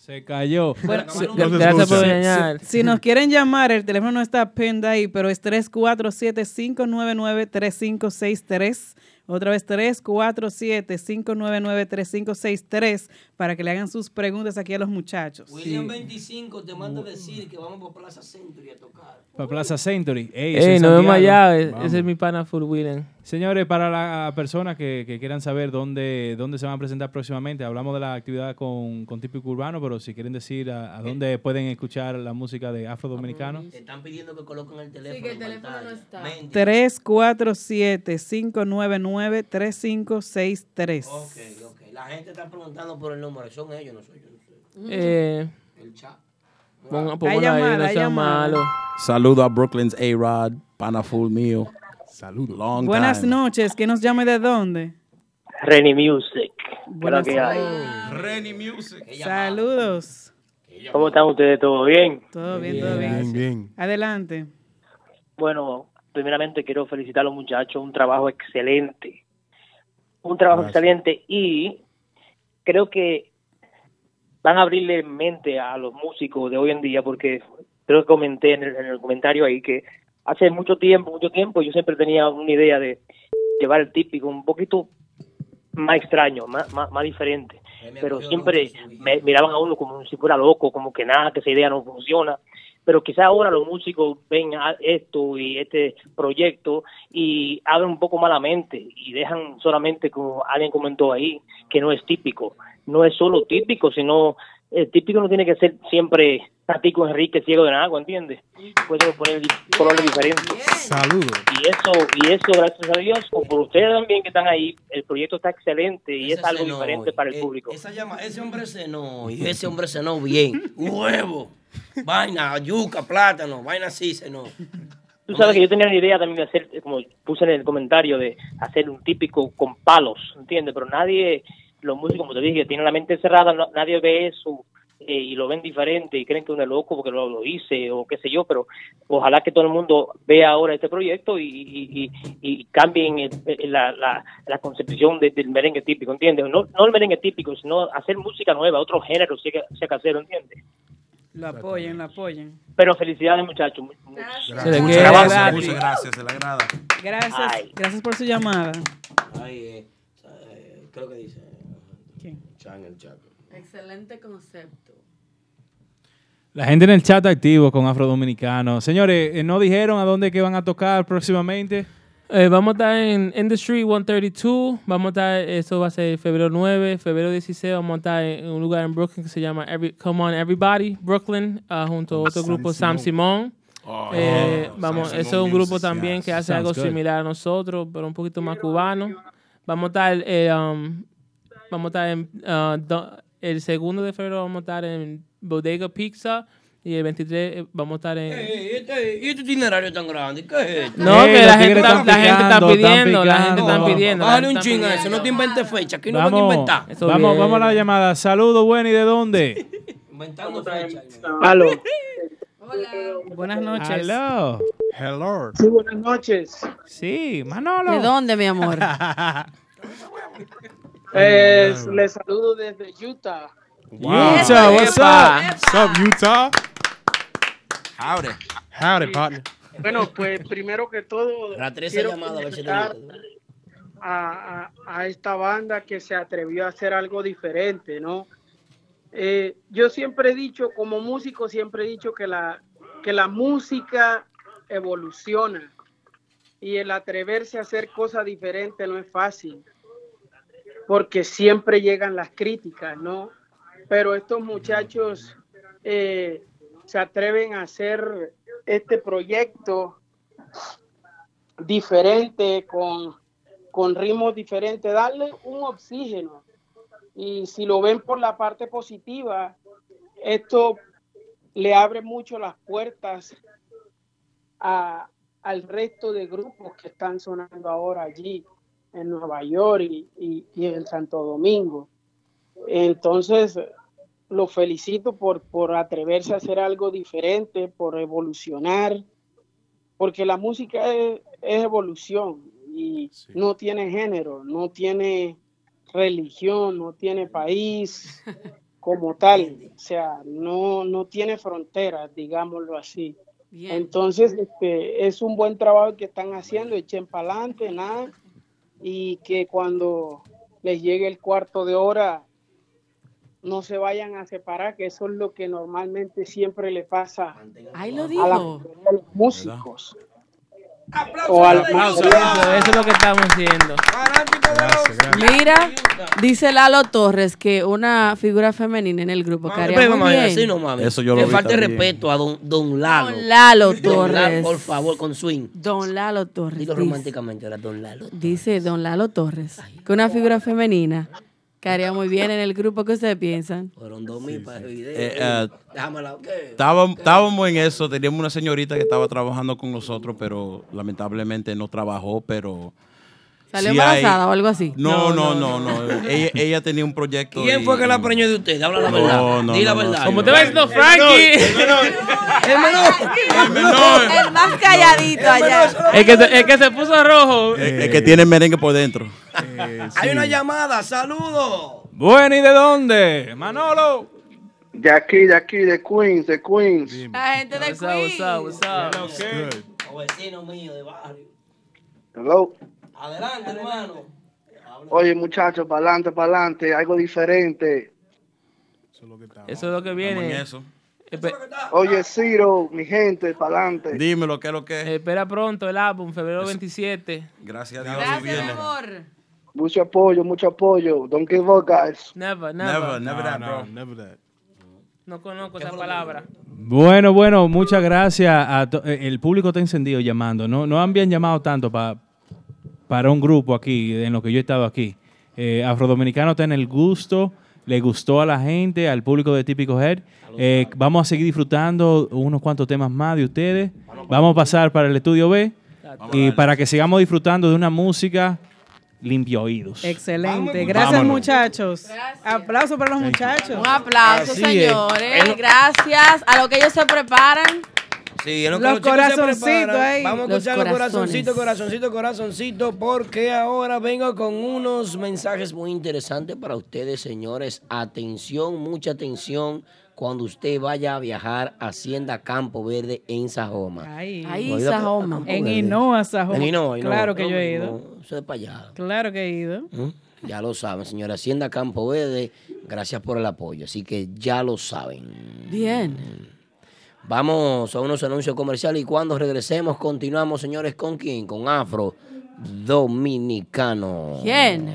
Se cayó. Bueno, Se- si- gracias por engañar. Si, si nos quieren llamar, el teléfono no está penda ahí, pero es 347-599-3563. Otra vez 347-599-3563 para que le hagan sus preguntas aquí a los muchachos. William 25 te manda a decir que vamos por Plaza Century a tocar. Para Plaza Century. Ey, Ey, nos vemos allá. e-. Ese es mi pana Full Willen. Señores, para las personas que, que quieran saber dónde, dónde se van a presentar próximamente, hablamos de la actividad con, con Típico Urbano, pero si quieren decir a, a dónde pueden escuchar la música de Afro Dominicano. Te están pidiendo que coloquen el teléfono. Sí, que el teléfono no está. Mente. 347-599-3563. Ok, ok. La gente está preguntando por el número. Son ellos, no soy yo. No sé. Eh, El chat. ponga, Hay póngalo ahí, llamada, no hay sea llamada. malo. Saludo a Brooklyn's A-Rod, pana full mío. Saludos. Long Buenas time. noches, ¿que nos llame de dónde? Renny Music. Buenas hay. Renny Music. Saludos. ¿Cómo están ustedes? ¿Todo bien? Todo bien, todo bien. Bien, bien. Adelante. Bueno, primeramente quiero felicitar a los muchachos, un trabajo excelente. Un trabajo Gracias. excelente y creo que van a abrirle mente a los músicos de hoy en día porque creo que comenté en el, en el comentario ahí que hace mucho tiempo, mucho tiempo yo siempre tenía una idea de llevar el típico un poquito más extraño, más, más, más diferente. Pero siempre me miraban a uno como si fuera loco, como que nada, que esa idea no funciona. Pero quizá ahora los músicos ven a esto y este proyecto y abren un poco más la mente y dejan solamente, como alguien comentó ahí, que no es típico. No es solo típico, sino el típico no tiene que ser siempre Tatico Enrique ciego de agua, ¿entiendes? Puede poner colores diferentes. Saludos. Y eso, y eso, gracias a Dios, o por ustedes también que están ahí, el proyecto está excelente y Ese es algo diferente hoy. para el Eh, público. Esa llama, ese hombre cenó y ese hombre cenó bien. Huevo, vaina, yuca, plátano, vaina así cenó. Tú sabes que yo tenía la idea también de hacer, como puse en el comentario, de hacer un típico con palos, ¿entiendes? Pero nadie, los músicos, como te dije, tienen la mente cerrada, no- nadie ve eso eh, y lo ven diferente y creen que uno es loco porque lo, lo hice o qué sé yo, pero ojalá que todo el mundo vea ahora este proyecto y, y, y- y cambien el- el- la, la, la concepción de- del merengue típico, ¿entiendes? No, no el merengue típico, sino hacer música nueva, otro género, si que hacerlo, ¿entiendes? Lo apoyen, lo apoyen. Pero felicidades, muchachos. Se le Muchas gracias, muchas gracias, se le agrada. Gracias, gracias por su llamada. Ay, eh, eh, creo que dice. Chan el chat. Excelente concepto. La gente en el chat activo con Afro Dominicano. Señores, eh, ¿no dijeron a dónde que van a tocar próximamente? Eh, vamos a estar en Industry 132. Vamos a estar, eso va a ser febrero 9, febrero 16. Vamos a estar en un lugar en Brooklyn que se llama Every, Come On Everybody, Brooklyn, ah, junto a otro Sam grupo, Sam Simón. Oh, Eh, Sam vamos, Simón eso es un grupo Music, también que hace Sounds algo good. similar a nosotros, pero un poquito más cubano. Vamos a estar, eh, um, vamos a estar en, ah, do- el segundo de febrero vamos a estar en Bodega Pizza y el 23 eh, vamos a estar en... Este- ¿Y este itinerario tan grande? ¿Qué es esto? No, que la gente, está, la gente está picando, pidiendo, la gente está pidiendo. Bájale un está ching a eso, no te inventes fecha, aquí no van a Vamos, inventar. Eso vamos, vamos a la llamada. Saludos, bueno, ¿y de dónde? Inventando fecha. Aló. Buenas noches. Hello. Hello. Sí, buenas noches. Sí, Manolo. ¿De dónde, mi amor? Eh, les saludo desde Utah. Wow. Utah, what's up? What's up, Utah? Howdy. Howdy, partner. Bueno, pues primero que todo, quiero llamada, a, a- a esta banda que se atrevió a hacer algo diferente, ¿no? Eh, yo siempre he dicho, como músico, siempre he dicho que la, que la música evoluciona y el atreverse a hacer cosas diferentes no es fácil, porque siempre llegan las críticas, ¿no? Pero estos muchachos eh, se atreven a hacer este proyecto diferente, con, con ritmos diferentes, darle un oxígeno. Y si lo ven por la parte positiva, esto le abre mucho las puertas a- al resto de grupos que están sonando ahora allí en Nueva York y, y- y en Santo Domingo. Entonces, lo felicito por, por atreverse a hacer algo diferente, por evolucionar, porque la música es, es evolución y no tiene género, no tiene religión, no tiene país como tal, o sea, no, no tiene fronteras, digámoslo así. Entonces, este, es un buen trabajo que están haciendo, echen para adelante, nada, y que cuando les llegue el cuarto de hora no se vayan a separar, que eso es lo que normalmente siempre le pasa Ahí lo a, la de los músicos. O a la Aplauso, eso es lo que estamos haciendo. Mira, dice Lalo Torres que una figura femenina en el grupo que haría Pero muy mami, bien. así no mames. Eso yo lo Le falta respeto a don, don Lalo. Don Lalo Don Lalo, Torres. por favor, con swing. Don Lalo Torres. Dilo románticamente, era Don Lalo. Dice Don Lalo Torres que una figura femenina que haría muy bien en el grupo que ustedes piensan. Fueron dos mil para el video. Eh, eh, Déjamela, ¿qué? Estábamos, estábamos en eso, teníamos una señorita que estaba trabajando con nosotros, pero lamentablemente no trabajó, pero... ¿Salió sí hay- embarazada o algo así? No, no, no, no. Ella, ella tenía un proyecto. ¿Quién y- fue que la preñó de usted? Habla la No, verdad. no, Di la verdad. Como te va diciendo Frankie. El más calladito allá. El que, se, el que se puso rojo. El, el que tiene merengue por dentro. Hay una llamada, saludos. Bueno, ¿y de dónde? Manolo. De aquí, de aquí, de Queens, de Queens. La gente de What's up, what's up, what's up? Los vecinos míos de barrio. Hello. Adelante, hermano. Oye, muchachos, para adelante, para adelante, algo diferente. Eso es lo que viene. en eso. Espe- Oye, Ciro, mi gente, para adelante. Dímelo, ¿qué es lo que es? Espera pronto el álbum, febrero 27. Gracias a Dios. Gracias, viene. mi amor. Mucho apoyo, mucho apoyo. Don't give up, guys. Never, never. Never, never that, bro. Never that. No conozco esa palabra. Bueno, bueno, muchas gracias. A eh, el público está encendido llamando. No, no habían llamado tanto pa- para un grupo aquí, en lo que yo he estado aquí. Eh, Afrodominicano está en el gusto, le gustó a la gente, al público de Típico Head. Eh, vamos a seguir disfrutando unos cuantos temas más de ustedes. Vamos a pasar para el estudio B y para que sigamos disfrutando de una música limpia oídos. Excelente. Gracias, Vámonos. muchachos. Aplauso para los muchachos. Un aplauso, Así es. señores. Gracias a lo que ellos se preparan. Sí, en lo que Los los corazoncitos ahí. Vamos a Los escuchar los corazoncitos, corazoncitos, corazoncitos, porque ahora vengo con unos mensajes muy interesantes para ustedes, señores. Atención, mucha atención cuando usted vaya a viajar a Hacienda Campo Verde en Sajoma. Ahí. Ahí, Sajoma. En. Hinoa, Sajoma. En Hinoa, Hinoa. Claro que yo he ido. no, Eso es para allá. Claro que he ido. ¿Mm? Ya lo saben, señora. Hacienda Campo Verde, gracias por el apoyo. Así que ya lo saben. Bien. Vamos a unos anuncios comerciales y cuando regresemos continuamos, señores, ¿con quién? Con Afro Dominicano. ¿Quién?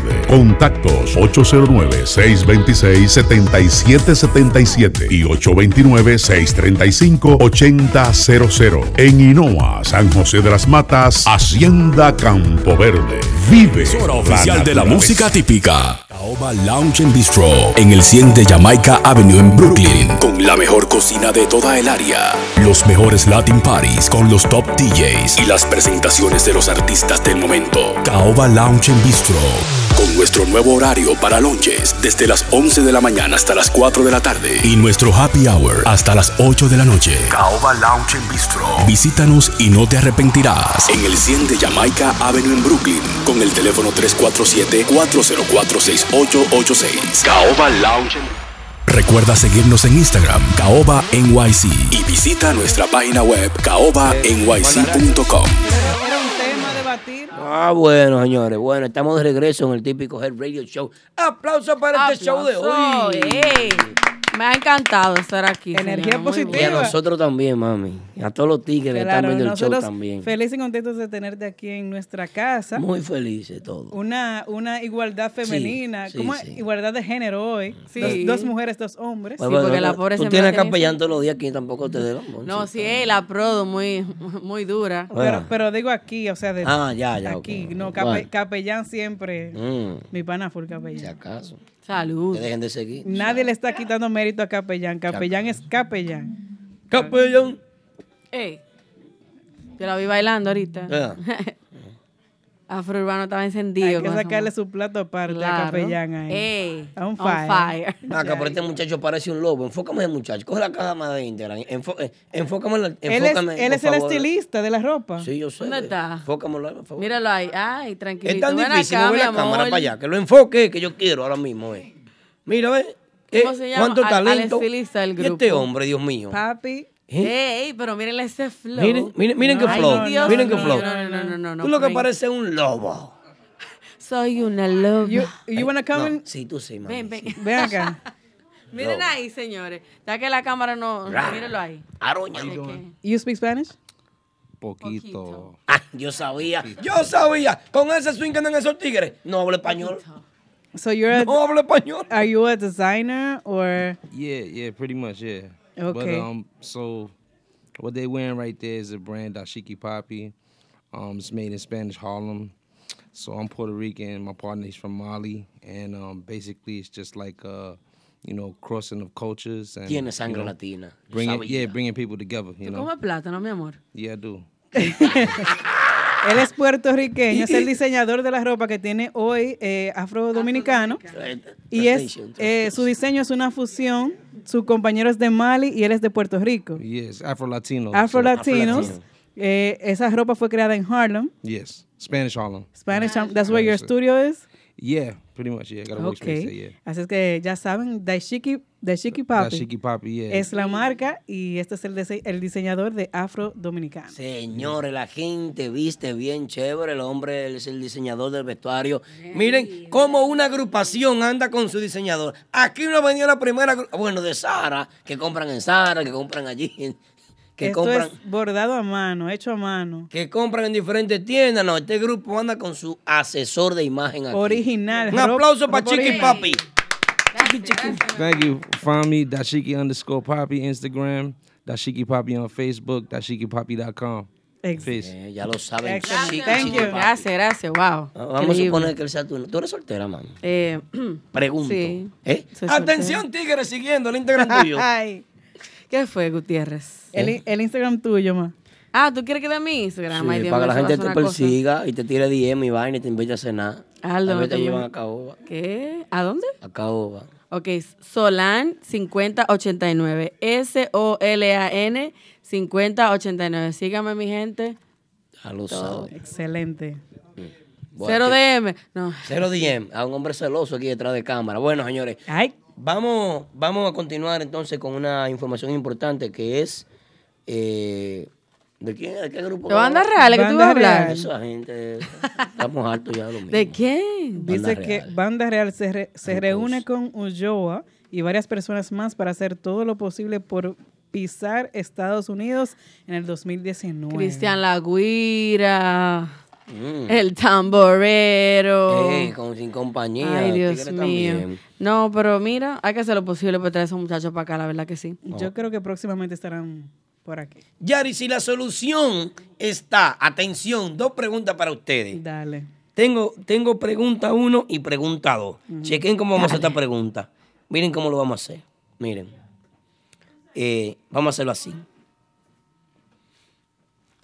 Contactos 809-626-7777 y 829-635-8000. En Hinoa, San José de las Matas, Hacienda Campo Verde. Vive Emisora oficial de la música típica. Caoba Lounge and Bistro. En el 100 de Jamaica Avenue en Brooklyn. Con la mejor cocina de toda el área. Los mejores Latin Parties con los top DJs. Y las presentaciones de los artistas del momento. Caoba Lounge and Bistro. Con nuestro nuevo horario para lunches. Desde las 11 de la mañana hasta las 4 de la tarde. Y nuestro happy hour hasta las 8 de la noche. Caoba Lounge and Bistro. Visítanos y no te arrepentirás. En el 100 de Jamaica Avenue en Brooklyn. Con el teléfono 347-404-6886. Caoba Lounge Recuerda seguirnos en Instagram, Caoba NYC. Y visita nuestra página web, caobanyc.com. Era un tema debatir. Ah, bueno, señores. Bueno, estamos de regreso en el típico Head Radio Show. Aplauso para este show de Aplauso, hoy. ey. Me ha encantado estar aquí. Energía señora, positiva. Y a nosotros también, mami. Y a todos los tigres que están viendo el show también. felices y contentos de tenerte aquí en nuestra casa. Muy felices todos. Una, una igualdad femenina, sí, ¿cómo sí. es? igualdad de género hoy. Sí. Dos, dos mujeres, dos hombres. Pues bueno, tú tienes capellán todos los días aquí tampoco te dé No, sí, eh, la prodo muy, muy dura. Pero, pero digo aquí, o sea, de Ah, ya, ya, aquí. No, cape- Bueno. capellán siempre. Mm. Mi pana full capellán. Si acaso. Salud. Que dejen de seguir. Nadie le está quitando mérito a capellán. Capellán es capellán. Capellán. Ey, yo la vi bailando ahorita. Ya. Afro Urbano estaba encendido. Hay que sacarle su plato aparte Claro. a capellán ahí. Ey, on on fire. fire. Acá, pero este muchacho parece un lobo. Enfócame el muchacho. Coge la cámara de Instagram. Enfo- eh, enfócame. la- Él es, enfócame, él es el estilista de la ropa. Sí, yo sé. ¿Dónde está? Enfócamelo ahí, por favor. Míralo ahí. Ay, tranquilito. Es tan Ven difícil acá, mover la cámara para allá. Que lo enfoque que yo quiero ahora mismo. Eh. Mira, ve. Eh, ¿Cómo se llama? ¿Cuánto Al- al talento? estilista del Y este grupo. hombre, Dios mío. Papi. ¿Eh? Ey, pero mírenle ese flow. Miren, miren, miren qué Ay, flow. Dios miren qué flow. No, no, no, no, no. Tú lo que es un lobo. Soy una loba. You, you wanna come in? Sí, tú sí, mami. Ven, ven. Ven acá. Miren ahí, señores. Ya que la cámara no. Mírenlo ahí. Aroña. You speak Spanish? Poquito. Ah, yo sabía. Yo sabía. Con ese swing que andan esos tigres. No hablo español. So you're a, No hablo español. Are you a designer or Yeah, yeah, pretty much, yeah. But Okay. um, so what they wearing right there is a brand Dashiki Poppy. Um, it's made in Spanish Harlem. So I'm Puerto Rican. My partner is from Mali, and um, basically it's just like uh, you know, crossing of cultures and Tiene sangre you know, latina. Bringing, yeah, bringing people together. You ¿Tú know. comes plátano, mi amor? Yeah, I do. él es puertorriqueño, es el diseñador de la ropa que tiene hoy eh, afro-dominicano. Y es eh, su diseño es una fusión. Su compañero es de Mali y él es de Puerto Rico. Yes, Afro Latino. Afro-latinos. Eh, esa ropa fue creada en Harlem. Yes, Spanish Harlem. Spanish, that's where your studio is. Yeah, pretty much. Yeah, got a workspace there. Yeah. Ok. Así es que ya saben, Daishiki, Daishiki Papi Dashiki Poppy. Yeah. es la marca y este es el, dise- el diseñador de Afro Dominicano. Señores, la gente viste bien chévere. El hombre es el diseñador del vestuario. Miren cómo una agrupación anda con su diseñador. Aquí no ha venido la primera, bueno, de Sara, que compran en Sara, que compran allí, que Esto compran, es bordado a mano, hecho a mano. que compran en diferentes tiendas. No, este grupo anda con su asesor de imagen aquí. Original. Un aplauso para Chiqui original. Papi. Thank you. Find me Dashiki underscore Poppy Instagram, Dashiki Poppy on Facebook, DashikiPoppy.com. Peace. Eh, ya lo saben. Gracias, Chiqui, thank Chiqui you. Papi. Gracias, gracias. Wow. Ah, Vamos Increíble. a suponer que él sea tú. Tú eres soltera, mami. Eh, Pregunto. Sí. ¿Eh? Atención, tigres, siguiendo el Instagram tuyo. Ay. ¿Qué fue, Gutiérrez? El, el Instagram tuyo, ma. Ah, ¿tú quieres que dé mi Instagram? Sí, Ay, Dios para que la gente a te cosa. persiga y te tire DM y vaina y te invite a cenar. A no ver te llevan me- a Caoba. ¿Qué? ¿A dónde? A Caoba. Ok, Solan 5089. S-O-L-A-N 5089. Sígame, mi gente. Ya lo. Excelente. Cero DM. No. Cero DM. A un hombre celoso aquí detrás de cámara. Bueno, señores. Vamos, vamos a continuar entonces con una información importante que es. eh, ¿De quién? ¿De qué grupo? ¿De Banda Real, que tú vas a hablar? Esa gente. Estamos hartos ya de lo mismo. ¿De quién? Dice que Banda Real se, re- se reúne con Ulloa y varias personas más para hacer todo lo posible por pisar Estados Unidos en el 2019. Cristian La Guira. Mm. El tamborero. Eh, con, sin compañía. Ay, Dios mío. también. No, pero mira, hay que hacer lo posible para traer a esos muchachos para acá, la verdad que sí. Yo creo que próximamente estarán por aquí. Yari, si la solución está, atención, dos preguntas para ustedes. Dale. Tengo, tengo pregunta uno y pregunta dos. Chequen cómo vamos a hacer esta pregunta. Miren cómo lo vamos a hacer. Miren. Eh, vamos a hacerlo así.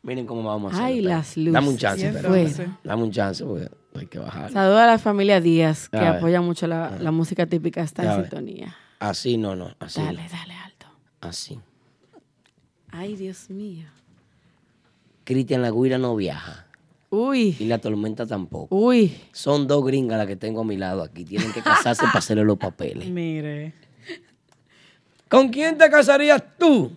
Miren cómo vamos a hacerlo. Ay, las luces. Dame un chance, fuera. Dame un chance porque hay que bajar. Saludos a la familia Díaz, que A ver. apoya mucho la, la música típica, está A en ver. sintonía. Así no, no. Así Dale, no. dale, alto. Así. Ay, Dios mío. Cristian La Guira no viaja. Uy. Y la tormenta tampoco. Uy. Son dos gringas las que tengo a mi lado aquí. Tienen que casarse para hacerle los papeles. Mire. ¿Con quién te casarías tú?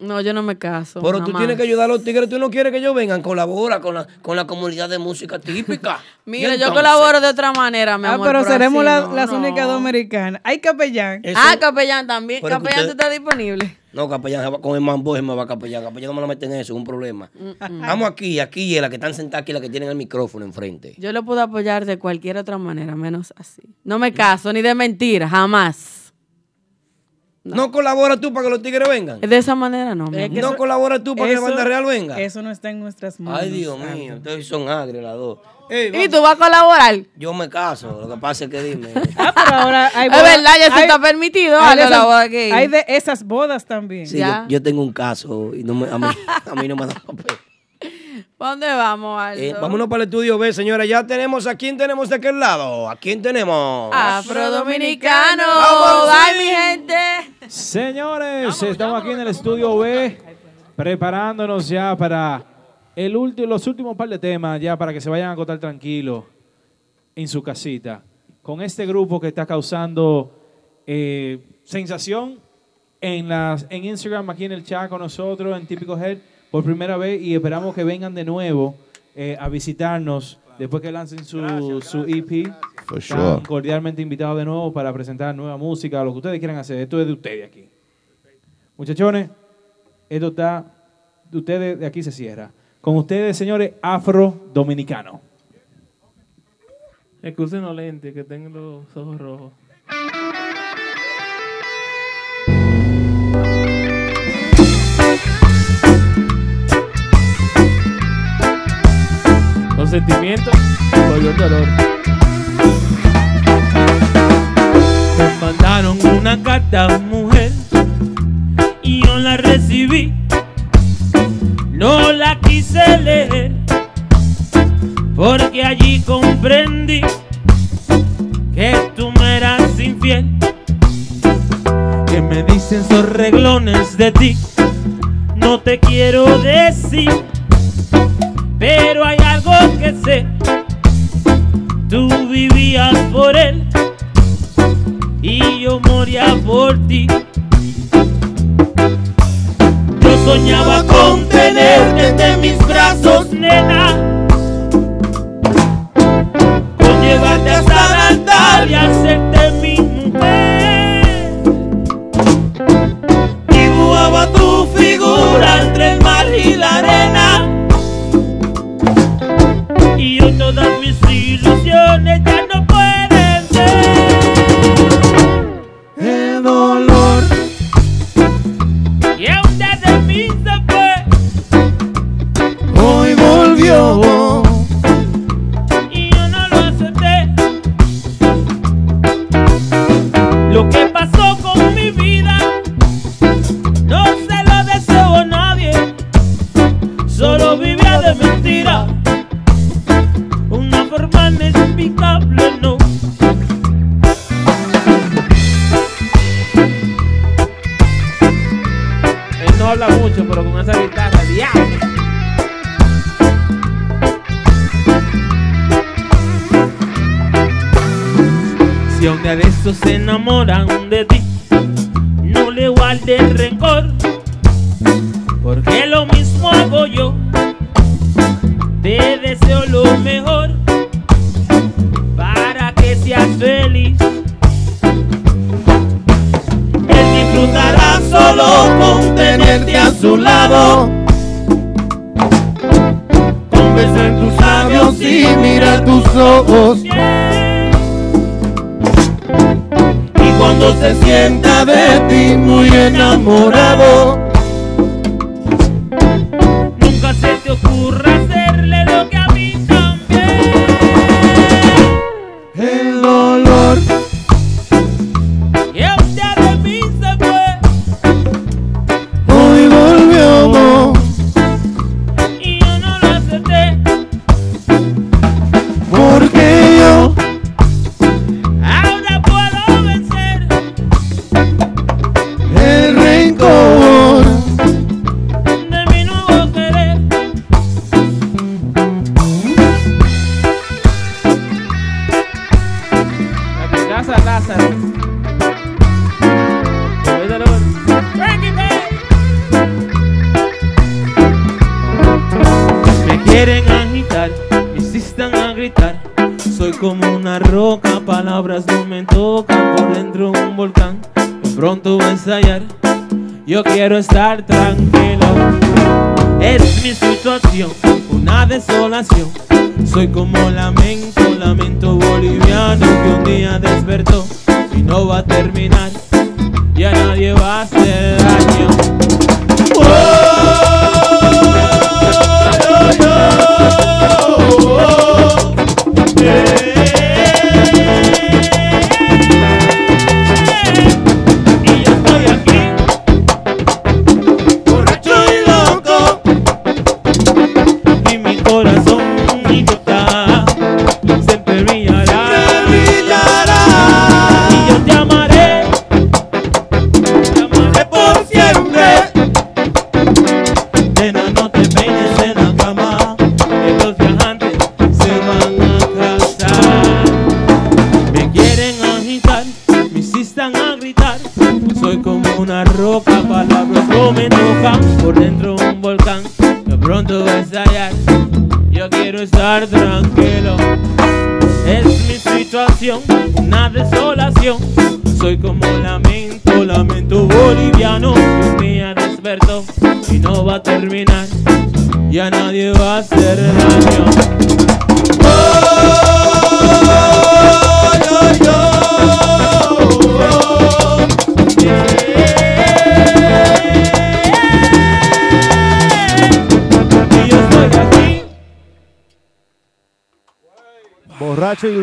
No, yo no me caso. Pero tú jamás. tienes que ayudar a los tigres. Tú no quieres que ellos vengan. Colabora con la, con la comunidad de música típica. Mira, yo colaboro de otra manera, mi Ah, amor. pero seremos la- no, las no. únicas dominicanas. Hay capellán. Ah, capellán también. Capellán, usted- ¿tú estás disponible? No, capellán, con el mambo me va capellán. Capellán no me lo meten en eso, es un problema. Mm, Vamos aquí, aquí, y la que están sentadas aquí, la que tienen el micrófono enfrente. Yo lo puedo apoyar de cualquier otra manera, menos así. No me caso, ni de mentira, jamás. No. colaboras tú para que los tigres vengan? De esa manera no. Es que ¿No eso- colaboras tú para que la banda real venga? Eso no está en nuestras manos. Ay, Dios mío, ustedes son agres las dos. ¿Y tú vas a colaborar? Yo me caso, lo que pasa es que dime. Ah, pero ahora hay Es bodas- verdad, ya se hay- está permitido, hay de esas- boda gay. Hay de esas bodas también. Sí, yo, yo tengo un caso y no me, a, mí, a mí no me da papel. ¿Para dónde vamos, Aldo? Eh, vámonos para el estudio B, señora. Ya tenemos, ¿a quién tenemos de aquel lado? ¿A quién tenemos? Afrodominicano. Vamos, Bye, mi gente. Señores, estamos aquí en el estudio B, preparándonos ya para el último, los últimos par de temas, ya para que se vayan a acotar tranquilos en su casita. Con este grupo que está causando eh, sensación en, las, en Instagram, aquí en el chat con nosotros, en Típico Head, por primera vez, y esperamos que vengan de nuevo eh, a visitarnos después que lancen su, su EP. For Están sure. cordialmente invitados de nuevo para presentar nueva música, lo que ustedes quieran hacer. Esto es de ustedes aquí. Muchachones, esto está de ustedes, de aquí se cierra. Con ustedes, señores, afro dominicano. Excusen los lentes, que tengo los ojos rojos. Los sentimientos por el dolor. Me mandaron una carta, mujer, y yo la recibí. No la quise leer, porque allí comprendí que tú me eras infiel. Que me dicen esos reglones de ti, no te quiero decir, pero hay algo que sé. Tú vivías por él y yo moría por ti. Yo soñaba con tenerte entre mis brazos, nena. Con llevarte hasta el altar y hacerte mi mujer. Dibujaba tu figura entre el mar y la arena. Hoy todas mis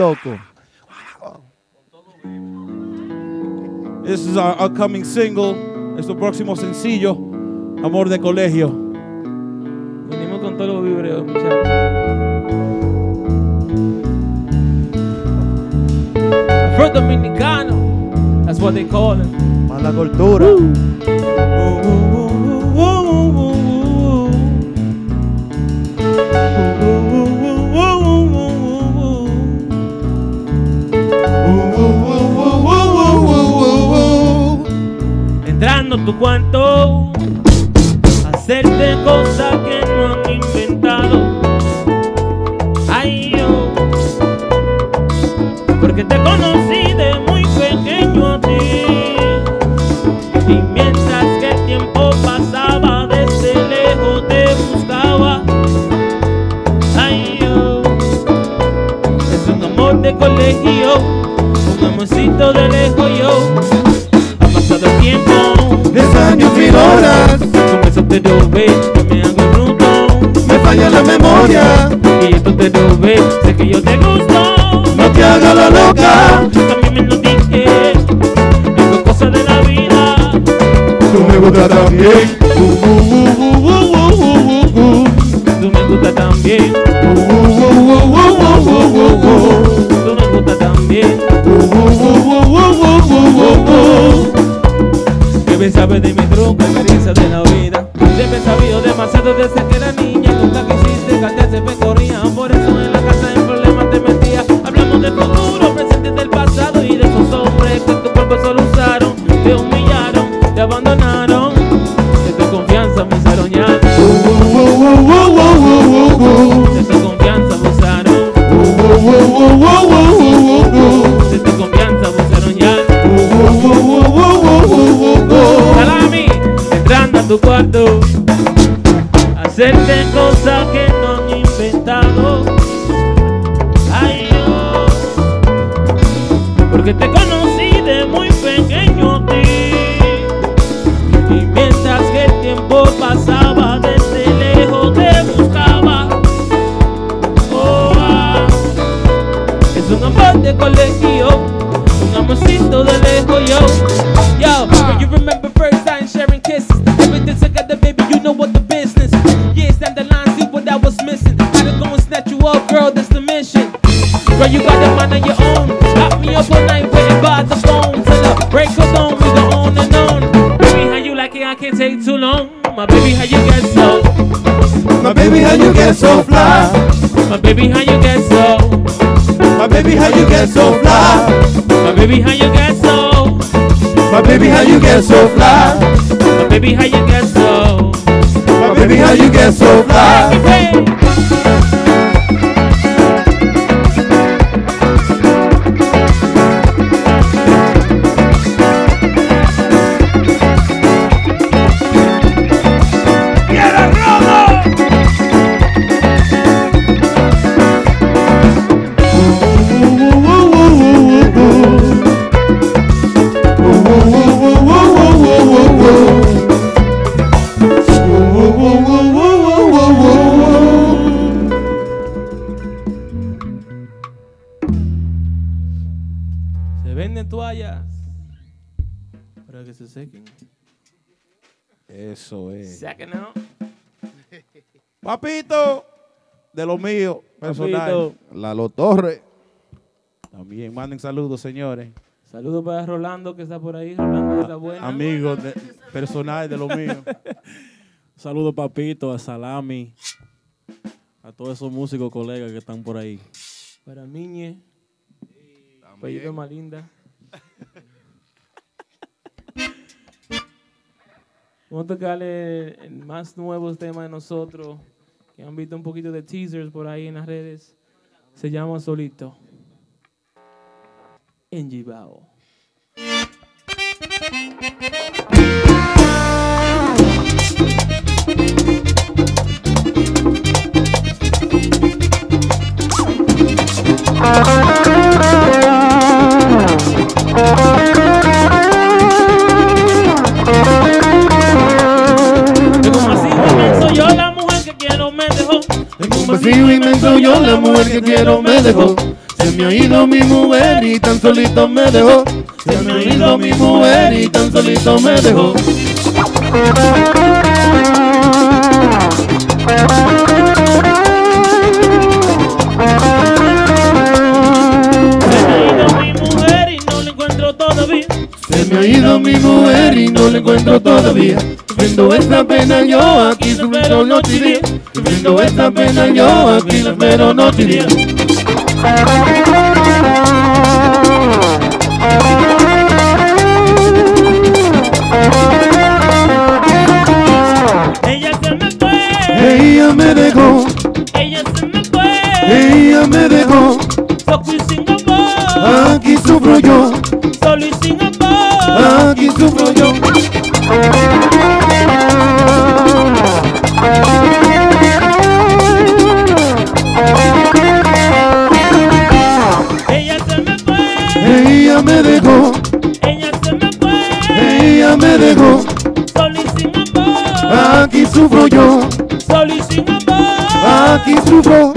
loco. This is our upcoming single. Es el próximo sencillo, Amor de Colegio. Venimos con todos los vibreos, muchachos. Afro Dominicano, that's what they call it. Mala cultura. Woo. get so fly? But baby, how you get so? But baby, how you get so fly? Eso es. Now. Papito, de lo mío, personal. Papito. Lalo Torres. También manden saludos, señores. Saludos para Rolando que está por ahí. Rolando de la buena. Amigos de- personal de lo mío. Saludos, papito, a Salami, a todos esos músicos colegas que están por ahí. Para Miñe. Apellido Malinda. Vamos a tocarle más nuevos temas de nosotros, que han visto un poquito de teasers por ahí en las redes. Se llama Solito. En Gibao. Dejó. Un vacío inmenso yo la mujer que quiero me dejó. Se me ha ido mi mujer y tan solito me dejó. Se me ha ido mi mujer y tan solito me dejó. Se me ha ido mi mujer y no la encuentro todavía. Sufriendo esta pena yo aquí sufriendo noche y día. Sufriendo esta pena yo aquí espero noche y día. Ella se me fue, Ella me dejó, ella se me fue. ella me dejó. Solo y sin amor, Aquí sufro yo, solo y sin amor. Aquí sufro yo. Ella se me fue, Ella me dejó, ella se me fue. ella me dejó. Solo y sin amor, Aquí sufro yo, solo y sin amor. aquí sufro.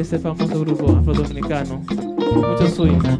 ese é famoso grupo afrodominicano. muito swing.